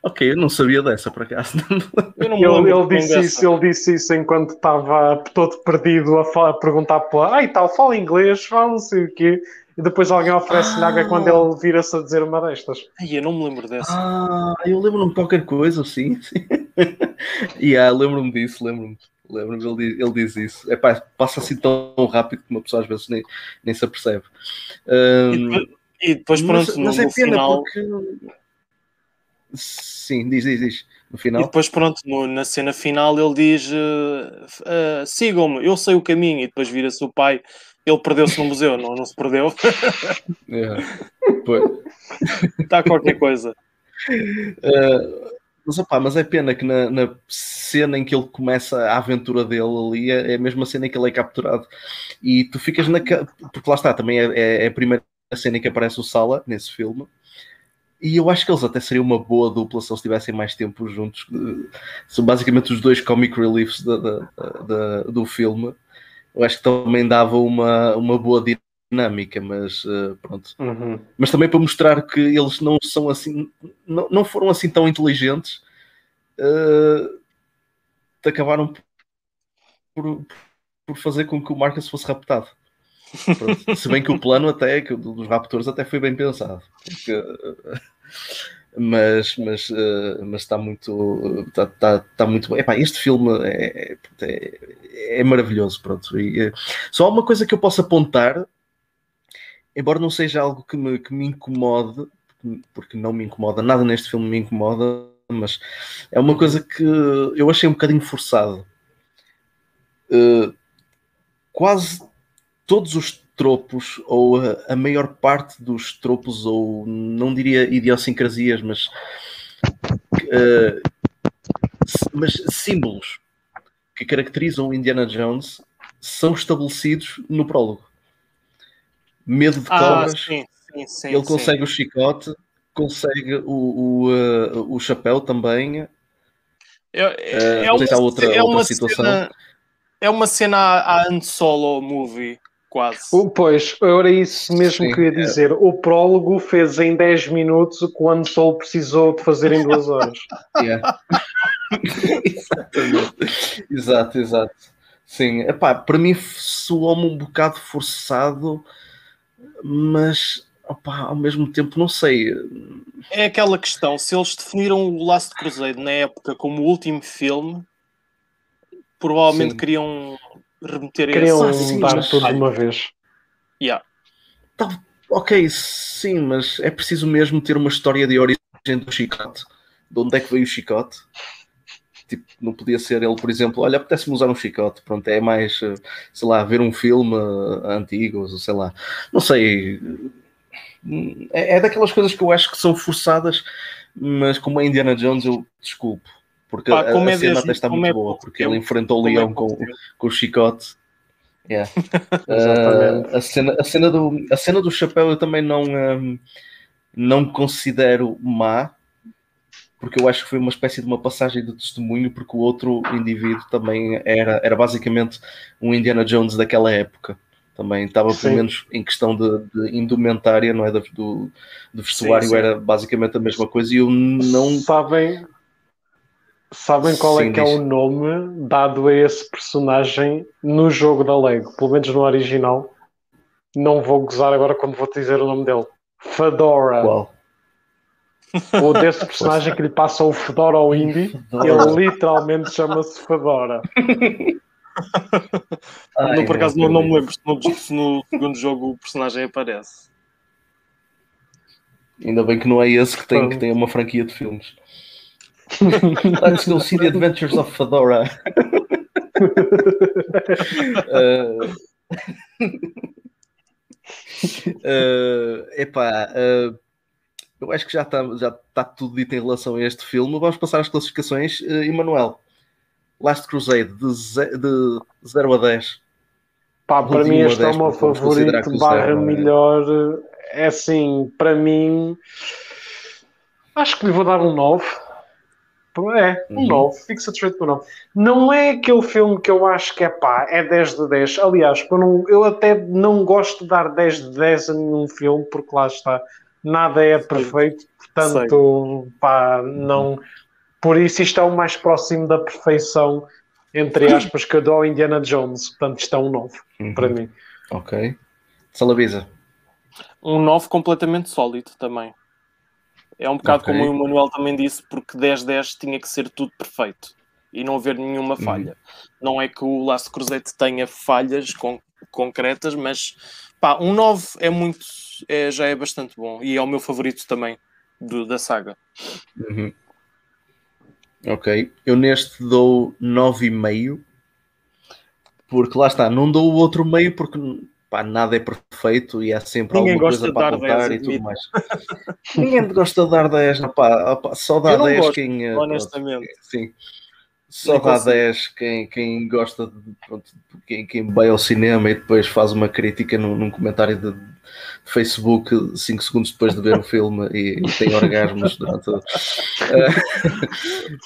Ok, eu não sabia dessa por acaso. Eu não me ele, ele disse isso, ele disse isso enquanto estava todo perdido a, fa- a perguntar pela ai tal, fala inglês, fala não sei o quê, e depois alguém oferece-lhe água Ah. quando ele vira-se a dizer uma destas. Ai, eu não me lembro dessa. Ah, eu lembro-me de qualquer coisa, sim. <laughs> sim. yeah, lembro-me disso, lembro-me. Lembro-me, ele, diz- ele diz isso. É pá, passa assim tão rápido que uma pessoa às vezes nem, nem se apercebe. E depois, e depois, pronto, mas, no, mas é no pena final. porque. Sim, diz, diz, diz. No E final. depois, pronto, no- na cena final ele diz: f- eh, sigam-me, eu sei o caminho. E depois vira-se o pai, ele perdeu-se no museu. Não, não se perdeu. Yeah. Pois. Está qualquer coisa. Uh, mas, opá, mas é pena que na, na cena em que ele começa a aventura dele ali é, é a mesma cena em que ele é capturado e tu ficas na porque lá está, também é, é- é a primeira cena em que aparece o Sala nesse filme e eu acho que eles até seriam uma boa dupla se eles tivessem mais tempo juntos Uh, são basicamente os dois comic reliefs da- da- da- do filme eu acho que também dava uma, uma boa dinâmica mas uh, pronto Uhum. mas também para mostrar que eles não são assim, não, não foram assim tão inteligentes, eh, acabaram por, por fazer com que o Marcus fosse raptado. Pronto. Se bem que o plano até que dos raptores até foi bem pensado, porque, eh, mas mas eh, mas está muito está, está, está muito bem. Epá, este filme é, é, é maravilhoso, pronto. E, eh, só há uma coisa que eu posso apontar embora não seja algo que me, que me incomode, porque não me incomoda, nada neste filme me incomoda, mas é uma coisa que eu achei um bocadinho forçado. Uh, quase todos os tropos, ou a, a maior parte dos tropos, ou não diria idiosincrasias, mas, uh, mas símbolos que caracterizam o Indiana Jones são estabelecidos no prólogo. Medo de Ah, cobras, sim, sim, sim. ele consegue o chicote, consegue o, o, uh, o chapéu também. É, é, Eh, é se há uma, outra- é outra situação. Cena, é uma cena à Han Solo movie, quase. O- Pois, era isso mesmo Sim, que eu ia é. dizer. O prólogo fez em 10 minutos o que o Solo precisou de fazer em 2 horas. <laughs> Yeah. Exatamente. Exato, exato. Sim, epá, para mim soou-me um bocado forçado, mas opá, ao mesmo tempo não sei. É aquela questão, se eles definiram o Last Crusade na época como o último filme, provavelmente Sim. queriam remeter Queriam Ah, esse... sim, dar mas- tudo de uma vez. Yeah. Ok, sim, mas é preciso mesmo ter uma história de origem do chicote. De onde é que veio o chicote? Tipo, não podia ser ele, por exemplo, olha, apetece-me usar um chicote. Pronto, é mais, eh, sei lá, ver um filme eh, antigo, ou sei lá. Não sei. É, é daquelas coisas que eu acho que são forçadas, mas como é Indiana Jones, eu desculpo. Porque Pá, a, a é cena até está muito é boa, porque ele enfrentou o é leão com, com o chicote. Yeah. <laughs> uh, a, cena, a, cena do, a cena do chapéu eu também não, um, não considero má, porque eu acho que foi uma espécie de uma passagem de testemunho, porque o outro indivíduo também era, era basicamente um Indiana Jones daquela época. Também estava, pelo menos, em questão de, de, indumentária, não é? Do, do vestuário, sim, sim. era basicamente a mesma coisa e eu não. Sabem, sabem qual é sim, é que diz. é o nome dado a esse personagem no jogo da Lego, pelo menos no original. Não vou gozar agora quando vou te dizer o nome dele. Fedora. Qual? <laughs> ou desse personagem que lhe passa o Fedora ao Indy, ele literalmente chama-se Fedora. <laughs> Ai, não, por acaso não, não me lembro se no, se no segundo jogo o personagem aparece. Ainda bem que não é esse que tem, que tem uma franquia de filmes. <laughs> Let's go see the adventures of Fedora. uh... <laughs> uh, epá, uh, eu acho que já está já tá tudo dito em relação a este filme. Vamos passar às classificações. Uh, Emanuel, Last Crusade, de, ze de 0 a 10. Pá, para mim este é o meu favorito, barra zero, é? melhor. É assim, para mim, acho que lhe vou dar um 9. É, um uhum. 9, fixa straight para 9. Não é aquele filme que eu acho que é pá, é 10 de 10. Aliás, eu, não, eu até não gosto de dar 10 de 10 a nenhum filme, porque lá está nada é perfeito, portanto, Sei. pá, não. Por isso, isto é o mais próximo da perfeição, entre <coughs> aspas, que eu dou ao Indiana Jones. Portanto, isto é um novo uhum. para mim. Ok. Salabisa. Um novo completamente sólido também. É um bocado okay. como o Manuel também disse, porque 10-10 tinha que ser tudo perfeito e não haver nenhuma uhum. falha. Uhum. Não é que o Laço Cruzete tenha falhas con concretas, mas pá, um 9 é muito é, já é bastante bom e é o meu favorito também do, da saga. Uhum. Ok, eu neste dou 9,5 porque lá está, não dou o outro meio porque pá, nada é perfeito e há sempre Ninguém alguma coisa para contar e tudo mais. <laughs> Ninguém gosta de dar 10, pá, só dá 10 gosto, quem. Eh, honestamente. Sim. Só dá 10 quem, quem gosta de pronto, quem, quem vai ao cinema e depois faz uma crítica num, num comentário de, Facebook 5 segundos depois de ver o filme e, e tem orgasmos durante uh,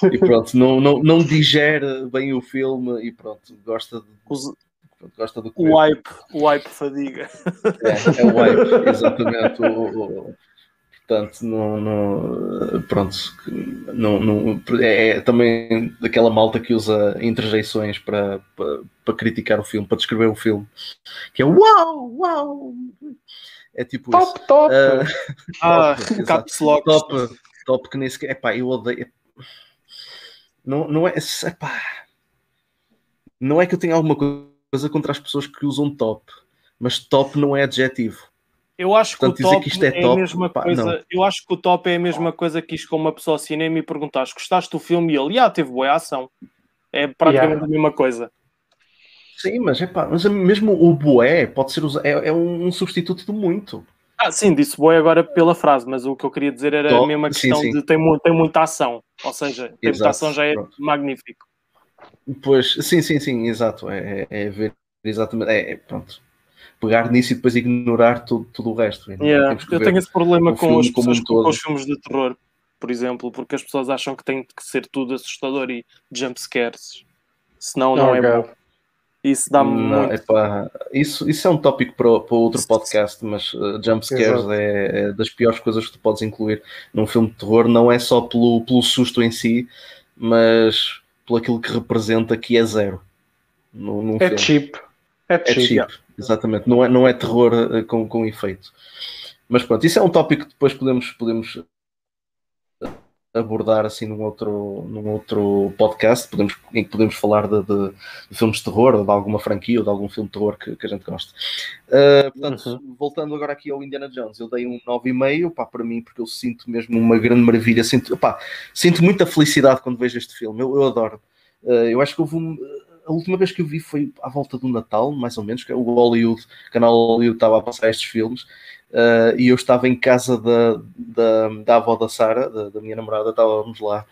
<laughs> e pronto, não, não, não digere bem o filme e pronto, gosta de. Gosta do o wipe, o wipe fadiga. É, é o wipe, exatamente. o, o Portanto, não, não, pronto, não, não, é, é, também daquela malta que usa interjeições para, para, para, criticar o filme, para descrever o filme, que é uau, uau, é tipo top, isso. Top, uh, ah, <laughs> top, caps lock. Top, top que nem sequer, epá, eu odeio, não, não é, epá, não é que eu tenha alguma coisa contra as pessoas que usam top, mas top não é adjetivo. Eu acho Portanto, que o top que é, é top, a mesma pá, coisa. Não. Eu acho que o top é a mesma coisa que isto com uma pessoa ao cinema e perguntaste: gostaste do filme? E ele, ah, teve boa ação. É praticamente yeah. a mesma coisa. Sim, mas é pá, mas mesmo o boé pode ser usado, é, é um substituto de muito. Ah, sim, disse boé agora pela frase, mas o que eu queria dizer era top, a mesma questão sim, sim. de tem, tem muita ação, ou seja, tem muita ação já é Pronto. magnífico. Pois, sim, sim, sim, exato, é, é, é ver exatamente, é, é pronto, pegar nisso e depois ignorar tudo, tudo o resto. Yeah. Eu tenho esse problema com pessoas um com os filmes de terror, por exemplo, porque as pessoas acham que tem que ser tudo assustador e jumpscares, senão não, não é bom. Isso dá-me muito. Epá, isso, isso é um tópico para, para outro podcast, mas uh, jumpscares é, é, das piores coisas que tu podes incluir num filme de terror, não é só pelo, pelo susto em si, mas pelo aquilo que representa que é zero. No, num é filme. cheap. É, é cheap. Exatamente, não é, não é terror uh, com, com efeito. Mas pronto, isso é um tópico que depois podemos, podemos abordar assim num outro, num outro podcast podemos, em que podemos falar de, de, de filmes de terror, ou de alguma franquia ou de algum filme de terror que, que a gente gosta. Uh, portanto, uhum. voltando agora aqui ao Indiana Jones, eu dei um 9,5 pá, para mim, porque eu sinto mesmo uma grande maravilha, sinto, pá, sinto muita felicidade quando vejo este filme, eu, eu adoro. Uh, eu acho que houve um, a última vez que eu vi foi à volta do Natal, mais ou menos, que é o Hollywood, o canal Hollywood estava a passar estes filmes, uh, e eu estava em casa da, da, da avó da Sara, da, da, minha namorada, estávamos lá,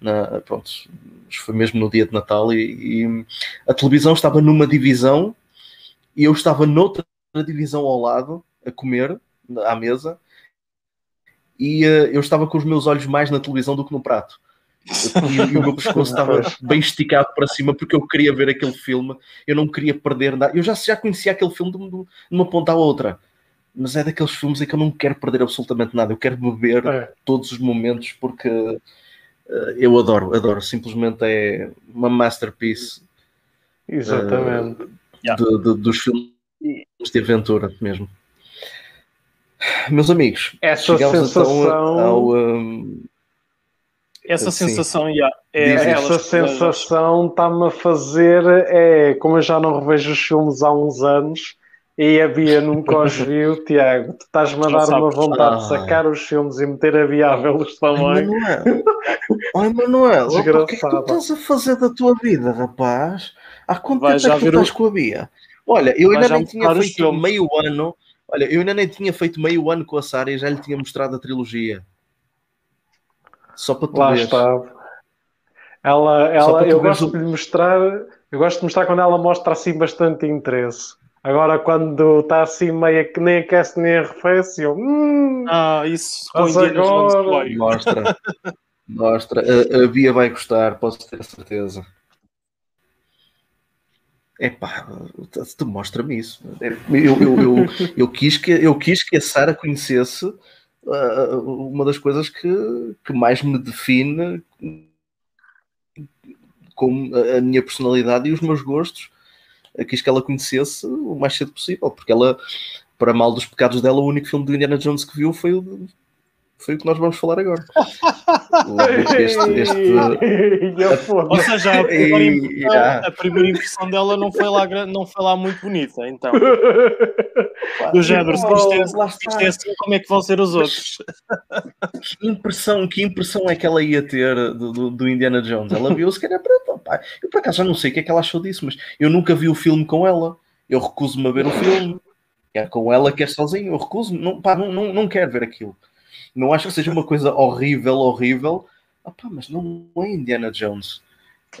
na, pronto, foi mesmo no dia de Natal, e, e a televisão estava numa divisão e eu estava noutra divisão ao lado, a comer, à mesa, e uh, eu estava com os meus olhos mais na televisão do que no prato. E, e o meu pescoço <laughs> estava bem esticado para cima porque eu queria ver aquele filme, eu não queria perder nada. Eu já, já conhecia aquele filme de, de uma ponta à outra, mas é daqueles filmes em que eu não quero perder absolutamente nada, eu quero beber é. todos os momentos porque uh, eu adoro, adoro. Simplesmente é uma masterpiece. Exatamente. Uh, de, de, dos filmes de aventura mesmo. Meus amigos, essa então sensação então ao, um, essa Sim. sensação yeah, é, essa sensação está-me a fazer é como eu já não revejo os filmes há uns anos e a Bia nunca os <laughs> viu, Tiago, tu estás-me a dar uma vontade ah. de sacar os filmes e meter a Bia a vê-los também. Ai, Manuel, <laughs> o que é que tu estás a fazer da tua vida, rapaz? Há quanto Vai, tempo é que tu estás o... com a Bia? Olha, eu ainda nem tinha feito meio ano. Olha, eu ainda nem tinha feito meio ano com a Sara e já lhe tinha mostrado a trilogia. Só para tu Lá veres. está. Ela, ela, eu gosto de lhe mostrar, eu gosto de mostrar quando ela mostra assim bastante interesse. Agora, quando está assim meio que nem aquece nem arrefece, eu. Hum, ah, isso agora. Mostra. <laughs> Mostra. A, a Bia vai gostar, posso ter certeza. É pá, tu mostra-me isso. Eu, eu, eu, eu, quis que, eu quis que a Sara conhecesse uma das coisas que, que mais me define como a minha personalidade e os meus gostos. Eu quis que ela conhecesse o mais cedo possível, porque ela, para mal dos pecados dela, o único filme de Indiana Jones que viu foi o foi o que nós vamos falar agora. <laughs> este, este... Ou seja, a primeira, impressão, a primeira, impressão, dela não foi, lá, não foi lá muito bonita, então. <laughs> Do género, se isto, é, isto é assim, como é que vão ser os outros? Que impressão, que impressão é que ela ia ter do, do, do Indiana Jones? Ela viu se que era para. Pá. Eu por acaso já não sei o que é que ela achou disso, mas eu nunca vi o filme com ela. Eu recuso-me a ver o filme. Quer com ela, quer sozinho. Eu recuso-me. Não, não, não, não quero ver aquilo. Não acho que seja uma coisa horrível, horrível. Opa, mas não é Indiana Jones.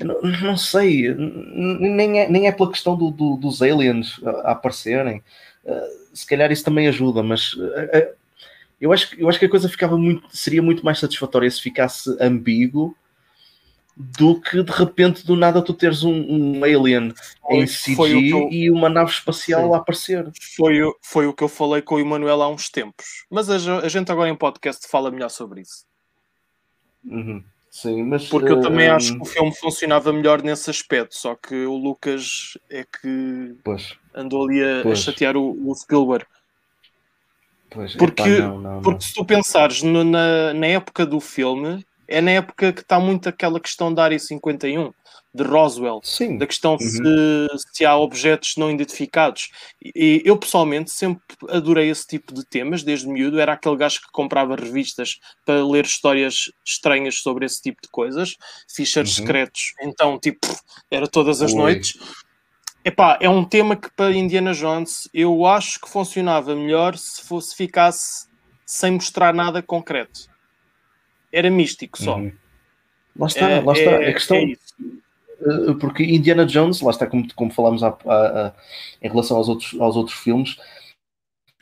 Não, não, sei, nem é, nem é pela questão do, do, dos aliens a, aparecerem. Uh, se calhar isso também ajuda, mas uh, eu, acho, eu acho que a coisa ficava muito, seria muito mais satisfatória se ficasse ambíguo do que de repente do nada tu teres um, um alien foi, em CG eu... e uma nave espacial Sim. a aparecer. Foi, foi o que eu falei com o Emanuel há uns tempos. Mas a, a, gente agora em podcast fala melhor sobre isso. Uhum. Sim, mas, Porque eu também uh, acho que o filme funcionava melhor nesse aspecto, só que o Lucas é que pois, andou ali a, a chatear o, o Spielberg. Pois, porque, não, não, porque não. se tu pensares no, na, na época do filme, é na época que está muito aquela questão da área 51 de Roswell, Sim. da questão uhum. se, se há objetos não identificados. E eu pessoalmente sempre adorei esse tipo de temas, desde miúdo. Era aquele gajo que comprava revistas para ler histórias estranhas sobre esse tipo de coisas, ficheiros uhum. secretos. Então, tipo, era todas as Oi. noites. Epá, é um tema que para Indiana Jones eu acho que funcionava melhor se fosse ficasse sem mostrar nada concreto era místico só. Uhum. Lá está, é, lá está. É, a questão. É eh, porque Indiana Jones, lá está, como, como falámos há, há, há, em relação aos outros, aos outros filmes,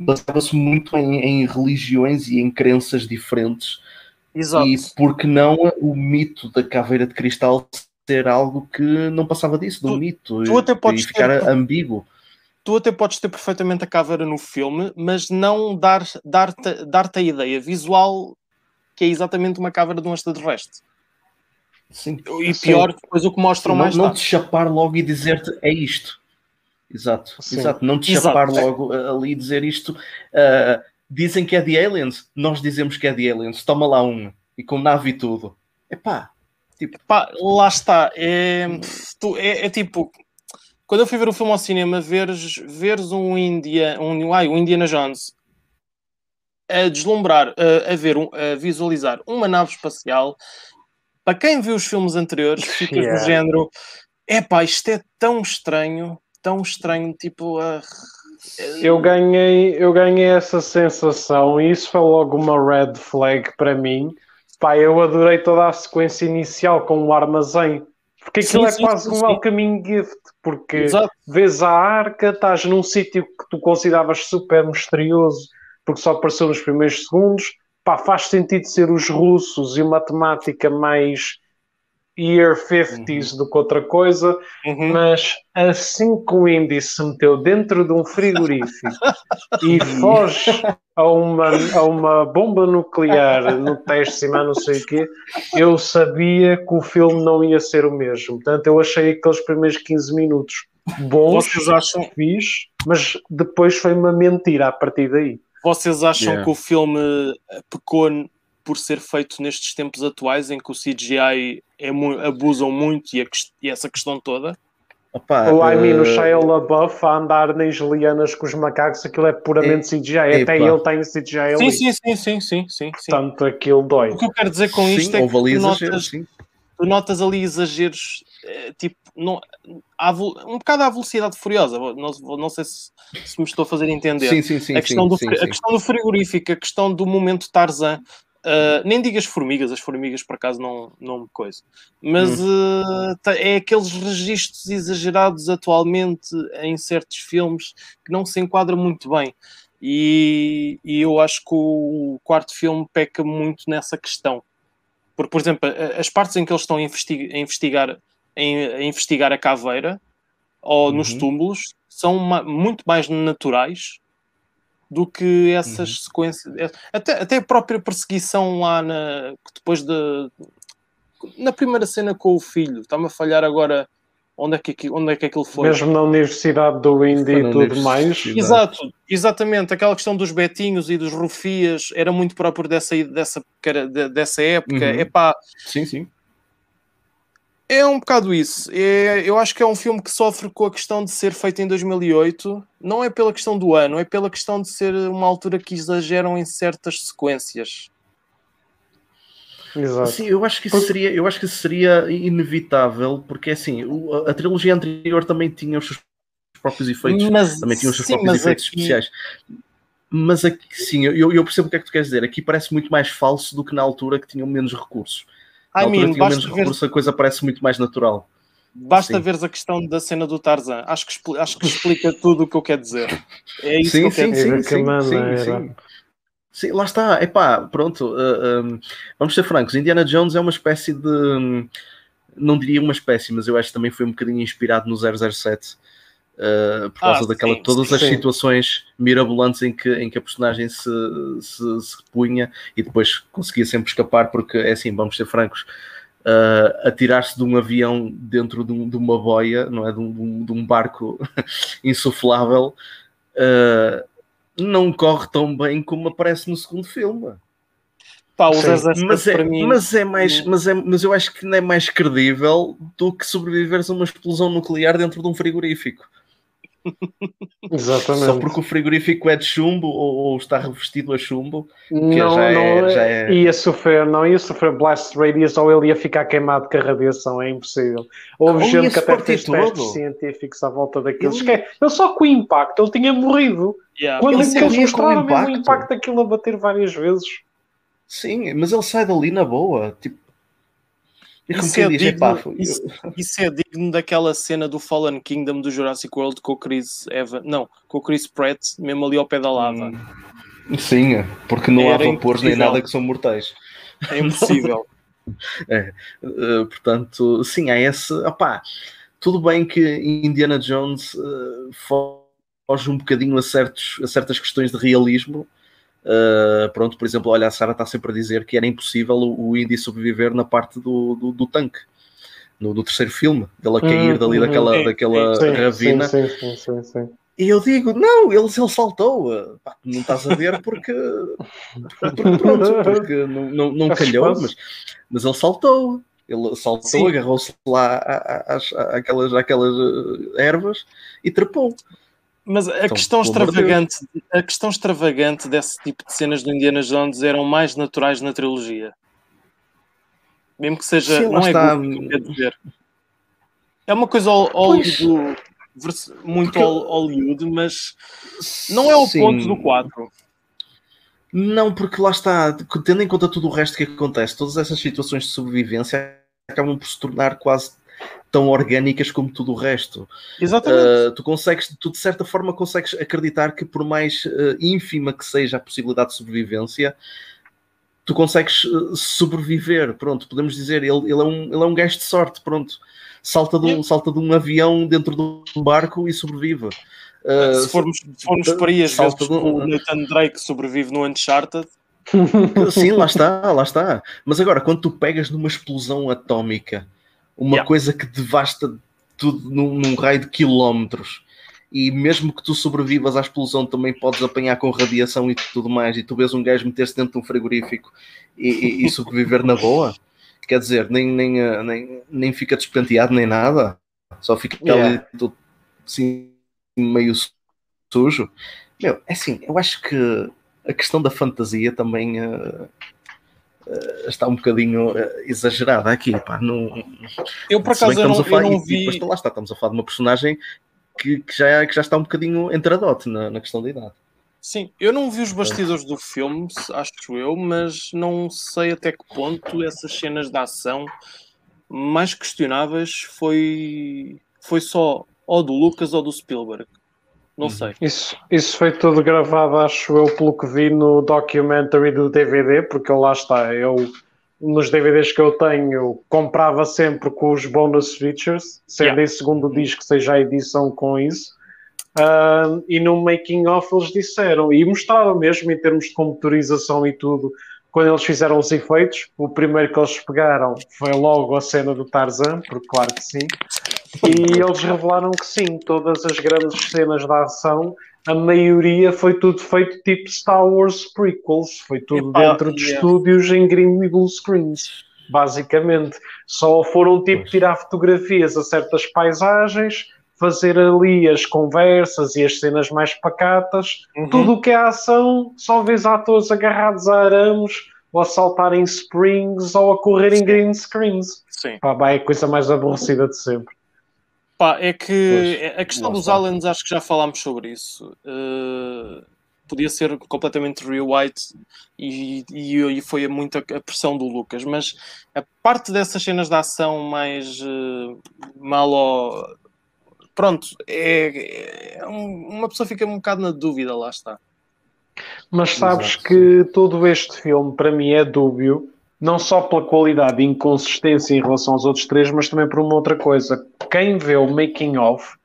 baseava-se muito em, em, religiões e em crenças diferentes. Exato. E porque não o mito da caveira de cristal ser algo que não passava disso, do tu, mito, tu até podes e ficar ter, ambíguo. Tu até podes ter perfeitamente a caveira no filme, mas não dar-te dar dar a ideia visual que é exatamente uma caveira de um extraterrestre. Sim. E pior, depois o que mostram Sim, mais Não, não te chapar logo e dizer-te é isto. Exato, Sim. exato. Não te chapar exato. logo ali e dizer isto. Uh, dizem que é de aliens, nós dizemos que é de aliens. Toma lá um. E com nave e tudo. Epá. Tipo... Epá, lá está. É, tu, é, é tipo quando eu fui ver o filme ao cinema, veres, veres um, India, um, ai, um Indiana Jones a deslumbrar, a, ver, a visualizar uma nave espacial. Para quem viu os filmes anteriores, <laughs> fica yeah. do género: é pá, isto é tão estranho, tão estranho, tipo. Uh, eu ganhei, eu ganhei essa sensação e isso foi logo uma red flag para mim. Pá, eu adorei toda a sequência inicial com o armazém. Porque aquilo Sim, é sim, quase sim, um welcoming gift, porque Exato. vês a arca, estás num sítio que tu consideravas super misterioso, porque só apareceu nos primeiros segundos. Pá, faz sentido ser os russos e uma temática mais year 50s do que outra coisa, Uhum. mas assim que o Indy se meteu dentro de um frigorífico <laughs> e foge a uma, a uma bomba nuclear no teste, se não sei o quê, eu sabia que o filme não ia ser o mesmo. Portanto, eu achei aqueles primeiros 15 minutos bons, Vocês acham, fixe, mas depois foi uma mentira a partir daí. Vocês acham Yeah. que o filme eh, pecou por ser feito nestes tempos atuais em que o CGI é mu- abusam muito e, a e essa questão toda? Opa, Ou I mean, o eh, Shia LaBeouf a andar nas lianas com os macacos, aquilo é puramente CGI. Até ele tem CGI ali. Sim, sim, sim, sim, sim, sim, sim. Portanto, aquilo dói. O que eu quero dizer com sim, isto é que notas, sim. Tu notas ali exageros, eh, tipo, não, um bocado à velocidade furiosa. Não, não sei se, se me estou a fazer entender. Sim, sim, sim. a, questão sim, do, sim, a sim. questão do frigorífico, a questão do momento Tarzan. Uh, nem digas formigas, as formigas por acaso não, não me coisa, mas uh, tá- é aqueles registros exagerados atualmente em certos filmes que não se enquadram muito bem. E, e eu acho que o quarto filme peca muito nessa questão. Porque, por exemplo, as partes em que eles estão a, investi- a investigar, a investigar a caveira ou nos Uhum. túmulos são ma- muito mais naturais do que essas Uhum. sequências. é- Até, até a própria perseguição lá na, depois de na primeira cena com o filho, está-me a falhar agora onde é que, onde é que aquilo foi. Mesmo na Universidade do Indy e tudo mais. Exato, exatamente. Aquela questão dos betinhos e dos rufias era muito próprio dessa, dessa, dessa época. Uhum. Epá, Sim, sim. é um bocado isso. É, eu acho que é um filme que sofre com a questão de ser feito em 2008. Não é pela questão do ano, é pela questão de ser uma altura que exageram em certas sequências. Exato. Sim, eu acho que isso seria, eu acho que isso seria inevitável, porque assim, a, trilogia anterior também tinha os seus próprios efeitos, Mas, também tinha os seus sim, próprios efeitos aqui- especiais. Mas aqui sim, eu, eu percebo o que é que tu queres dizer. Aqui parece muito mais falso do que na altura que tinham menos recursos. Na I altura mean, tinham menos basta ver, recursos, a coisa parece muito mais natural. basta sim. veres a questão da cena do Tarzan. Acho que, acho que explica tudo o que eu quero dizer. É isso que sim, eu quero sim, dizer. sim, Que sim, sim. Sim. Lá está. Epá, pronto. uh, um, vamos ser francos. Indiana Jones é uma espécie de. hum, Não diria uma espécie, mas eu acho que também foi um bocadinho inspirado no 007. uh, por causa Ah, daquela, sim, todas as sim. situações mirabolantes em que, em que a personagem se, se, se punha e depois conseguia sempre escapar, porque é assim, vamos ser francos, uh, atirar-se de um avião dentro de, um- de uma boia, não é? De um, de um- de um barco <laughs> insuflável, uh, não corre tão bem como aparece no segundo filme. Pá, o Sim, 007 Mas é, mim. mas é mais, mas, é, mas eu acho que não é mais credível do que sobreviveres a uma explosão nuclear dentro de um frigorífico. Exatamente. Só porque o frigorífico é de chumbo ou, ou está revestido a chumbo. não, já é- não já é- ia sofrer, não ia sofrer blast radius ou ele ia ficar queimado com a radiação, é impossível. Houve Ou gente que até fez testes todo. científicos à volta daqueles. Ele- Ele... ele só com o impacto, ele tinha morrido. Yeah. Quando Ele eles com o mostraram mesmo o impacto. impacto daquilo a bater várias vezes. Sim, mas ele sai dali na boa. Tipo, Isso é, digno, "Epá, foi- isso, isso é digno daquela cena do Fallen Kingdom do Jurassic World com o Chris Evans, não, com o Chris Pratt, mesmo ali ao pé da lava. Hum, Sim, porque não há Era vapores nem nada que são mortais. É impossível. Uh, <laughs> portanto, sim, há esse. Opá, tudo bem que Indiana Jones uh, foge um bocadinho a, certos, a certas questões de realismo. Uh, pronto, por exemplo, olha, a Sara está sempre a dizer que era impossível o, o Indy sobreviver na parte do, do, do tanque. No, no terceiro filme, dele a cair Hum, dali daquela, Sim, daquela Sim, ravina. sim, sim, sim, sim. E eu digo, não, ele, ele saltou. pá, não estás a ver porque, porque pronto, porque não, não, não calhou, mas, mas ele saltou. Ele saltou, agarrou-se lá às, àquelas, àquelas uh, ervas e trepou. Mas a Então, questão extravagante, a questão extravagante desse tipo de cenas do Indiana Jones eram mais naturais na trilogia. Mesmo que seja, Sim, não é está. quer dizer. É uma coisa Hollywood, muito Porque- hol- Hollywood, mas não é o Sim. ponto do 4. Não, porque lá está, tendo em conta tudo o resto que acontece, todas essas situações de sobrevivência acabam por se tornar quase tão orgânicas como tudo o resto. Exatamente. Uh, tu consegues, tu de certa forma consegues acreditar que por mais uh, ínfima que seja a possibilidade de sobrevivência, tu consegues uh, sobreviver, pronto, podemos dizer, ele, ele, é um, ele é um gajo de sorte, pronto. Salta de, um, salta de um avião dentro de um barco e sobrevive. se formos, se formos por aí, às vezes, de... o Nathan Drake sobrevive no Uncharted, <laughs> Sim, lá está, lá está. Mas agora, quando tu pegas numa explosão atómica, uma yeah. coisa que devasta tudo num, num, raio de quilómetros, e mesmo que tu sobrevivas à explosão, também podes apanhar com radiação e tudo mais, e tu vês um gajo meter-se dentro de um frigorífico e, e, e sobreviver na boa, quer dizer, nem, nem, eh, nem, nem fica despenteado nem nada, só fica yeah. ali tudo assim, meio sujo. Meu, é assim, eu acho que a questão da fantasia também uh, está um bocadinho uh, exagerada aqui. Pá, não, eu, por acaso, eu não, falar, eu não vi. E, lá está, estamos a falar de uma personagem que, que, já, que já está um bocadinho entradote na, na questão da idade. Sim, eu não vi os bastidores do filme, acho eu, mas não sei até que ponto essas cenas de ação mais questionáveis foi, foi só ou do Lucas ou do Spielberg. Não uhum. sei. Isso, isso foi tudo gravado, acho eu, pelo que vi no documentary do DVD, porque lá está, eu nos DVDs que eu tenho comprava sempre com os bonus features, seja yeah. em segundo disco, seja a edição com isso. Uh, e no making of eles disseram, e mostraram mesmo em termos de computarização e tudo, quando eles fizeram os efeitos, o primeiro que eles pegaram foi logo a cena do Tarzan, porque claro que sim, e eles revelaram que sim, todas as grandes cenas da ação, a maioria foi tudo feito tipo Star Wars prequels, foi tudo Epa, dentro de yeah. estúdios em green e blue screens, basicamente. Só foram tipo tirar fotografias a certas paisagens, fazer ali as conversas e as cenas mais pacatas, uhum. tudo o que é ação, só vês atores agarrados a arames, ou a saltar em springs, ou a correr em green screens. Sim. Pá, é a coisa mais aborrecida de sempre. Pá, é que pois, a questão dos aliens, acho que já falámos sobre isso. Uh, podia ser completamente rewrite e, e, e foi muita a pressão do Lucas, mas a parte dessas cenas de ação mais uh, malo pronto, é, é um, uma pessoa fica um bocado na dúvida, lá está. Mas sabes Exato. que todo este filme para mim é dúbio, não só pela qualidade e inconsistência em relação aos outros três, mas também por uma outra coisa. Quem vê o making of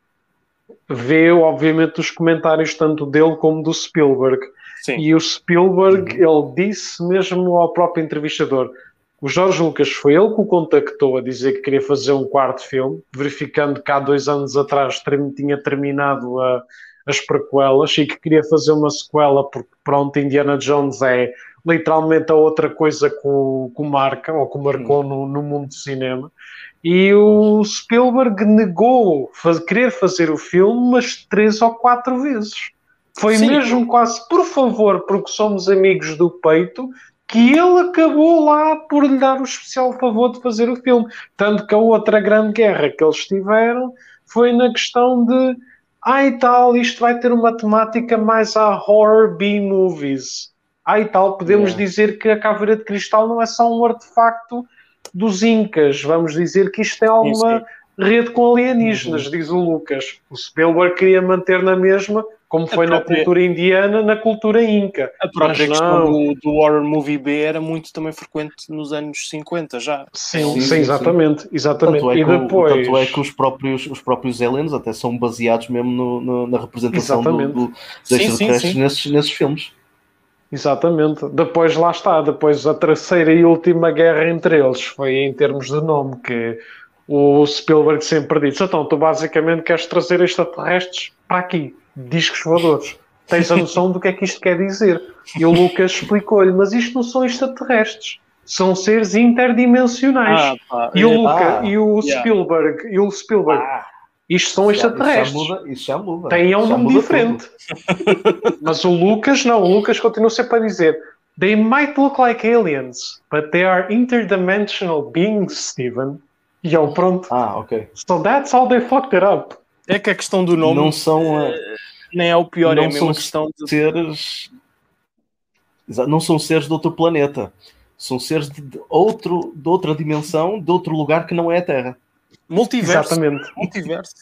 vê, obviamente, os comentários tanto dele como do Spielberg. Sim. E o Spielberg, ele disse mesmo ao próprio entrevistador: o Jorge Lucas foi ele que o contactou a dizer que queria fazer um quarto filme, verificando que há dois anos atrás tinha terminado a, as prequelas e que queria fazer uma sequela, porque pronto, Indiana Jones é literalmente a outra coisa que o, que marca, ou que marcou no, no mundo do cinema. E o Spielberg negou faz, querer fazer o filme umas três ou quatro vezes. Foi Sim. mesmo quase, por favor, porque somos amigos do peito, que ele acabou lá por lhe dar o especial favor de fazer o filme. Tanto que a outra grande guerra que eles tiveram foi na questão de ah e tal, isto vai ter uma temática mais a horror B-movies. Ah e tal, podemos yeah. dizer que a caveira de cristal não é só um artefacto dos Incas, vamos dizer que isto tem alguma rede com alienígenas, uhum. diz o Lucas. O Spielberg queria manter na mesma como foi própria... na cultura indiana, na cultura inca. A própria Mas questão do, do, horror movie B era muito também frequente nos anos 50 já. Sim, sim, sim exatamente. exatamente. Tanto é, e que, depois... tanto é que os próprios, os próprios aliens até são baseados mesmo no, no, na representação do, do, dos extraterrestres nesses, nesses filmes. Exatamente. Depois lá está, depois a terceira e última guerra entre eles foi em termos de nome, que o Spielberg sempre disse, então tu basicamente queres trazer extraterrestres para aqui discos voadores. Tens a <laughs> noção do que é que isto quer dizer? E o Lucas explicou-lhe, mas isto não são extraterrestres, são seres interdimensionais. Ah, e o é, Luca, ah, e o yeah. Spielberg, e o Spielberg, ah, isto são extraterrestres. Isso já muda, isso já muda. Tem um nome diferente. <laughs> mas o Lucas não, o Lucas continua sempre a dizer They might look like aliens, but they are interdimensional beings, Steven. E eu, pronto. Ah, ok. So that's how they fucked it up. É que a questão do nome não são uh, nem é o pior, não é a mesma questão de seres não são seres de outro planeta, são seres de outro de outra dimensão, de outro lugar que não é a Terra. Multiverso. Exatamente. Multiverso.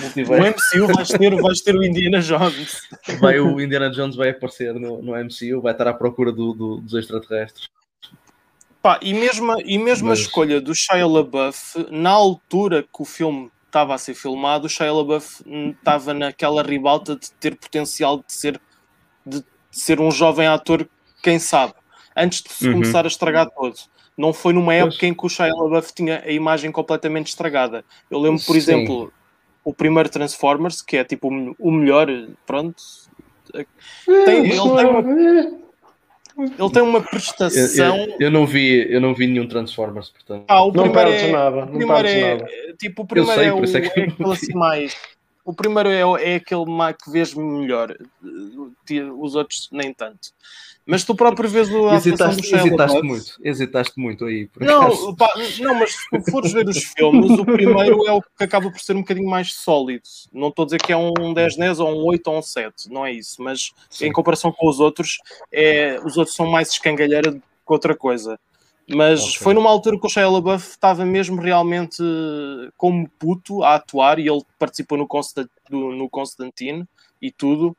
Multiverso. <laughs> No MCU vais ter, vais ter o Indiana Jones. Vai, o Indiana Jones vai aparecer no, no MCU, vai estar à procura do, do- dos extraterrestres. Pá, e mesmo, a- e mesmo Mas- a escolha do Shia LaBeouf, na altura que o filme estava a ser filmado, o Shia LaBeouf hum, estava naquela ribalta de ter potencial de ser, de ser um jovem ator, quem sabe, antes de se Uhum. começar a estragar todo. Não foi numa Pois. época em que o Shia LaBeouf tinha a imagem completamente estragada. Eu lembro, por Sim. exemplo, o primeiro Transformers, que é tipo o me- o melhor, pronto. É, Tem- ele tem uma- Ele tem uma Eu, prestação. eu- eu não vi, eu não vi nenhum Transformers, portanto. Ah, o Não primeiro perdes é, nada, não primeiro perdes é, nada. tipo, o primeiro sei, é, por o, é é, que eu aquele assim mais. O primeiro é, é aquele que vês melhor, os outros nem tanto. Mas tu próprio vês o- Hesitaste, hesitaste muito, hesitaste muito aí. Não, pá, não, mas se tu fores ver os filmes, o primeiro é o que acaba por ser um bocadinho mais sólido. Não estou a dizer que é um 10 NES ou um 8 ou um 7, não é isso. Mas Sim. em comparação com os outros, é, os outros são mais escangalheira do que outra coisa. Mas Ok. foi numa altura que o Shia LaBeouf estava mesmo realmente como puto a atuar e ele participou no, Constant, no Constantine e tudo.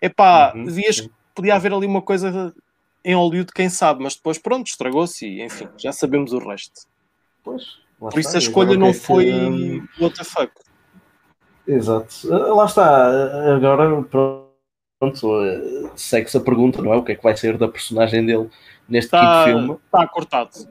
Epá, Uhum, vias sim. que podia haver ali uma coisa em Hollywood, quem sabe, mas depois pronto, estragou-se e enfim, já sabemos o resto. Pois, Por isso está, a escolha não é foi hum, what the fuck. Exato. Ah, Lá está. Agora, pronto, eh, segue-se a pergunta, não é? O que é que vai ser da personagem dele neste Está quinto filme? tá cortado, de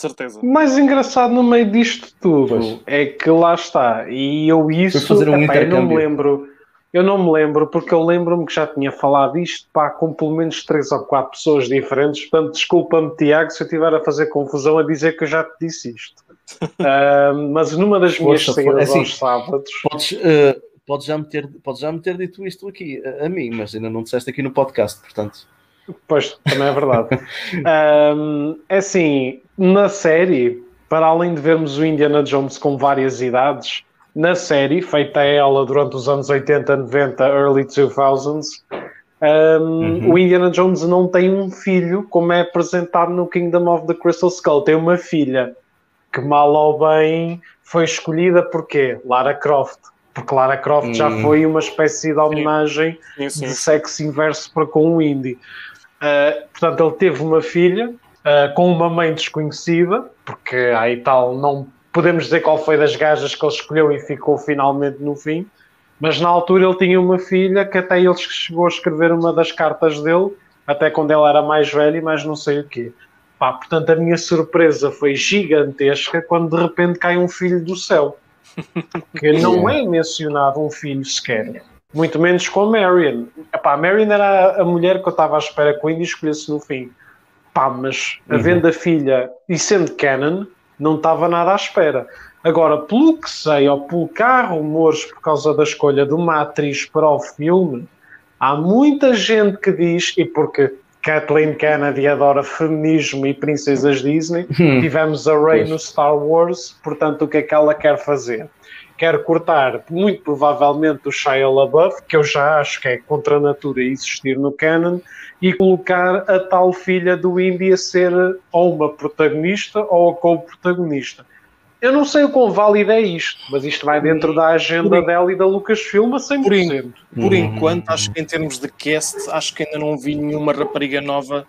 certeza. O mais engraçado no meio disto tudo Pois. é que lá está, e eu isso fazer um epá, eu não me lembro, eu não me lembro porque eu lembro-me que já tinha falado isto pá, com pelo menos três ou quatro pessoas diferentes, portanto desculpa-me Tiago se eu estiver a fazer confusão a dizer que eu já te disse isto. <laughs> Ah, mas numa das minhas Força, saídas. É aos sábados, Podes, eh, podes, já me ter, podes já me ter dito isto aqui a, a mim, mas ainda não disseste aqui no podcast, portanto. Pois, também é verdade. <laughs> Ahm, é assim, na série, para além de vermos o Indiana Jones com várias idades, na série, feita ela durante os anos 80, 90, early 2000s, ahm, Uhum. o Indiana Jones não tem um filho, como é apresentado no Kingdom of the Crystal Skull, tem uma filha, que mal ou bem foi escolhida por quê? Lara Croft. Porque Lara Croft já Hum. foi uma espécie de homenagem Sim, sim. de sexo inverso para com o Indy. Uh, portanto, ele teve uma filha uh, com uma mãe desconhecida, porque aí tal não podemos dizer qual foi das gajas que ele escolheu e ficou finalmente no fim, mas na altura ele tinha uma filha que até ele chegou a escrever uma das cartas dele, até quando ela era mais velha e mais não sei o quê. Pá, portanto, a minha surpresa foi gigantesca quando de repente cai um filho do céu. Que não é mencionado um filho sequer. Muito menos com a Marion. Epá, a Marion era a mulher que eu estava à espera que o Indy escolhesse no fim. Pá, mas havendo a filha e sendo canon, não estava nada à espera. Agora, pelo que sei, ou pelo que há rumores por causa da escolha de uma atriz para o filme, há muita gente que diz, e porque Kathleen Kennedy adora feminismo e princesas Disney, <laughs> tivemos a Rey Pois. no Star Wars, portanto, o que é que ela quer fazer? Quer cortar, muito provavelmente, o Shia LaBeouf, que eu já acho que é contra a natura existir no canon, e colocar a tal filha do Indy a ser ou uma protagonista ou a co-protagonista. Eu não sei o quão válido é isto, mas isto vai dentro da agenda Por- dela e da Lucasfilm a 100%. Por Uhum. enquanto, acho que em termos de cast, acho que ainda não vi nenhuma rapariga nova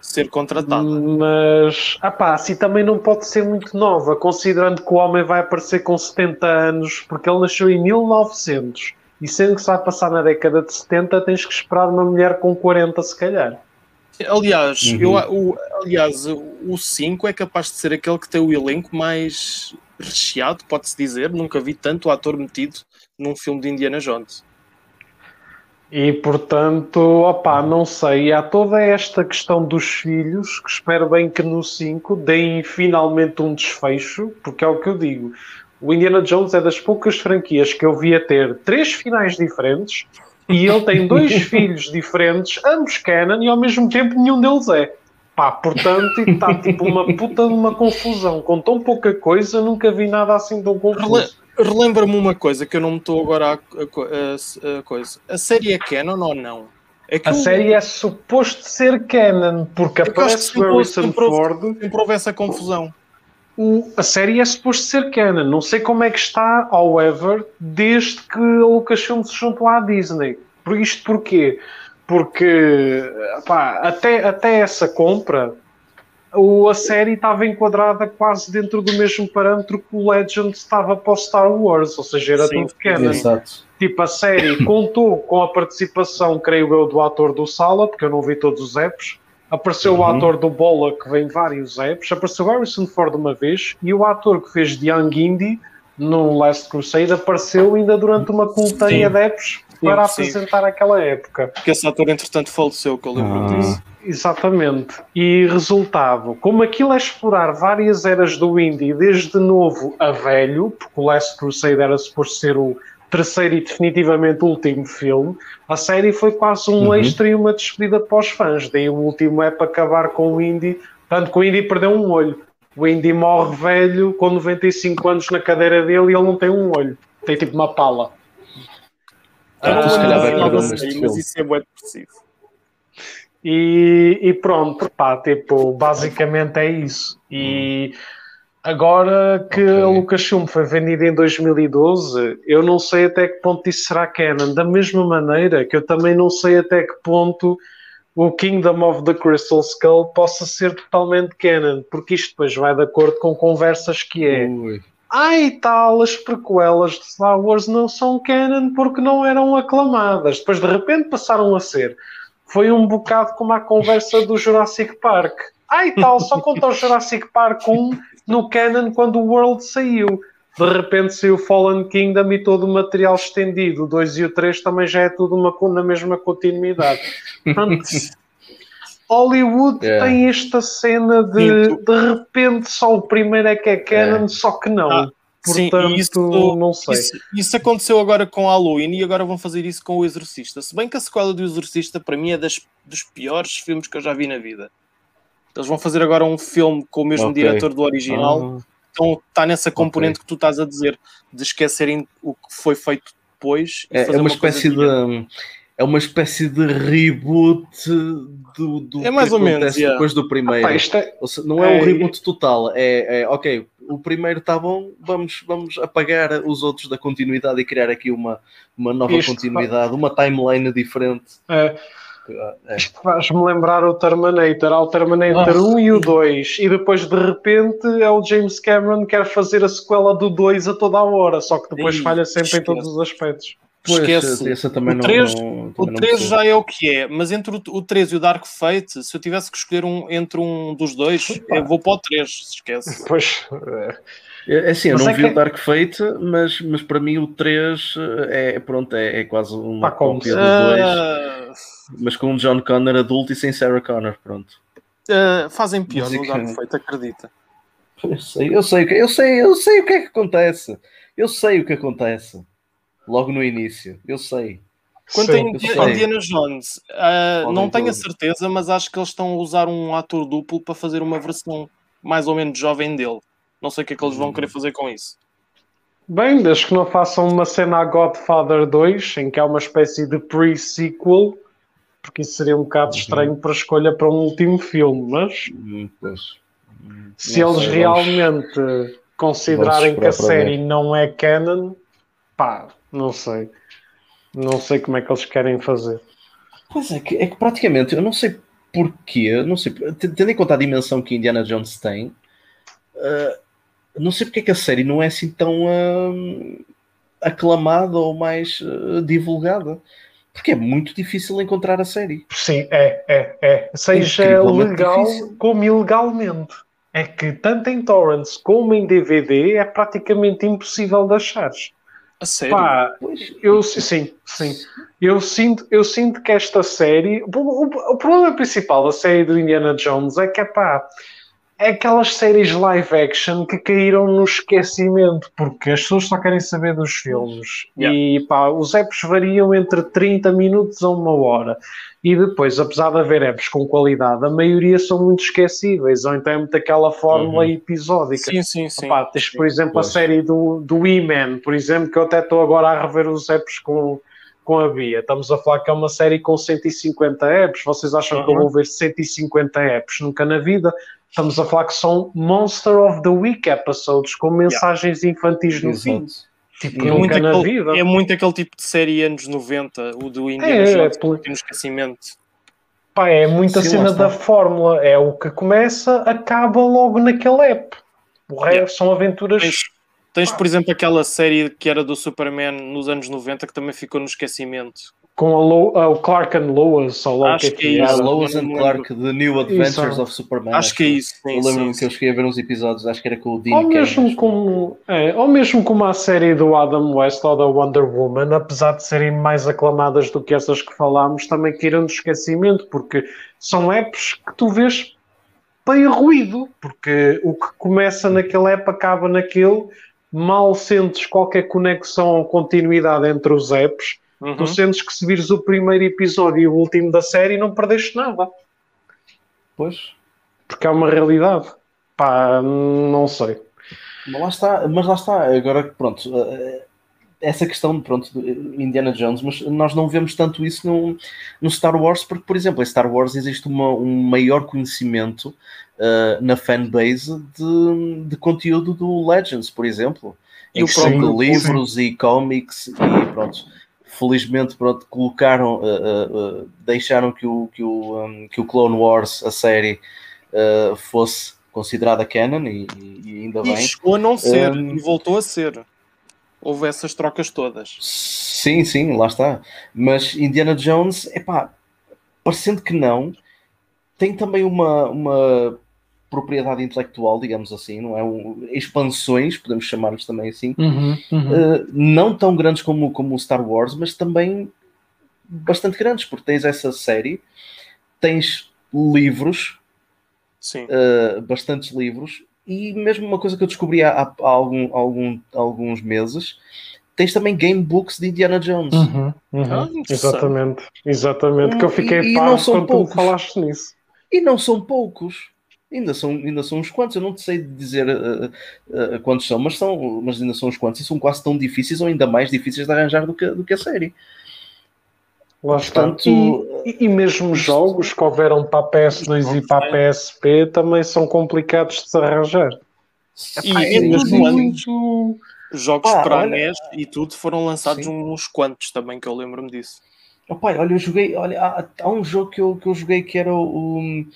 ser contratada. Mas, ah pá, assim também não pode ser muito nova, considerando que o homem vai aparecer com 70 anos, porque ele nasceu em 1900. E sendo que se vai passar na década de 70, tens que esperar uma mulher com 40, se calhar. Aliás, Uhum. eu, o, aliás, o 5 é capaz de ser aquele que tem o elenco mais recheado, pode-se dizer. Nunca vi tanto ator metido num filme de Indiana Jones. E portanto, opá, não sei, há toda esta questão dos filhos, que espero bem que no 5 deem finalmente um desfecho, porque é o que eu digo. O Indiana Jones é das poucas franquias que eu vi a ter três finais diferentes e ele tem dois <laughs> filhos diferentes, ambos canon, e ao mesmo tempo nenhum deles é. Pá, portanto, está tipo uma puta de uma confusão. Com tão pouca coisa, nunca vi nada assim tão confuso. Relembra-me uma coisa que eu não me estou agora a, a- a- a coisa. A série é canon ou não? É A série é suposto ser canon, porque que aparece o Harrison Ford. sempre houve essa confusão. O, a série é suposto ser canon. Não sei como é que está, however, desde que a Lucasfilm se juntou à Disney. Por isto porquê? Porque pá, até, até essa compra o, a série estava enquadrada quase dentro do mesmo parâmetro que o Legend estava para o Star Wars, ou seja, era Sim, tudo canon. Exato. Tipo, a série contou com a participação, creio eu, do ator do Sala, porque eu não vi todos os apps. Apareceu uhum. o ator do Bola, que vem vários apps. Apareceu Harrison Ford uma vez. E o ator que fez de Young Indy no Last Crusade apareceu ainda durante uma coletânea de apps para sim, apresentar sim. aquela época. Porque esse ator, entretanto, faleceu, que eu lembro ah. disso. Exatamente. E resultado, como aquilo é explorar várias eras do indie, desde novo a velho, porque o Last Crusade era suposto ser o terceiro e definitivamente último filme, a série foi quase um uhum. extra e uma despedida para os fãs. Daí o último é para acabar com o indie, tanto que o indie perdeu um olho. O indie morre velho com 95 anos na cadeira dele e ele não tem um olho. Tem tipo uma pala. Ah, se calhar vai perder um mas isso é muito depressivo. E, e, pronto, pá, tipo, basicamente é isso. E agora que okay. a Lucasfilm foi vendida em 2012, eu não sei até que ponto isso será canon. Da mesma maneira que eu também não sei até que ponto o Kingdom of the Crystal Skull possa ser totalmente canon, porque isto depois vai de acordo com conversas que é. Ui. Ai tal, as prequelas de Star Wars não são canon porque não eram aclamadas. Depois de repente passaram a ser foi um bocado como a conversa do Jurassic Park. Ai tal, só conta o Jurassic Park 1 no canon quando o World saiu. De repente saiu Fallen Kingdom e todo o material estendido. O 2 e o 3 também já é tudo uma, na mesma continuidade. Portanto, <laughs> Hollywood yeah. tem esta cena de de repente só o primeiro é que é canon, é. só que não. Ah, Portanto, Sim, isso, não sei. Isso, isso, aconteceu agora com Halloween e agora vão fazer isso com o Exorcista. Se bem que a sequela do Exorcista, para mim, é das, dos piores filmes que eu já vi na vida. Eles vão fazer agora um filme com o mesmo okay. diretor do original. Ah. Então está nessa componente okay. que tu estás a dizer, de esquecerem o que foi feito depois. É, é, uma, uma espécie de. É uma espécie de reboot do, do é mais ou menos yeah. depois do primeiro. Ah, pá, é... seja, não é, é um reboot total, é, é ok, o primeiro está bom, vamos, vamos apagar os outros da continuidade e criar aqui uma, uma nova Isto continuidade, uma timeline diferente. É. É. Isto faz-me lembrar o Terminator. Há o Terminator oh. 1 e o 2, e depois de repente é o James Cameron que quer fazer a sequela do 2 a toda a hora, só que depois falha sempre esquece. em todos os aspectos. Esquece. Essa também o 3, não, não, o 3 já é o que é, mas entre o, 3 e o Dark Fate, se eu tivesse que escolher um entre um dos dois, Opa. eu vou para o 3, se esquece. <laughs> Pois. É, é assim, eu mas não é vi que... o Dark Fate, mas, mas para mim o 3 é, pronto, é, é quase uma Pá, cópia do 2, uh... mas com o John Connor adulto e sem Sarah Connor, pronto. Uh, fazem pior no Dark Fate, acredita. Eu sei, eu sei, eu sei, eu sei o que é que acontece. Eu sei o que acontece logo no início. Eu sei. Quanto a Indiana Jones, uh, não tenho a certeza, mas acho que eles estão a usar um ator duplo para fazer uma versão mais ou menos jovem dele. Não sei o que é que eles vão querer fazer com isso. Bem, desde que não façam uma cena a Godfather 2, em que é uma espécie de pre-sequel, porque isso seria um bocado uhum. estranho para escolha para um último filme, mas hum, se eles realmente considerarem que a série não é canon, pá, não sei. Não sei como é que eles querem fazer. Pois é, que, é que praticamente eu não sei porquê, não sei, tendo em conta a dimensão que Indiana Jones tem, uh, não sei porque é que a série não é assim tão uh, aclamada ou mais uh, divulgada. Porque é muito difícil encontrar a série. Sim, é, é, é. Seja é legal difícil. como ilegalmente. É que tanto em torrents como em DVD é praticamente impossível de achar. A sério? Pá, eu, sim, sim. Eu sinto, eu sinto que esta série. O, o, o, problema principal da série do Indiana Jones é que é pá. É aquelas séries live action que caíram no esquecimento, porque as pessoas só querem saber dos filmes. Yeah. E pá, os apps variam entre 30 minutos a uma hora. E depois, apesar de haver apps com qualidade, a maioria são muito esquecíveis, ou então é muito aquela fórmula uhum. episódica. Sim, sim, sim. Opa, tens, por exemplo, pois. a série do, do E-Man, por exemplo, que eu até estou agora a rever os apps com, com a Bia. Estamos a falar que é uma série com 150 apps. Vocês acham uhum. que eu vou ver 150 apps nunca na vida? Estamos a falar que são Monster of the Week episodes com mensagens infantis no fim. Tipo, É nunca muito, na aquele, vida. é muito aquele tipo de série anos 90, o do Indiana É, Jones, é pela- que no esquecimento. Pá, é muita Sim, cena da fórmula. É o que começa, acaba logo naquele app. O resto Yeah. são aventuras. Tens, tens, por exemplo, aquela série que era do Superman nos anos 90 que também ficou no esquecimento. Com a Lo- ah, o Clark and Lois, ou lá o Acho que é que é Ah, isso. Lois and Clark, The New Adventures Exato. of Superman. acho que é isso. Sim, Eu lembro-me sim, que eu cheguei a ver uns episódios, acho que era com o Dean Ou mesmo, acho. como, é, ou mesmo como a série do Adam West ou da Wonder Woman, apesar de serem mais aclamadas do que essas que falámos, também caíram de esquecimento, porque são apps que tu vês bem ruído, porque o que começa naquele app acaba naquele, mal sentes qualquer conexão ou continuidade entre os apps, Uhum. tu sentes que se vires o primeiro episódio e o último da série não perdeste nada, Pois, porque é uma realidade. Pá, não sei. mas lá está, mas lá está. Agora, pronto, eh, essa questão, pronto, de Indiana Jones, mas nós não vemos tanto isso no, no Star Wars, porque, por exemplo, em Star Wars existe uma, um maior conhecimento eh, na fanbase de, de conteúdo do Legends, por exemplo. E o Em próprio- livros e cómics e pronto. Felizmente, pronto, colocaram, eh, eh, deixaram que o, que, o, um, que o Clone Wars, a série, eh, fosse considerada canon e, e ainda E bem. chegou a não ser, Um, e voltou a ser. Houve essas trocas todas. Sim, sim, lá está. Mas Indiana Jones, epá, parecendo que não, tem também uma, uma propriedade intelectual, digamos assim, não é? Um, expansões, podemos chamar-lhes também assim, eh, não tão grandes como, como o Star Wars, mas também bastante grandes, porque tens essa série, tens livros, Sim. uh, bastantes livros, e mesmo uma coisa que eu descobri há, há algum, algum, alguns meses, tens também gamebooks de Indiana Jones. Uhum, uhum. Ah. Exatamente, exatamente. Que eu fiquei E- e não são quando tu me poucos. falaste nisso. E não são poucos. Ainda são, ainda são uns quantos, eu não te sei dizer uh, uh, quantos são, mas, são, mas ainda são uns quantos e são quase tão difíceis ou ainda mais difíceis de arranjar do que, do que a série. Lá. Portanto, E, e mesmo jogos que houveram para a PS2 e para a PSP também são complicados de se arranjar. E, Epá, é mesmo antes, muito. jogos Pá, para olha- NES e tudo foram lançados Sim. uns quantos também, que eu lembro-me disso. Oh, pai, olha, eu joguei. Olha, há, há um jogo que eu, que eu joguei que era o, o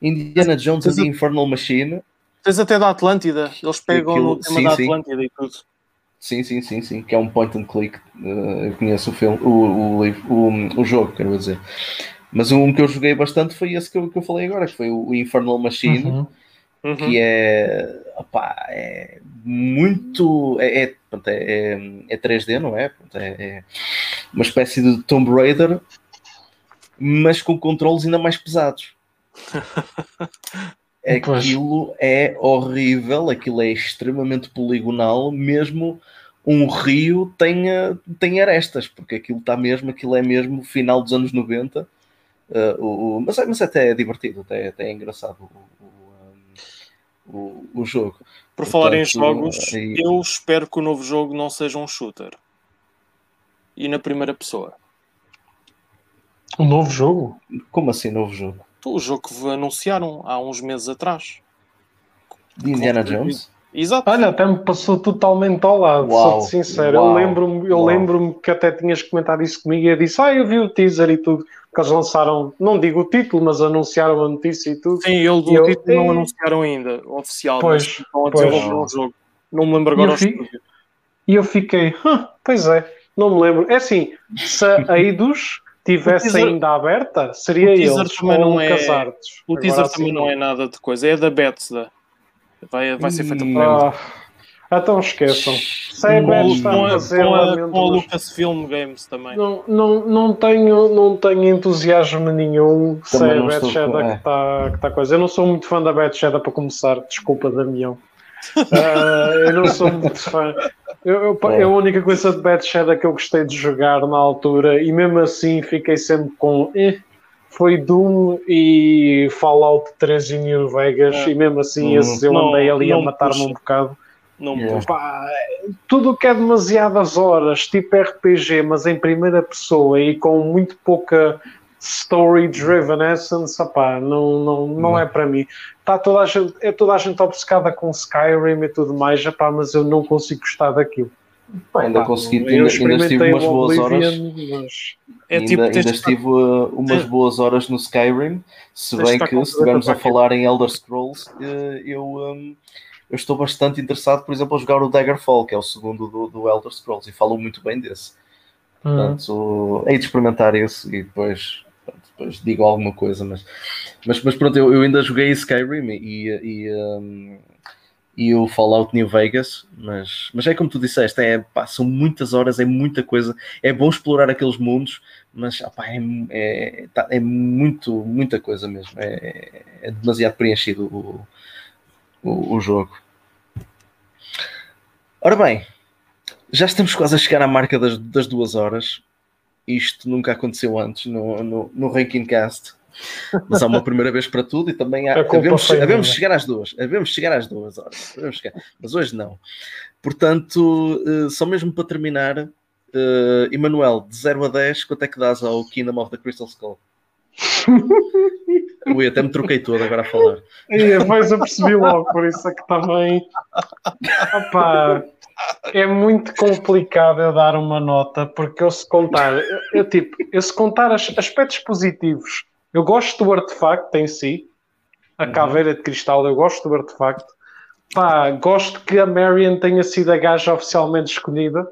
Indiana Jones and the Infernal Machine. Tens até da Atlântida, eles pegam Aquilo- no tema sim, da sim. Atlântida e tudo. Sim, sim, sim, sim, que é um point and click. eh, eu conheço o filme, o, o, o, jogo, quero dizer. Mas um que eu joguei bastante foi esse que eu, que eu falei agora, que foi o Infernal Machine, Uhum. Uhum. que é, opá, é muito. É, é, é, é, é 3D, não é? É, é uma espécie de Tomb Raider, mas com controles ainda mais pesados. <laughs> Pois. Aquilo é horrível, aquilo é extremamente poligonal, mesmo um rio tem, eh, tem arestas, porque aquilo está mesmo, aquilo é mesmo final dos anos 90. eh, o, o- mas, é- mas até é divertido, até, até é engraçado o, o, um, o- o jogo. Por falar em Portanto, jogos, aí- eu espero que o novo jogo não seja um shooter. E na primeira pessoa. Um novo jogo? Como assim, novo jogo? O jogo que anunciaram há uns meses atrás. De Indiana Jones? Exato. Olha, até me passou totalmente ao lado, Uau, sou-te sincero. uau, eu lembro-me eu lembro que até tinhas comentado isso comigo e eu disse: Ah, eu vi o teaser e tudo. Porque eles lançaram, não digo o título, mas anunciaram a notícia e tudo. Sim, eles eu- o título não Ei. anunciaram ainda, oficial, Pois, mas estão a desenvolver um jogo. Não me lembro E agora eu fi-. E eu fiquei, "Hã, pois é, não me lembro. É assim, se a <laughs> Eidos tivesse teaser- ainda aberta, seria o teaser eles também não o é- Casartes. O Agora teaser assim também não é nada de coisa, é da Bethesda. Vai, vai ser feita por eles. Ah, então esqueçam. Se é a Com, Beth a- fazer, com a, com Lucasfilm Games também. Não, não, não, tenho, não tenho entusiasmo nenhum se Também é a Shadow com- que é. está que tá coisa. Eu não sou muito fã da Bad Shadow para começar, desculpa, Damião. <laughs> Ah, eu não sou muito fã. Eu, eu, É. A única coisa de Bad Shadow que eu gostei de jogar na altura, e mesmo assim fiquei sempre com. "Eh", foi Doom e Fallout 3 e New Vegas, É. e mesmo assim Hum. esses eu Não, andei ali a matar-me um bocado. Não me Yeah. Pá, tudo o que é demasiadas horas, tipo RPG, mas em primeira pessoa e com muito pouca story driven essence, opá, não, não, não, não. é para mim. Tá toda a gente, é toda a gente obcecada com Skyrim e tudo mais, opá, mas eu não consigo gostar daquilo. Pá, ainda consegui, ainda, ainda estive umas boas horas. Mas... É tipo, ainda, ainda estive uh, umas boas horas no Skyrim. Se bem que se estivermos a falar em Elder Scrolls, uh, eu, um, eu estou bastante interessado, por exemplo, a jogar o Daggerfall, que é o segundo do, do Elder Scrolls, e falo muito bem desse. Hum. Portanto, hei de experimentar esse e depois, depois digo alguma coisa, mas, mas, mas pronto, eu, eu ainda joguei Skyrim e, e um, e o Fallout New Vegas, mas, mas é como tu disseste, é, pá, são muitas horas, é muita coisa, é bom explorar aqueles mundos, mas é, é, tá, é muito, muita coisa mesmo, é, é demasiado preenchido o, o, o, jogo. Ora bem, já estamos quase a chegar à marca das, das duas horas, isto nunca aconteceu antes no, no, no Ranking Cast. Mas há uma primeira vez para tudo e também há, havemos, havemos chegar às duas, havemos chegar às duas horas, mas hoje não. Portanto, uh, só mesmo para terminar, uh, Emanuel, de 0 a 10, quanto é que dás ao Kingdom of the Crystal Skull? <laughs> Ui, até me troquei todo agora a falar. Mas eu percebi logo, por isso é que também. Opa, é muito complicado eu dar uma nota, porque eu se contar, eu, eu tipo, eu se contar aspectos positivos eu gosto do artefacto em si, a uhum. caveira de cristal, eu gosto do artefacto. Pá, gosto que a Marion tenha sido a gaja oficialmente escolhida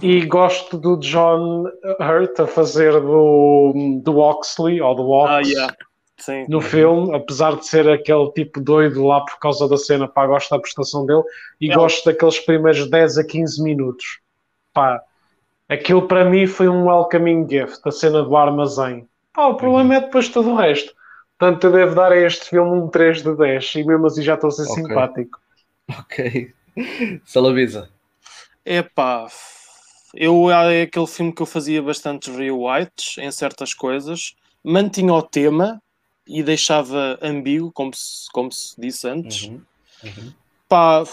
e gosto do John Hurt a fazer do, do Oxley ou do Ox ah, yeah. Sim. no filme, apesar de ser aquele tipo doido lá por causa da cena, pá, gosto da prestação dele e é. gosto daqueles primeiros 10 a 15 minutos. Pá, aquilo para mim foi um welcoming gift, a cena do armazém. Ah, o problema é depois todo o resto. Portanto, eu devo dar a este filme um 3 de 10 e mesmo assim já estou a ser okay. simpático. Ok. Salavisa. Epá, eu é aquele filme que eu fazia bastantes rewrites em certas coisas, mantinha o tema e deixava ambíguo, como se, como se disse antes. Uhum. Uhum. Pá,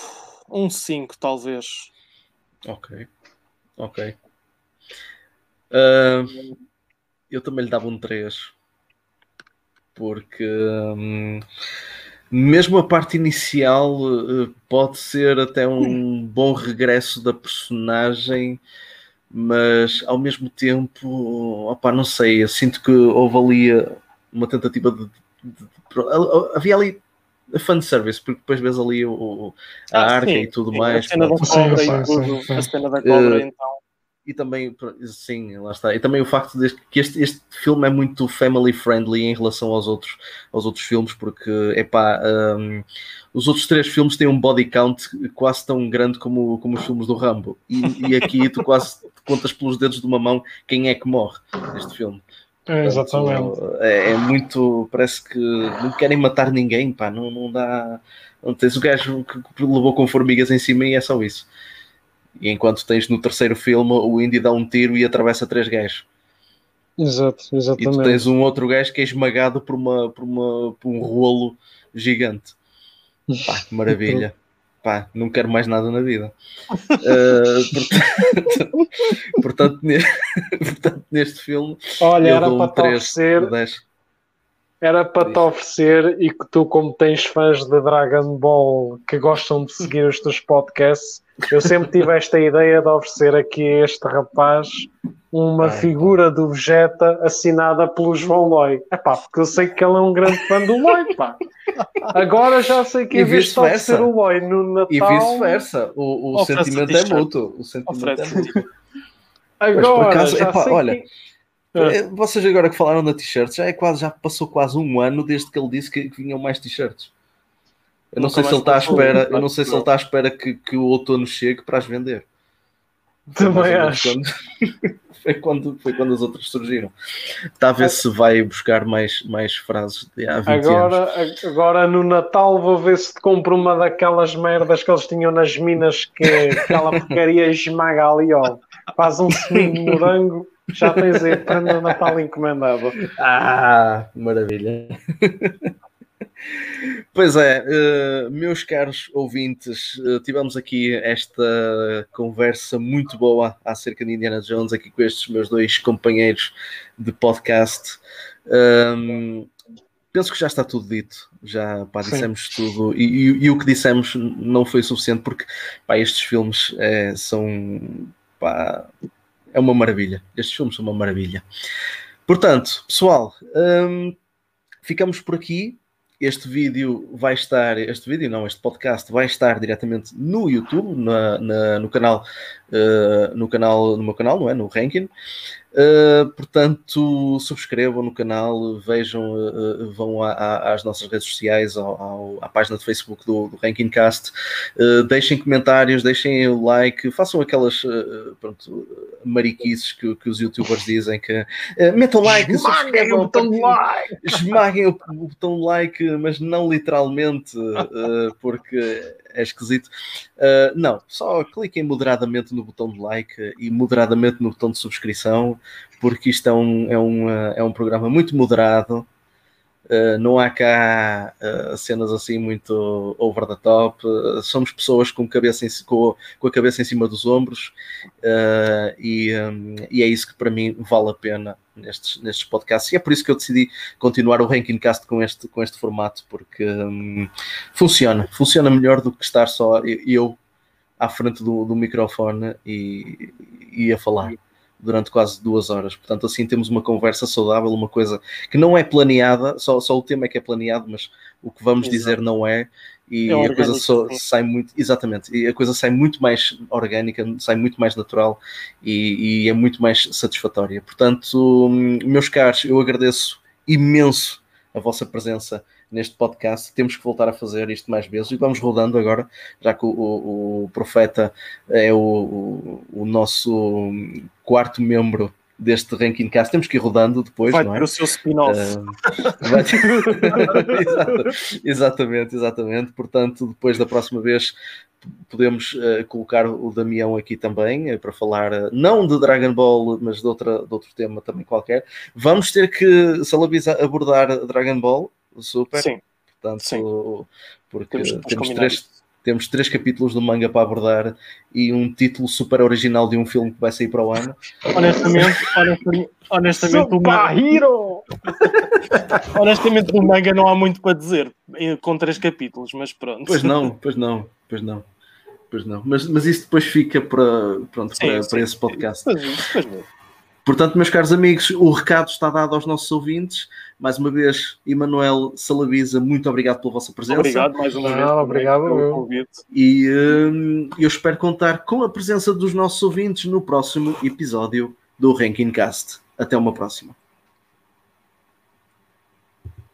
um 5 talvez. Ok. Ok. Uh, eu também lhe dava um 3. Porque hum, mesmo a parte inicial uh, pode ser até um <laughs> bom regresso da personagem, mas ao mesmo tempo, opa, não sei, eu sinto que houve ali uma tentativa de, de, de havia ali a fanservice, porque depois vês ali o, a ah, arca sim, e tudo sim, mais. A cena da cobra e tudo, a cena da cobra, uh, então e também, sim, lá está. E também o facto de que este, este filme é muito family friendly em relação aos outros, aos outros filmes, porque é pá, um, os outros três filmes têm um body count quase tão grande como, como os filmes do Rambo. E, e aqui tu quase <laughs> contas pelos dedos de uma mão quem é que morre neste filme. É, exatamente. É, é, muito. Parece que não querem matar ninguém, pá, não, não dá. Não tens o gajo que levou com formigas em cima e é só isso. E enquanto tens no terceiro filme o Indy dá um tiro e atravessa três gajos. Exato, exatamente. E tu tens um outro gajo que é esmagado por, uma, por, uma, por um rolo gigante. Pá, que <laughs> maravilha. Pá, não quero mais nada na vida. Uh, portanto, <laughs> portanto, neste, <laughs> portanto, neste filme. Olha, era para um 3 oferecer. Era para te oferecer e que tu, como tens fãs de Dragon Ball que gostam de seguir os teus podcasts, eu sempre tive esta ideia de oferecer aqui a este rapaz uma Ai, figura do Vegeta assinada pelo João Loi. É pá, porque eu sei que ele é um grande fã do Loi, pá. Agora já sei que em vez de oferecer o Loi no Natal. E vice-versa. O, o sentimento é mútuo. O sentimento é mútuo. Agora, acaso, já epá, sei olha. Que... É. Vocês agora que falaram da t-shirt, já é quase, já passou quase um ano desde que ele disse que, que vinham mais t-shirts. Eu não sei se ele está à espera, eu não sei se ele está à espera que, que o outono chegue para as vender. Também acho. Quando, <laughs> foi, quando, foi quando as outras surgiram. Está a ver se vai buscar mais, mais frases de há 20 agora, anos. Agora no Natal vou ver se te compro uma daquelas merdas que eles tinham nas minas que aquela porcaria esmaga ali, ó. Faz um seminho de morango, já tens aí para no Natal encomendado. Ah, maravilha. Pois é, uh, meus caros ouvintes, uh, tivemos aqui esta conversa muito boa acerca de Indiana Jones, aqui com estes meus dois companheiros de podcast. Um, penso que já está tudo dito, já pá, dissemos Sim. tudo, e, e, e, o que dissemos não foi suficiente, porque pá, estes filmes é, são. Pá, é uma maravilha. Estes filmes são uma maravilha. Portanto, pessoal, um, ficamos por aqui este vídeo vai estar, este vídeo não, este podcast vai estar diretamente no YouTube, na, na no canal, uh, no canal, no meu canal, não é? No Ranking. Uh, portanto, subscrevam no canal, vejam, uh, vão a, a, às nossas redes sociais, ao, ao, à página de Facebook do, do Rankingcast, uh, deixem comentários, deixem o like, façam aquelas pronto, mariquices que, que, os youtubers dizem que metam like, esmaguem o botão like, esmaguem o, o botão like, mas não literalmente, porque é esquisito. Uh, não, só cliquem moderadamente no botão de like e moderadamente no botão de subscrição, porque isto é um, é um, é um programa muito moderado. Uh, não há cá uh, cenas assim muito over the top. Uh, somos pessoas com, cabeça em, com, com, a cabeça em cima dos ombros e, um, e, é isso que para mim vale a pena nestes, nestes podcasts. E é por isso que eu decidi continuar o Ranking Cast com este, com este formato, porque um, funciona, funciona melhor do que estar só eu à frente do, do microfone e, e a falar durante quase duas horas. Portanto, assim temos uma conversa saudável, uma coisa que não é planeada, só, só o tema é que é planeado, mas o que vamos Exato. dizer não é. E é a coisa só, sai muito, exatamente, e a coisa sai muito mais orgânica, sai muito mais natural e, e é muito mais satisfatória. Portanto, meus caros, eu agradeço imenso a vossa presença neste podcast. Temos que voltar a fazer isto mais vezes e vamos rodando agora, já que o, o, o Profeta é o, o, nosso quarto membro deste Ranking Cast. Temos que ir rodando depois, vai não é? o seu spin-off. Uh, <laughs> exatamente, exatamente. Portanto, depois da próxima vez podemos uh, colocar o Damião aqui também uh, para falar uh, não de Dragon Ball, mas de, outra, de outro tema também qualquer. Vamos ter que, Salabiza, abordar Dragon Ball Super. Sim. Portanto, Sim. porque temos, temos três, temos três capítulos do manga para abordar e um título super original de um filme que vai sair para o ano. <laughs> Honestamente, honestamente, honestamente o manga... <laughs> honestamente, o manga não há muito para dizer com três capítulos, mas pronto. Pois não, <laughs> pois não, pois não. Pois não. Mas, mas isso depois fica para, pronto, sim, para, sim. para esse podcast. Pois, pois Portanto, meus caros amigos, o recado está dado aos nossos ouvintes. Mais uma vez, Emanuel Salabiza, muito obrigado pela vossa presença. Obrigado mais uma vez. obrigado pelo convite. E hum, eu espero contar com a presença dos nossos ouvintes no próximo episódio do Ranking Cast. Até uma próxima.